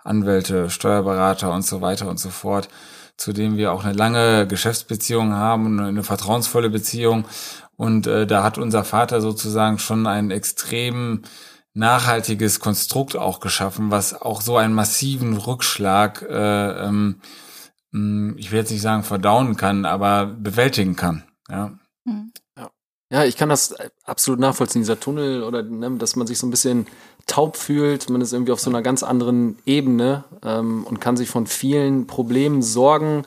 Anwälte, Steuerberater und so weiter und so fort, zu denen wir auch eine lange Geschäftsbeziehung haben und eine vertrauensvolle Beziehung. Und äh, da hat unser Vater sozusagen schon einen extremen nachhaltiges Konstrukt auch geschaffen, was auch so einen massiven Rückschlag, äh, ähm, mm, ich will jetzt nicht sagen verdauen kann, aber bewältigen kann. Ja. Mhm. ja. Ja, ich kann das absolut nachvollziehen, dieser Tunnel oder ne, dass man sich so ein bisschen taub fühlt, man ist irgendwie auf so einer ganz anderen Ebene ähm, und kann sich von vielen Problemen, Sorgen,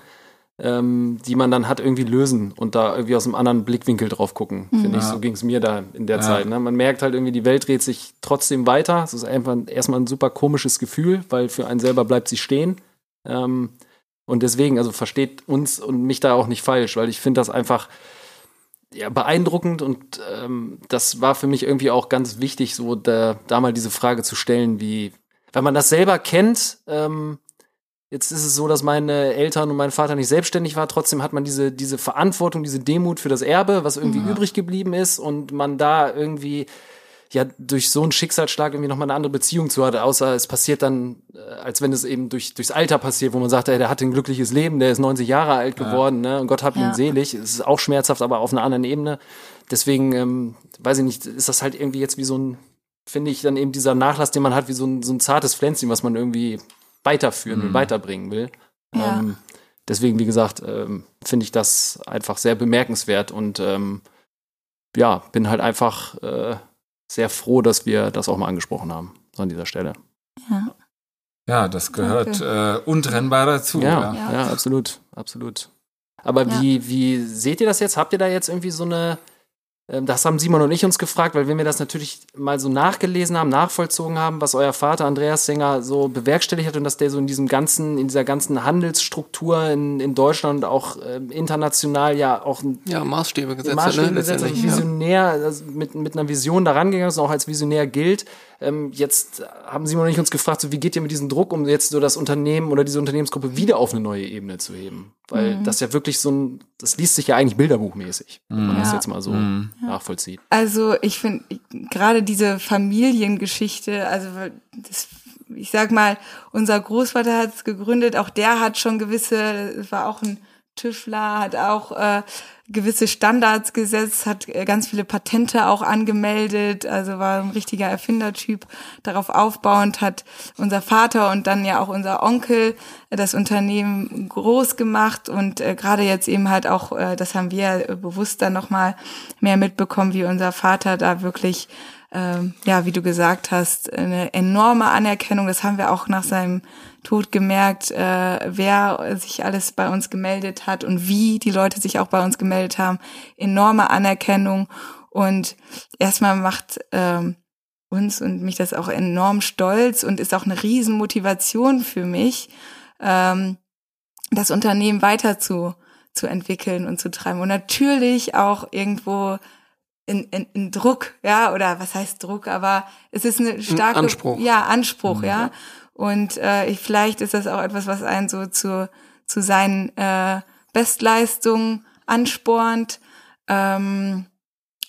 ähm, die man dann hat, irgendwie lösen und da irgendwie aus einem anderen Blickwinkel drauf gucken. Mhm. Finde ich, so ging es mir da in der ja. Zeit. Ne? Man merkt halt irgendwie, die Welt dreht sich trotzdem weiter. Es ist einfach erstmal ein super komisches Gefühl, weil für einen selber bleibt sie stehen. Ähm, und deswegen, also versteht uns und mich da auch nicht falsch, weil ich finde das einfach ja, beeindruckend und ähm, das war für mich irgendwie auch ganz wichtig, so da, da mal diese Frage zu stellen, wie, wenn man das selber kennt, ähm, Jetzt ist es so, dass meine Eltern und mein Vater nicht selbstständig war. Trotzdem hat man diese, diese Verantwortung, diese Demut für das Erbe, was irgendwie ja. übrig geblieben ist und man da irgendwie ja durch so einen Schicksalsschlag irgendwie nochmal eine andere Beziehung zu hat, außer es passiert dann, äh, als wenn es eben durch, durchs Alter passiert, wo man sagt, ey, der hat ein glückliches Leben, der ist 90 Jahre alt geworden, ja. ne? Und Gott hab ihn ja. selig. Es ist auch schmerzhaft, aber auf einer anderen Ebene. Deswegen, ähm, weiß ich nicht, ist das halt irgendwie jetzt wie so ein, finde ich, dann eben dieser Nachlass, den man hat, wie so ein, so ein zartes Pflänzchen, was man irgendwie weiterführen will, mhm. weiterbringen will. Ja. Ähm, deswegen, wie gesagt, ähm, finde ich das einfach sehr bemerkenswert und ähm, ja, bin halt einfach äh, sehr froh, dass wir das auch mal angesprochen haben, so an dieser Stelle. Ja. Ja, das gehört äh, untrennbar dazu. Ja, ja, ja. absolut, absolut. Aber ja. wie, wie seht ihr das jetzt? Habt ihr da jetzt irgendwie so eine das haben Simon und ich uns gefragt, weil wir mir das natürlich mal so nachgelesen haben, nachvollzogen haben, was euer Vater Andreas Sänger so bewerkstelligt hat und dass der so in diesem ganzen, in dieser ganzen Handelsstruktur in, in Deutschland auch äh, international ja auch ja, Maßstäbe gesetzt Maßstäbe hat, ne? gesetzt, Visionär, also mit, mit einer Vision daran gegangen ist und auch als Visionär gilt. Ähm, jetzt haben Simon und ich uns gefragt, so wie geht ihr mit diesem Druck, um jetzt so das Unternehmen oder diese Unternehmensgruppe wieder auf eine neue Ebene zu heben? Weil mhm. das ja wirklich so ein, das liest sich ja eigentlich bilderbuchmäßig, wenn man ja. das jetzt mal so mhm. nachvollzieht. Also ich finde gerade diese Familiengeschichte, also das ich sag mal, unser Großvater hat es gegründet, auch der hat schon gewisse, war auch ein Tüffler, hat auch äh, gewisse Standards gesetzt, hat äh, ganz viele Patente auch angemeldet, also war ein richtiger Erfindertyp. Darauf aufbauend hat unser Vater und dann ja auch unser Onkel das Unternehmen groß gemacht und äh, gerade jetzt eben halt auch, äh, das haben wir bewusst dann nochmal mehr mitbekommen, wie unser Vater da wirklich ähm, ja, wie du gesagt hast, eine enorme Anerkennung. Das haben wir auch nach seinem Tod gemerkt, äh, wer sich alles bei uns gemeldet hat und wie die Leute sich auch bei uns gemeldet haben. Enorme Anerkennung und erstmal macht ähm, uns und mich das auch enorm stolz und ist auch eine Riesenmotivation für mich, ähm, das Unternehmen weiter zu, zu entwickeln und zu treiben. Und natürlich auch irgendwo in, in, in Druck, ja, oder was heißt Druck, aber es ist eine starke Anspruch. Ja, Anspruch, mhm. ja. Und äh, vielleicht ist das auch etwas, was einen so zu, zu seinen äh, Bestleistungen anspornt. Ähm,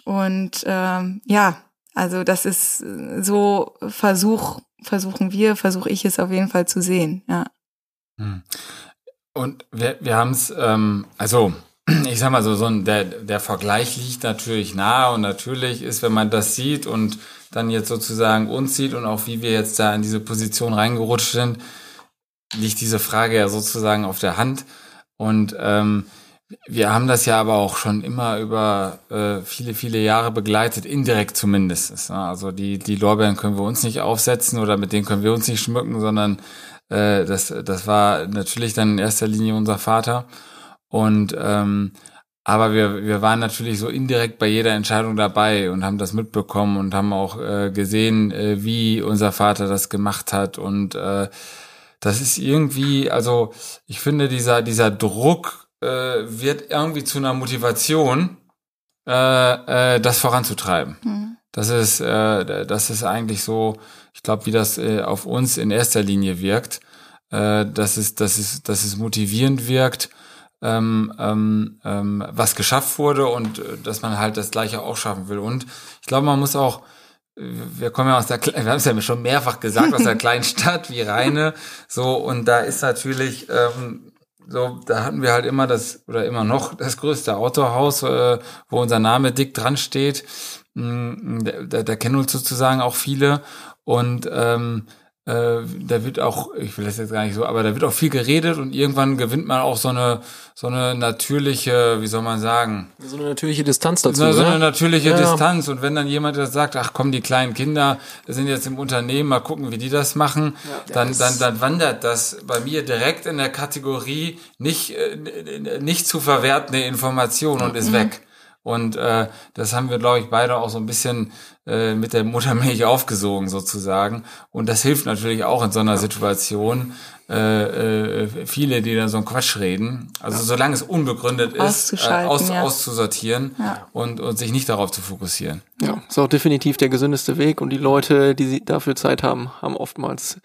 und ähm, ja, also das ist so Versuch, versuchen wir, versuche ich es auf jeden Fall zu sehen, ja. Hm. Und wir, wir haben es, ähm, also ich sag mal so, so ein, der, der Vergleich liegt natürlich nahe und natürlich ist, wenn man das sieht und dann jetzt sozusagen uns sieht und auch wie wir jetzt da in diese Position reingerutscht sind, liegt diese Frage ja sozusagen auf der Hand. Und ähm, wir haben das ja aber auch schon immer über äh, viele, viele Jahre begleitet, indirekt zumindest. Also die, die Lorbeeren können wir uns nicht aufsetzen oder mit denen können wir uns nicht schmücken, sondern äh, das, das war natürlich dann in erster Linie unser Vater. Und ähm, aber wir, wir waren natürlich so indirekt bei jeder Entscheidung dabei und haben das mitbekommen und haben auch äh, gesehen, äh, wie unser Vater das gemacht hat. Und äh, das ist irgendwie, also ich finde, dieser, dieser Druck äh, wird irgendwie zu einer Motivation, äh, äh, das voranzutreiben. Mhm. Das ist, äh, das ist eigentlich so, ich glaube, wie das äh, auf uns in erster Linie wirkt, äh, dass es, dass es, dass es motivierend wirkt, ähm, ähm, ähm, was geschafft wurde und äh, dass man halt das Gleiche auch schaffen will. Und ich glaube, man muss auch, wir kommen ja aus der, wir haben es ja schon mehrfach gesagt, aus der kleinen Stadt wie Rheine, so und da ist natürlich ähm, so, da hatten wir halt immer das oder immer noch das größte Autohaus, äh, wo unser Name dick dran steht. Mm, Da, da, da kennen uns sozusagen auch viele und ähm, äh, da wird auch, ich will das jetzt gar nicht so, aber da wird auch viel geredet und irgendwann gewinnt man auch so eine so eine natürliche, wie soll man sagen, So eine natürliche Distanz dazu. so, so eine ne? natürliche Ja, ja. Distanz. Und wenn dann jemand das sagt, ach komm, die kleinen Kinder sind jetzt im Unternehmen, mal gucken, wie die das machen, dann, dann, dann wandert das bei mir direkt in der Kategorie nicht, äh, nicht zu verwertende Information und Mhm. ist weg. Und äh, das haben wir, glaube ich, beide auch so ein bisschen äh, mit der Muttermilch aufgesogen sozusagen. Und das hilft natürlich auch in so einer Situation. Äh, äh, viele, die dann so einen Quatsch reden. Also solange es unbegründet ist, äh, aus, ja. auszusortieren Ja. und, und sich nicht darauf zu fokussieren. Ja, ist auch definitiv der gesündeste Weg und die Leute, die sie dafür Zeit haben, haben oftmals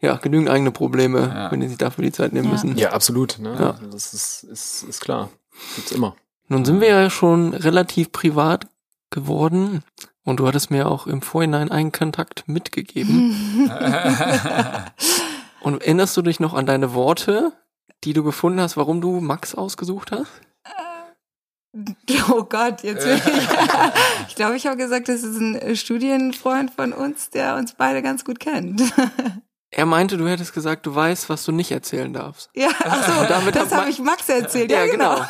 ja genügend eigene Probleme, Ja. wenn die sich dafür die Zeit nehmen Ja. müssen. Ja, absolut. Ne? Ja. Das ist, ist, ist klar. Gibt's immer. Nun sind wir ja schon relativ privat geworden und du hattest mir auch im Vorhinein einen Kontakt mitgegeben. und erinnerst du dich noch an deine Worte, die du gefunden hast, warum du Max ausgesucht hast? Oh Gott, jetzt will ich. ich glaube, ich habe gesagt, das ist ein Studienfreund von uns, der uns beide ganz gut kennt. Er meinte, du hättest gesagt, du weißt, was du nicht erzählen darfst. Ja, ach so, damit das habe ich Max erzählt. Ja, genau.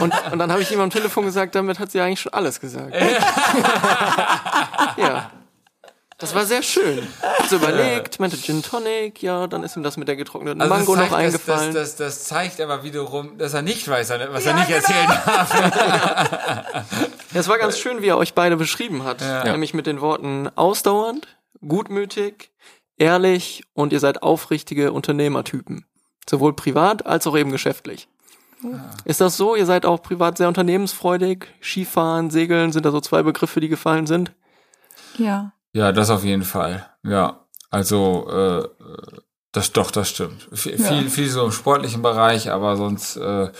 Und, und dann habe ich ihm am Telefon gesagt, damit hat sie eigentlich schon alles gesagt. ja. Das war sehr schön. Hat so überlegt, meinte Gin Tonic, ja, dann ist ihm das mit der getrockneten Also Mango zeigt, noch eingefallen. Das, das, das zeigt aber wiederum, dass er nicht weiß, was Ja, er nicht genau. erzählen darf. Ja, es war ganz schön, wie er euch beide beschrieben hat. Nämlich mit den Worten ausdauernd, gutmütig, ehrlich und ihr seid aufrichtige Unternehmertypen. Sowohl privat als auch eben geschäftlich. Ist das so? Ihr seid auch privat sehr unternehmensfreudig? Skifahren, Segeln, sind da so zwei Begriffe, die gefallen sind? Ja. Ja, das auf jeden Fall. Ja, also äh, das doch, das stimmt. V Viel, viel so im sportlichen Bereich, aber sonst äh,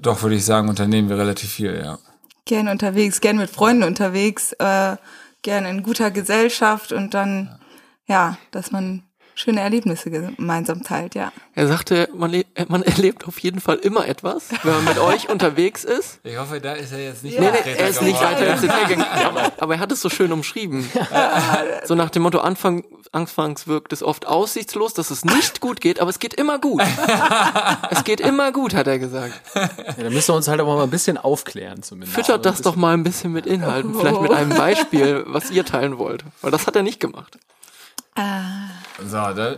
doch würde ich sagen, unternehmen wir relativ viel, ja. Gern unterwegs, gern mit Freunden unterwegs, äh, gern in guter Gesellschaft und dann, ja, dass man schöne Erlebnisse gemeinsam teilt, ja. Er sagte, man, le äh, man erlebt auf jeden Fall immer etwas, wenn man mit euch unterwegs ist. Ich hoffe, da ist er jetzt nicht Nee, nee, konkreter er ist nicht weiter ins Detail gegangen. Aber, aber er hat es so schön umschrieben. So nach dem Motto, Anfang, anfangs wirkt es oft aussichtslos, dass es nicht gut geht, aber es geht immer gut. Es geht immer gut, hat er gesagt. Ja, da müssen wir uns halt aber mal ein bisschen aufklären zumindest. Füttert das doch mal ein bisschen mit Inhalten, vielleicht mit einem Beispiel, was ihr teilen wollt. Weil das hat er nicht gemacht. So, da.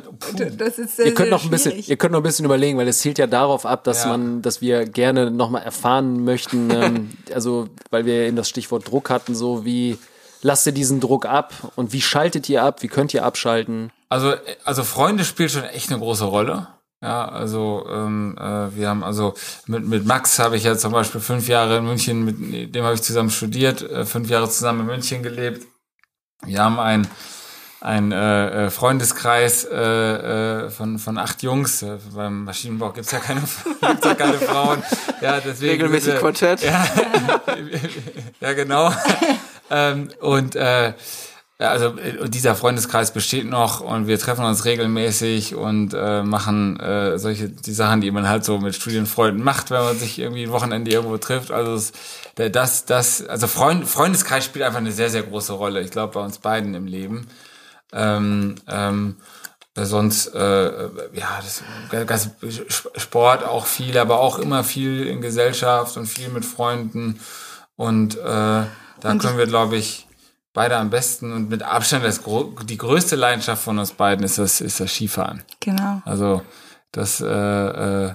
Das ist sehr, Ihr könnt sehr noch ein bisschen, schwierig. ihr könnt noch ein bisschen überlegen, weil es zielt ja darauf ab, dass Ja. man, dass wir gerne nochmal erfahren möchten, ähm, also weil wir eben das Stichwort Druck hatten, so wie lasst ihr diesen Druck ab und wie schaltet ihr ab, wie könnt ihr abschalten? Also, also Freunde spielt schon echt eine große Rolle. Ja, also ähm, äh, wir haben also mit mit Max habe ich ja zum Beispiel fünf Jahre in München, mit dem habe ich zusammen studiert, äh, fünf Jahre zusammen in München gelebt. Wir haben ein ein äh, äh, Freundeskreis äh, äh, von von acht Jungs. Äh, beim Maschinenbau gibt's ja keine gibt's ja keine Frauen. Ja, deswegen Regelmäßig bitte- Quartett. ja, genau. ähm, und äh, Ja, also äh, dieser Freundeskreis besteht noch und wir treffen uns regelmäßig und äh, machen äh, solche die Sachen, die man halt so mit Studienfreunden macht, wenn man sich irgendwie ein Wochenende irgendwo trifft. Also es, das, das, also Freund, Freundeskreis spielt einfach eine sehr, sehr große Rolle. Ich glaube bei uns beiden im Leben. Ähm, ähm, sonst, äh, ja, das Sport auch viel, aber auch immer viel in Gesellschaft und viel mit Freunden. Und äh, da können wir, glaube ich, beide am besten und mit Abstand das, die größte Leidenschaft von uns beiden ist das, ist das Skifahren. Genau. Also das äh, äh,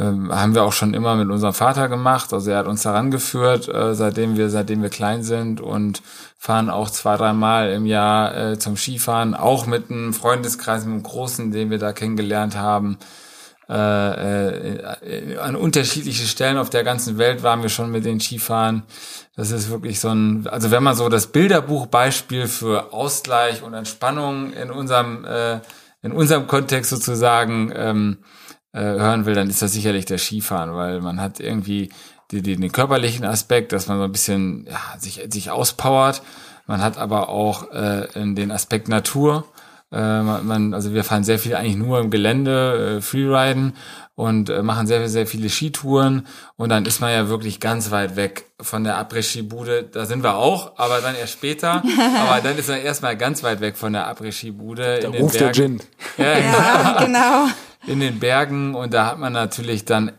ähm, haben wir auch schon immer mit unserem Vater gemacht. Also er hat uns daran geführt, äh, seitdem wir seitdem wir klein sind und fahren auch zwei dreimal im Jahr äh, zum Skifahren, auch mit einem Freundeskreis, mit einem großen, den wir da kennengelernt haben. Äh, äh, an unterschiedliche Stellen auf der ganzen Welt waren wir schon mit den Skifahren. Das ist wirklich so ein, also wenn man so das Bilderbuchbeispiel für Ausgleich und Entspannung in unserem in unserem Kontext sozusagen ähm, äh, hören will, dann ist das sicherlich der Skifahren, weil man hat irgendwie die, die, den körperlichen Aspekt, dass man so ein bisschen ja, sich, sich auspowert. Man hat aber auch äh, den Aspekt Natur. Äh, man, also wir fahren sehr viel eigentlich nur im Gelände, äh, Freeriden und äh, machen sehr, sehr viele Skitouren und dann ist man ja wirklich ganz weit weg von der Après-Ski-Bude. Da sind wir auch, aber dann erst später. aber dann ist man erstmal ganz weit weg von der Après-Ski-Bude. Da in den ruft der Bergen. Gin. Ja, Ja, genau. In den Bergen und da hat man natürlich dann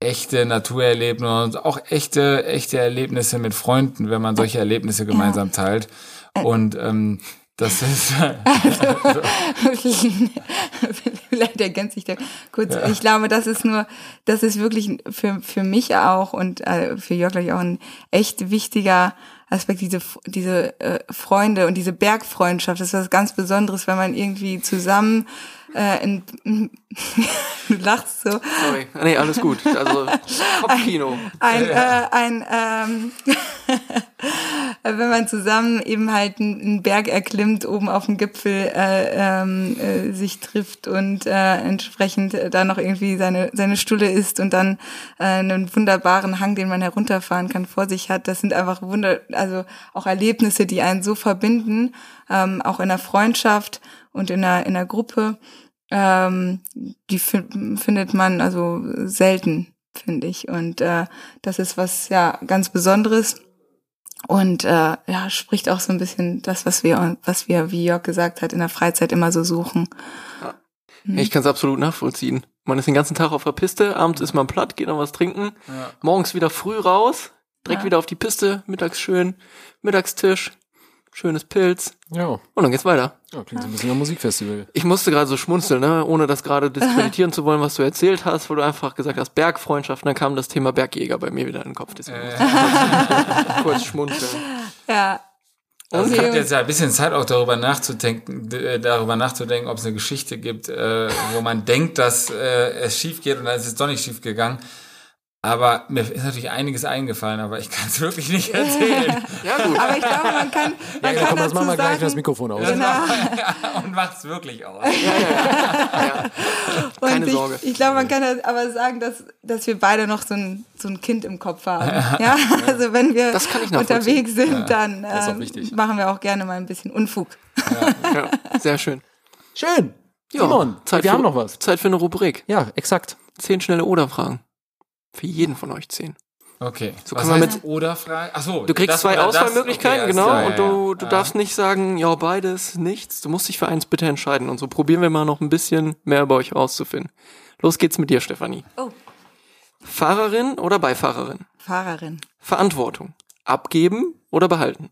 echte Naturerlebnisse und auch echte, echte Erlebnisse mit Freunden, wenn man solche Erlebnisse gemeinsam teilt. Und ähm, das ist Vielleicht ergänzt sich da kurz. Ich glaube, das ist nur, das ist wirklich für, für mich auch und äh, für Jörg gleich auch ein echt wichtiger Aspekt, diese, diese äh, Freunde und diese Bergfreundschaft. Das ist was ganz Besonderes, wenn man irgendwie zusammen äh, in, du lachst so, Sorry. Nee, alles gut. Also Kopfkino. ein, äh, ein ähm, wenn man zusammen eben halt einen einen Berg erklimmt, oben auf dem Gipfel äh, ähm, äh, sich trifft und äh, entsprechend äh, da noch irgendwie seine seine Stulle isst und dann äh, einen wunderbaren Hang, den man herunterfahren kann, vor sich hat. Das sind einfach Wunder, also auch Erlebnisse, die einen so verbinden, ähm, auch in der Freundschaft und in der in der Gruppe. Ähm, die fin- findet man also selten finde ich. Und äh, das ist was ja ganz Besonderes und äh, ja spricht auch so ein bisschen das, was wir, was wir, wie Jörg gesagt hat, in der Freizeit immer so suchen. Ja, Ich kann es absolut nachvollziehen. Man ist den ganzen Tag auf der Piste, abends ist man platt, geht noch was trinken, Ja. morgens wieder früh raus, direkt Ja. wieder auf die Piste, mittags schön, Mittagstisch, schönes Pilz Ja. und dann geht's weiter. ja, klingt so ein bisschen wie ein Musikfestival. Ich musste gerade so schmunzeln, ne? ohne das gerade diskreditieren zu wollen, was du erzählt hast, wo du einfach gesagt hast, Bergfreundschaft, und dann kam das Thema Bergjäger bei mir wieder in den Kopf. Deswegen ich kurz, kurz schmunzeln. Ja, Also Okay. es hat jetzt ja ein bisschen Zeit auch darüber nachzudenken, äh, darüber nachzudenken, ob es eine Geschichte gibt, äh, wo man denkt, dass äh, es schief geht und dann ist es doch nicht schief gegangen. Aber mir ist natürlich einiges eingefallen, aber ich kann es wirklich nicht erzählen. Ja gut. aber ich glaube, man kann, man Ja, kann komm, das dazu machen wir gleich das sagen, Mikrofon aus. Genau. und macht's wirklich aus. Und Keine ich, Sorge. Ich glaube, man kann das aber sagen, dass, dass wir beide noch so ein, so ein Kind im Kopf haben. Ja, also wenn wir Das kann ich nachvollziehen. unterwegs sind, dann wichtig. machen wir auch gerne mal ein bisschen Unfug. Ja, sehr schön. Schön. Ja, Simon, Zeit wir für, haben noch was. Zeit für eine Rubrik. Ja, exakt. Zehn schnelle Oder-Fragen. Für jeden von euch zehn. Okay. So Was wir heißt mit- oder Frage? Ach so, Du kriegst zwei? Auswahlmöglichkeiten, Okay, genau, alles und du, ja, du ja. darfst nicht sagen, ja, beides, nichts. Du musst dich für eins bitte entscheiden. Und so probieren wir mal noch ein bisschen mehr über euch rauszufinden. Los geht's mit dir, Stefanie. Oh. Fahrerin oder Beifahrerin? Fahrerin Verantwortung. Abgeben oder behalten?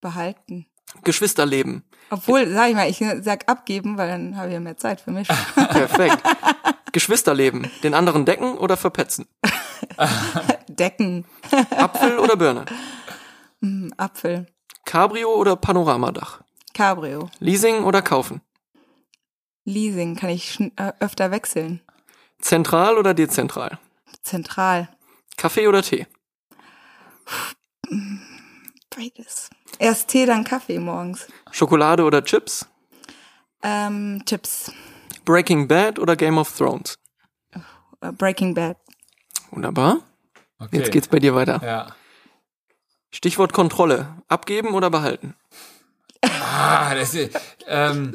behalten. Geschwisterleben. Obwohl, sag ich mal, ich sag abgeben, weil dann habe ich ja mehr Zeit für mich. Perfekt. Geschwisterleben. Den anderen decken oder verpetzen? Decken, Apfel oder Birne? Apfel, Cabrio oder Panoramadach? Cabrio, Leasing oder kaufen? Leasing kann ich äh, öfter wechseln. Zentral oder dezentral? Zentral, Kaffee oder Tee? beides. Erst Tee, dann Kaffee morgens. Schokolade oder Chips? Ähm, Chips, Breaking Bad oder Game of Thrones? äh, Breaking Bad, Wunderbar. Okay. Jetzt geht's bei dir weiter. Ja. Stichwort Kontrolle. Abgeben oder behalten? Ah, das ist, ähm,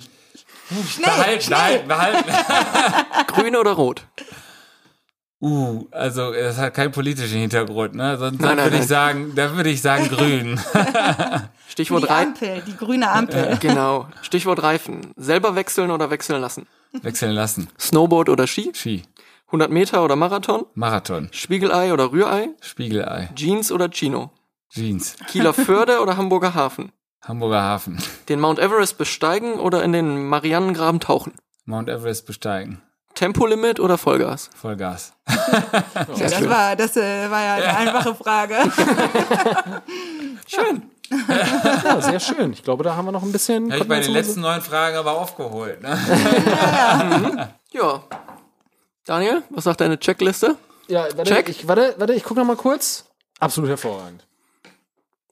Schnell, behalten, schnell. behalten, behalten. Grün oder rot? Uh, also das hat keinen politischen Hintergrund, ne? Sonst Nein, dann nein, würde ich nein. sagen, dann würde ich sagen grün. Stichwort Die Reifen. Ampel, die grüne Ampel. Genau. Stichwort Reifen. Selber wechseln oder wechseln lassen? Wechseln lassen. Snowboard oder Ski? Ski, 100 Meter oder Marathon? Marathon, Spiegelei oder Rührei? Spiegelei, Jeans oder Chino? Jeans, Kieler Förde oder Hamburger Hafen? Hamburger Hafen, Den Mount Everest besteigen oder in den Marianengraben tauchen? Mount Everest besteigen, Tempolimit oder Vollgas? Vollgas. Ja, das war, das äh, war ja eine einfache Frage. Schön. Ja, sehr schön. Ich glaube, da haben wir noch ein bisschen. Habe ich bei den letzten neun Fragen aber aufgeholt. Ne? Ja. Daniel, was sagt deine Checkliste? Ja, warte, Check. ich, warte, warte, ich gucke noch mal kurz. Absolut hervorragend.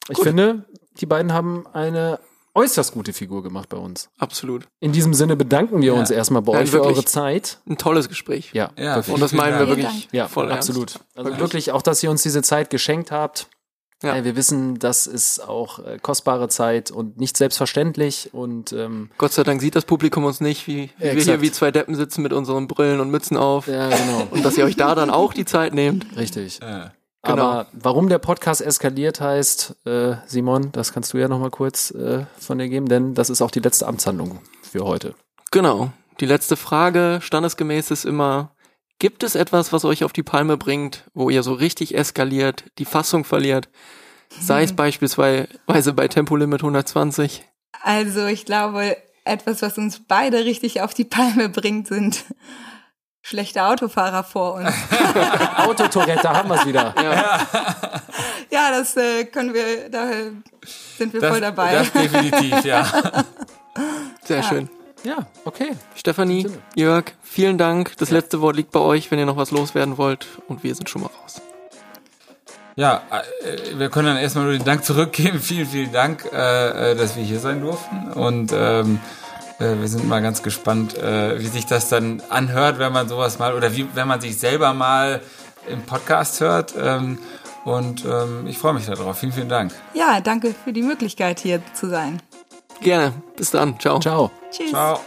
Ich finde, die beiden haben eine äußerst gute Figur gemacht bei uns. Absolut. In diesem Sinne bedanken wir uns erstmal bei Nein, euch für eure Zeit. Ein tolles Gespräch. Ja, Ja, wirklich. Und das meinen wir wirklich Ja, voll ernst. absolut. Also Wirklich. wirklich. auch, dass ihr uns diese Zeit geschenkt habt. Ja. Äh, wir wissen, das ist auch äh, kostbare Zeit und nicht selbstverständlich. Und ähm, Gott sei Dank sieht das Publikum uns nicht, wie, wie wir hier wie zwei Deppen sitzen mit unseren Brillen und Mützen auf. ja, genau, Und dass ihr euch da dann auch die Zeit nehmt. richtig. Ja. Genau. Aber warum der Podcast eskaliert heißt, äh, Simon, das kannst du ja noch mal kurz äh, von dir geben, denn das ist auch die letzte Amtshandlung für heute. Genau. Die letzte Frage, standesgemäß ist immer, gibt es etwas, was euch auf die Palme bringt, wo ihr so richtig eskaliert, die Fassung verliert? Sei es beispielsweise bei Tempolimit 120. Also ich glaube, etwas, was uns beide richtig auf die Palme bringt, sind schlechte Autofahrer vor uns. Autotourette, da haben wir es wieder. Ja, das äh, können wir, da sind wir Das, voll dabei. das definitiv, ja. Sehr schön. Ja, okay. Stefanie. Jörg, vielen Dank. Das letzte Wort liegt bei euch, wenn ihr noch was loswerden wollt. Und wir sind schon mal raus. Ja, äh, wir können dann erstmal nur den Dank zurückgeben. Vielen, vielen Dank, äh, äh, dass wir hier sein durften. Und ähm, äh, wir sind mal ganz gespannt, äh, wie sich das dann anhört, wenn man sowas mal, oder wie, wenn man sich selber mal im Podcast hört. Ähm, und ähm, ich freue mich darauf. Vielen, vielen Dank. Ja, danke für die Möglichkeit hier zu sein. Gerne. Bis dann. Ciao. Ciao. Tschüss. Ciao.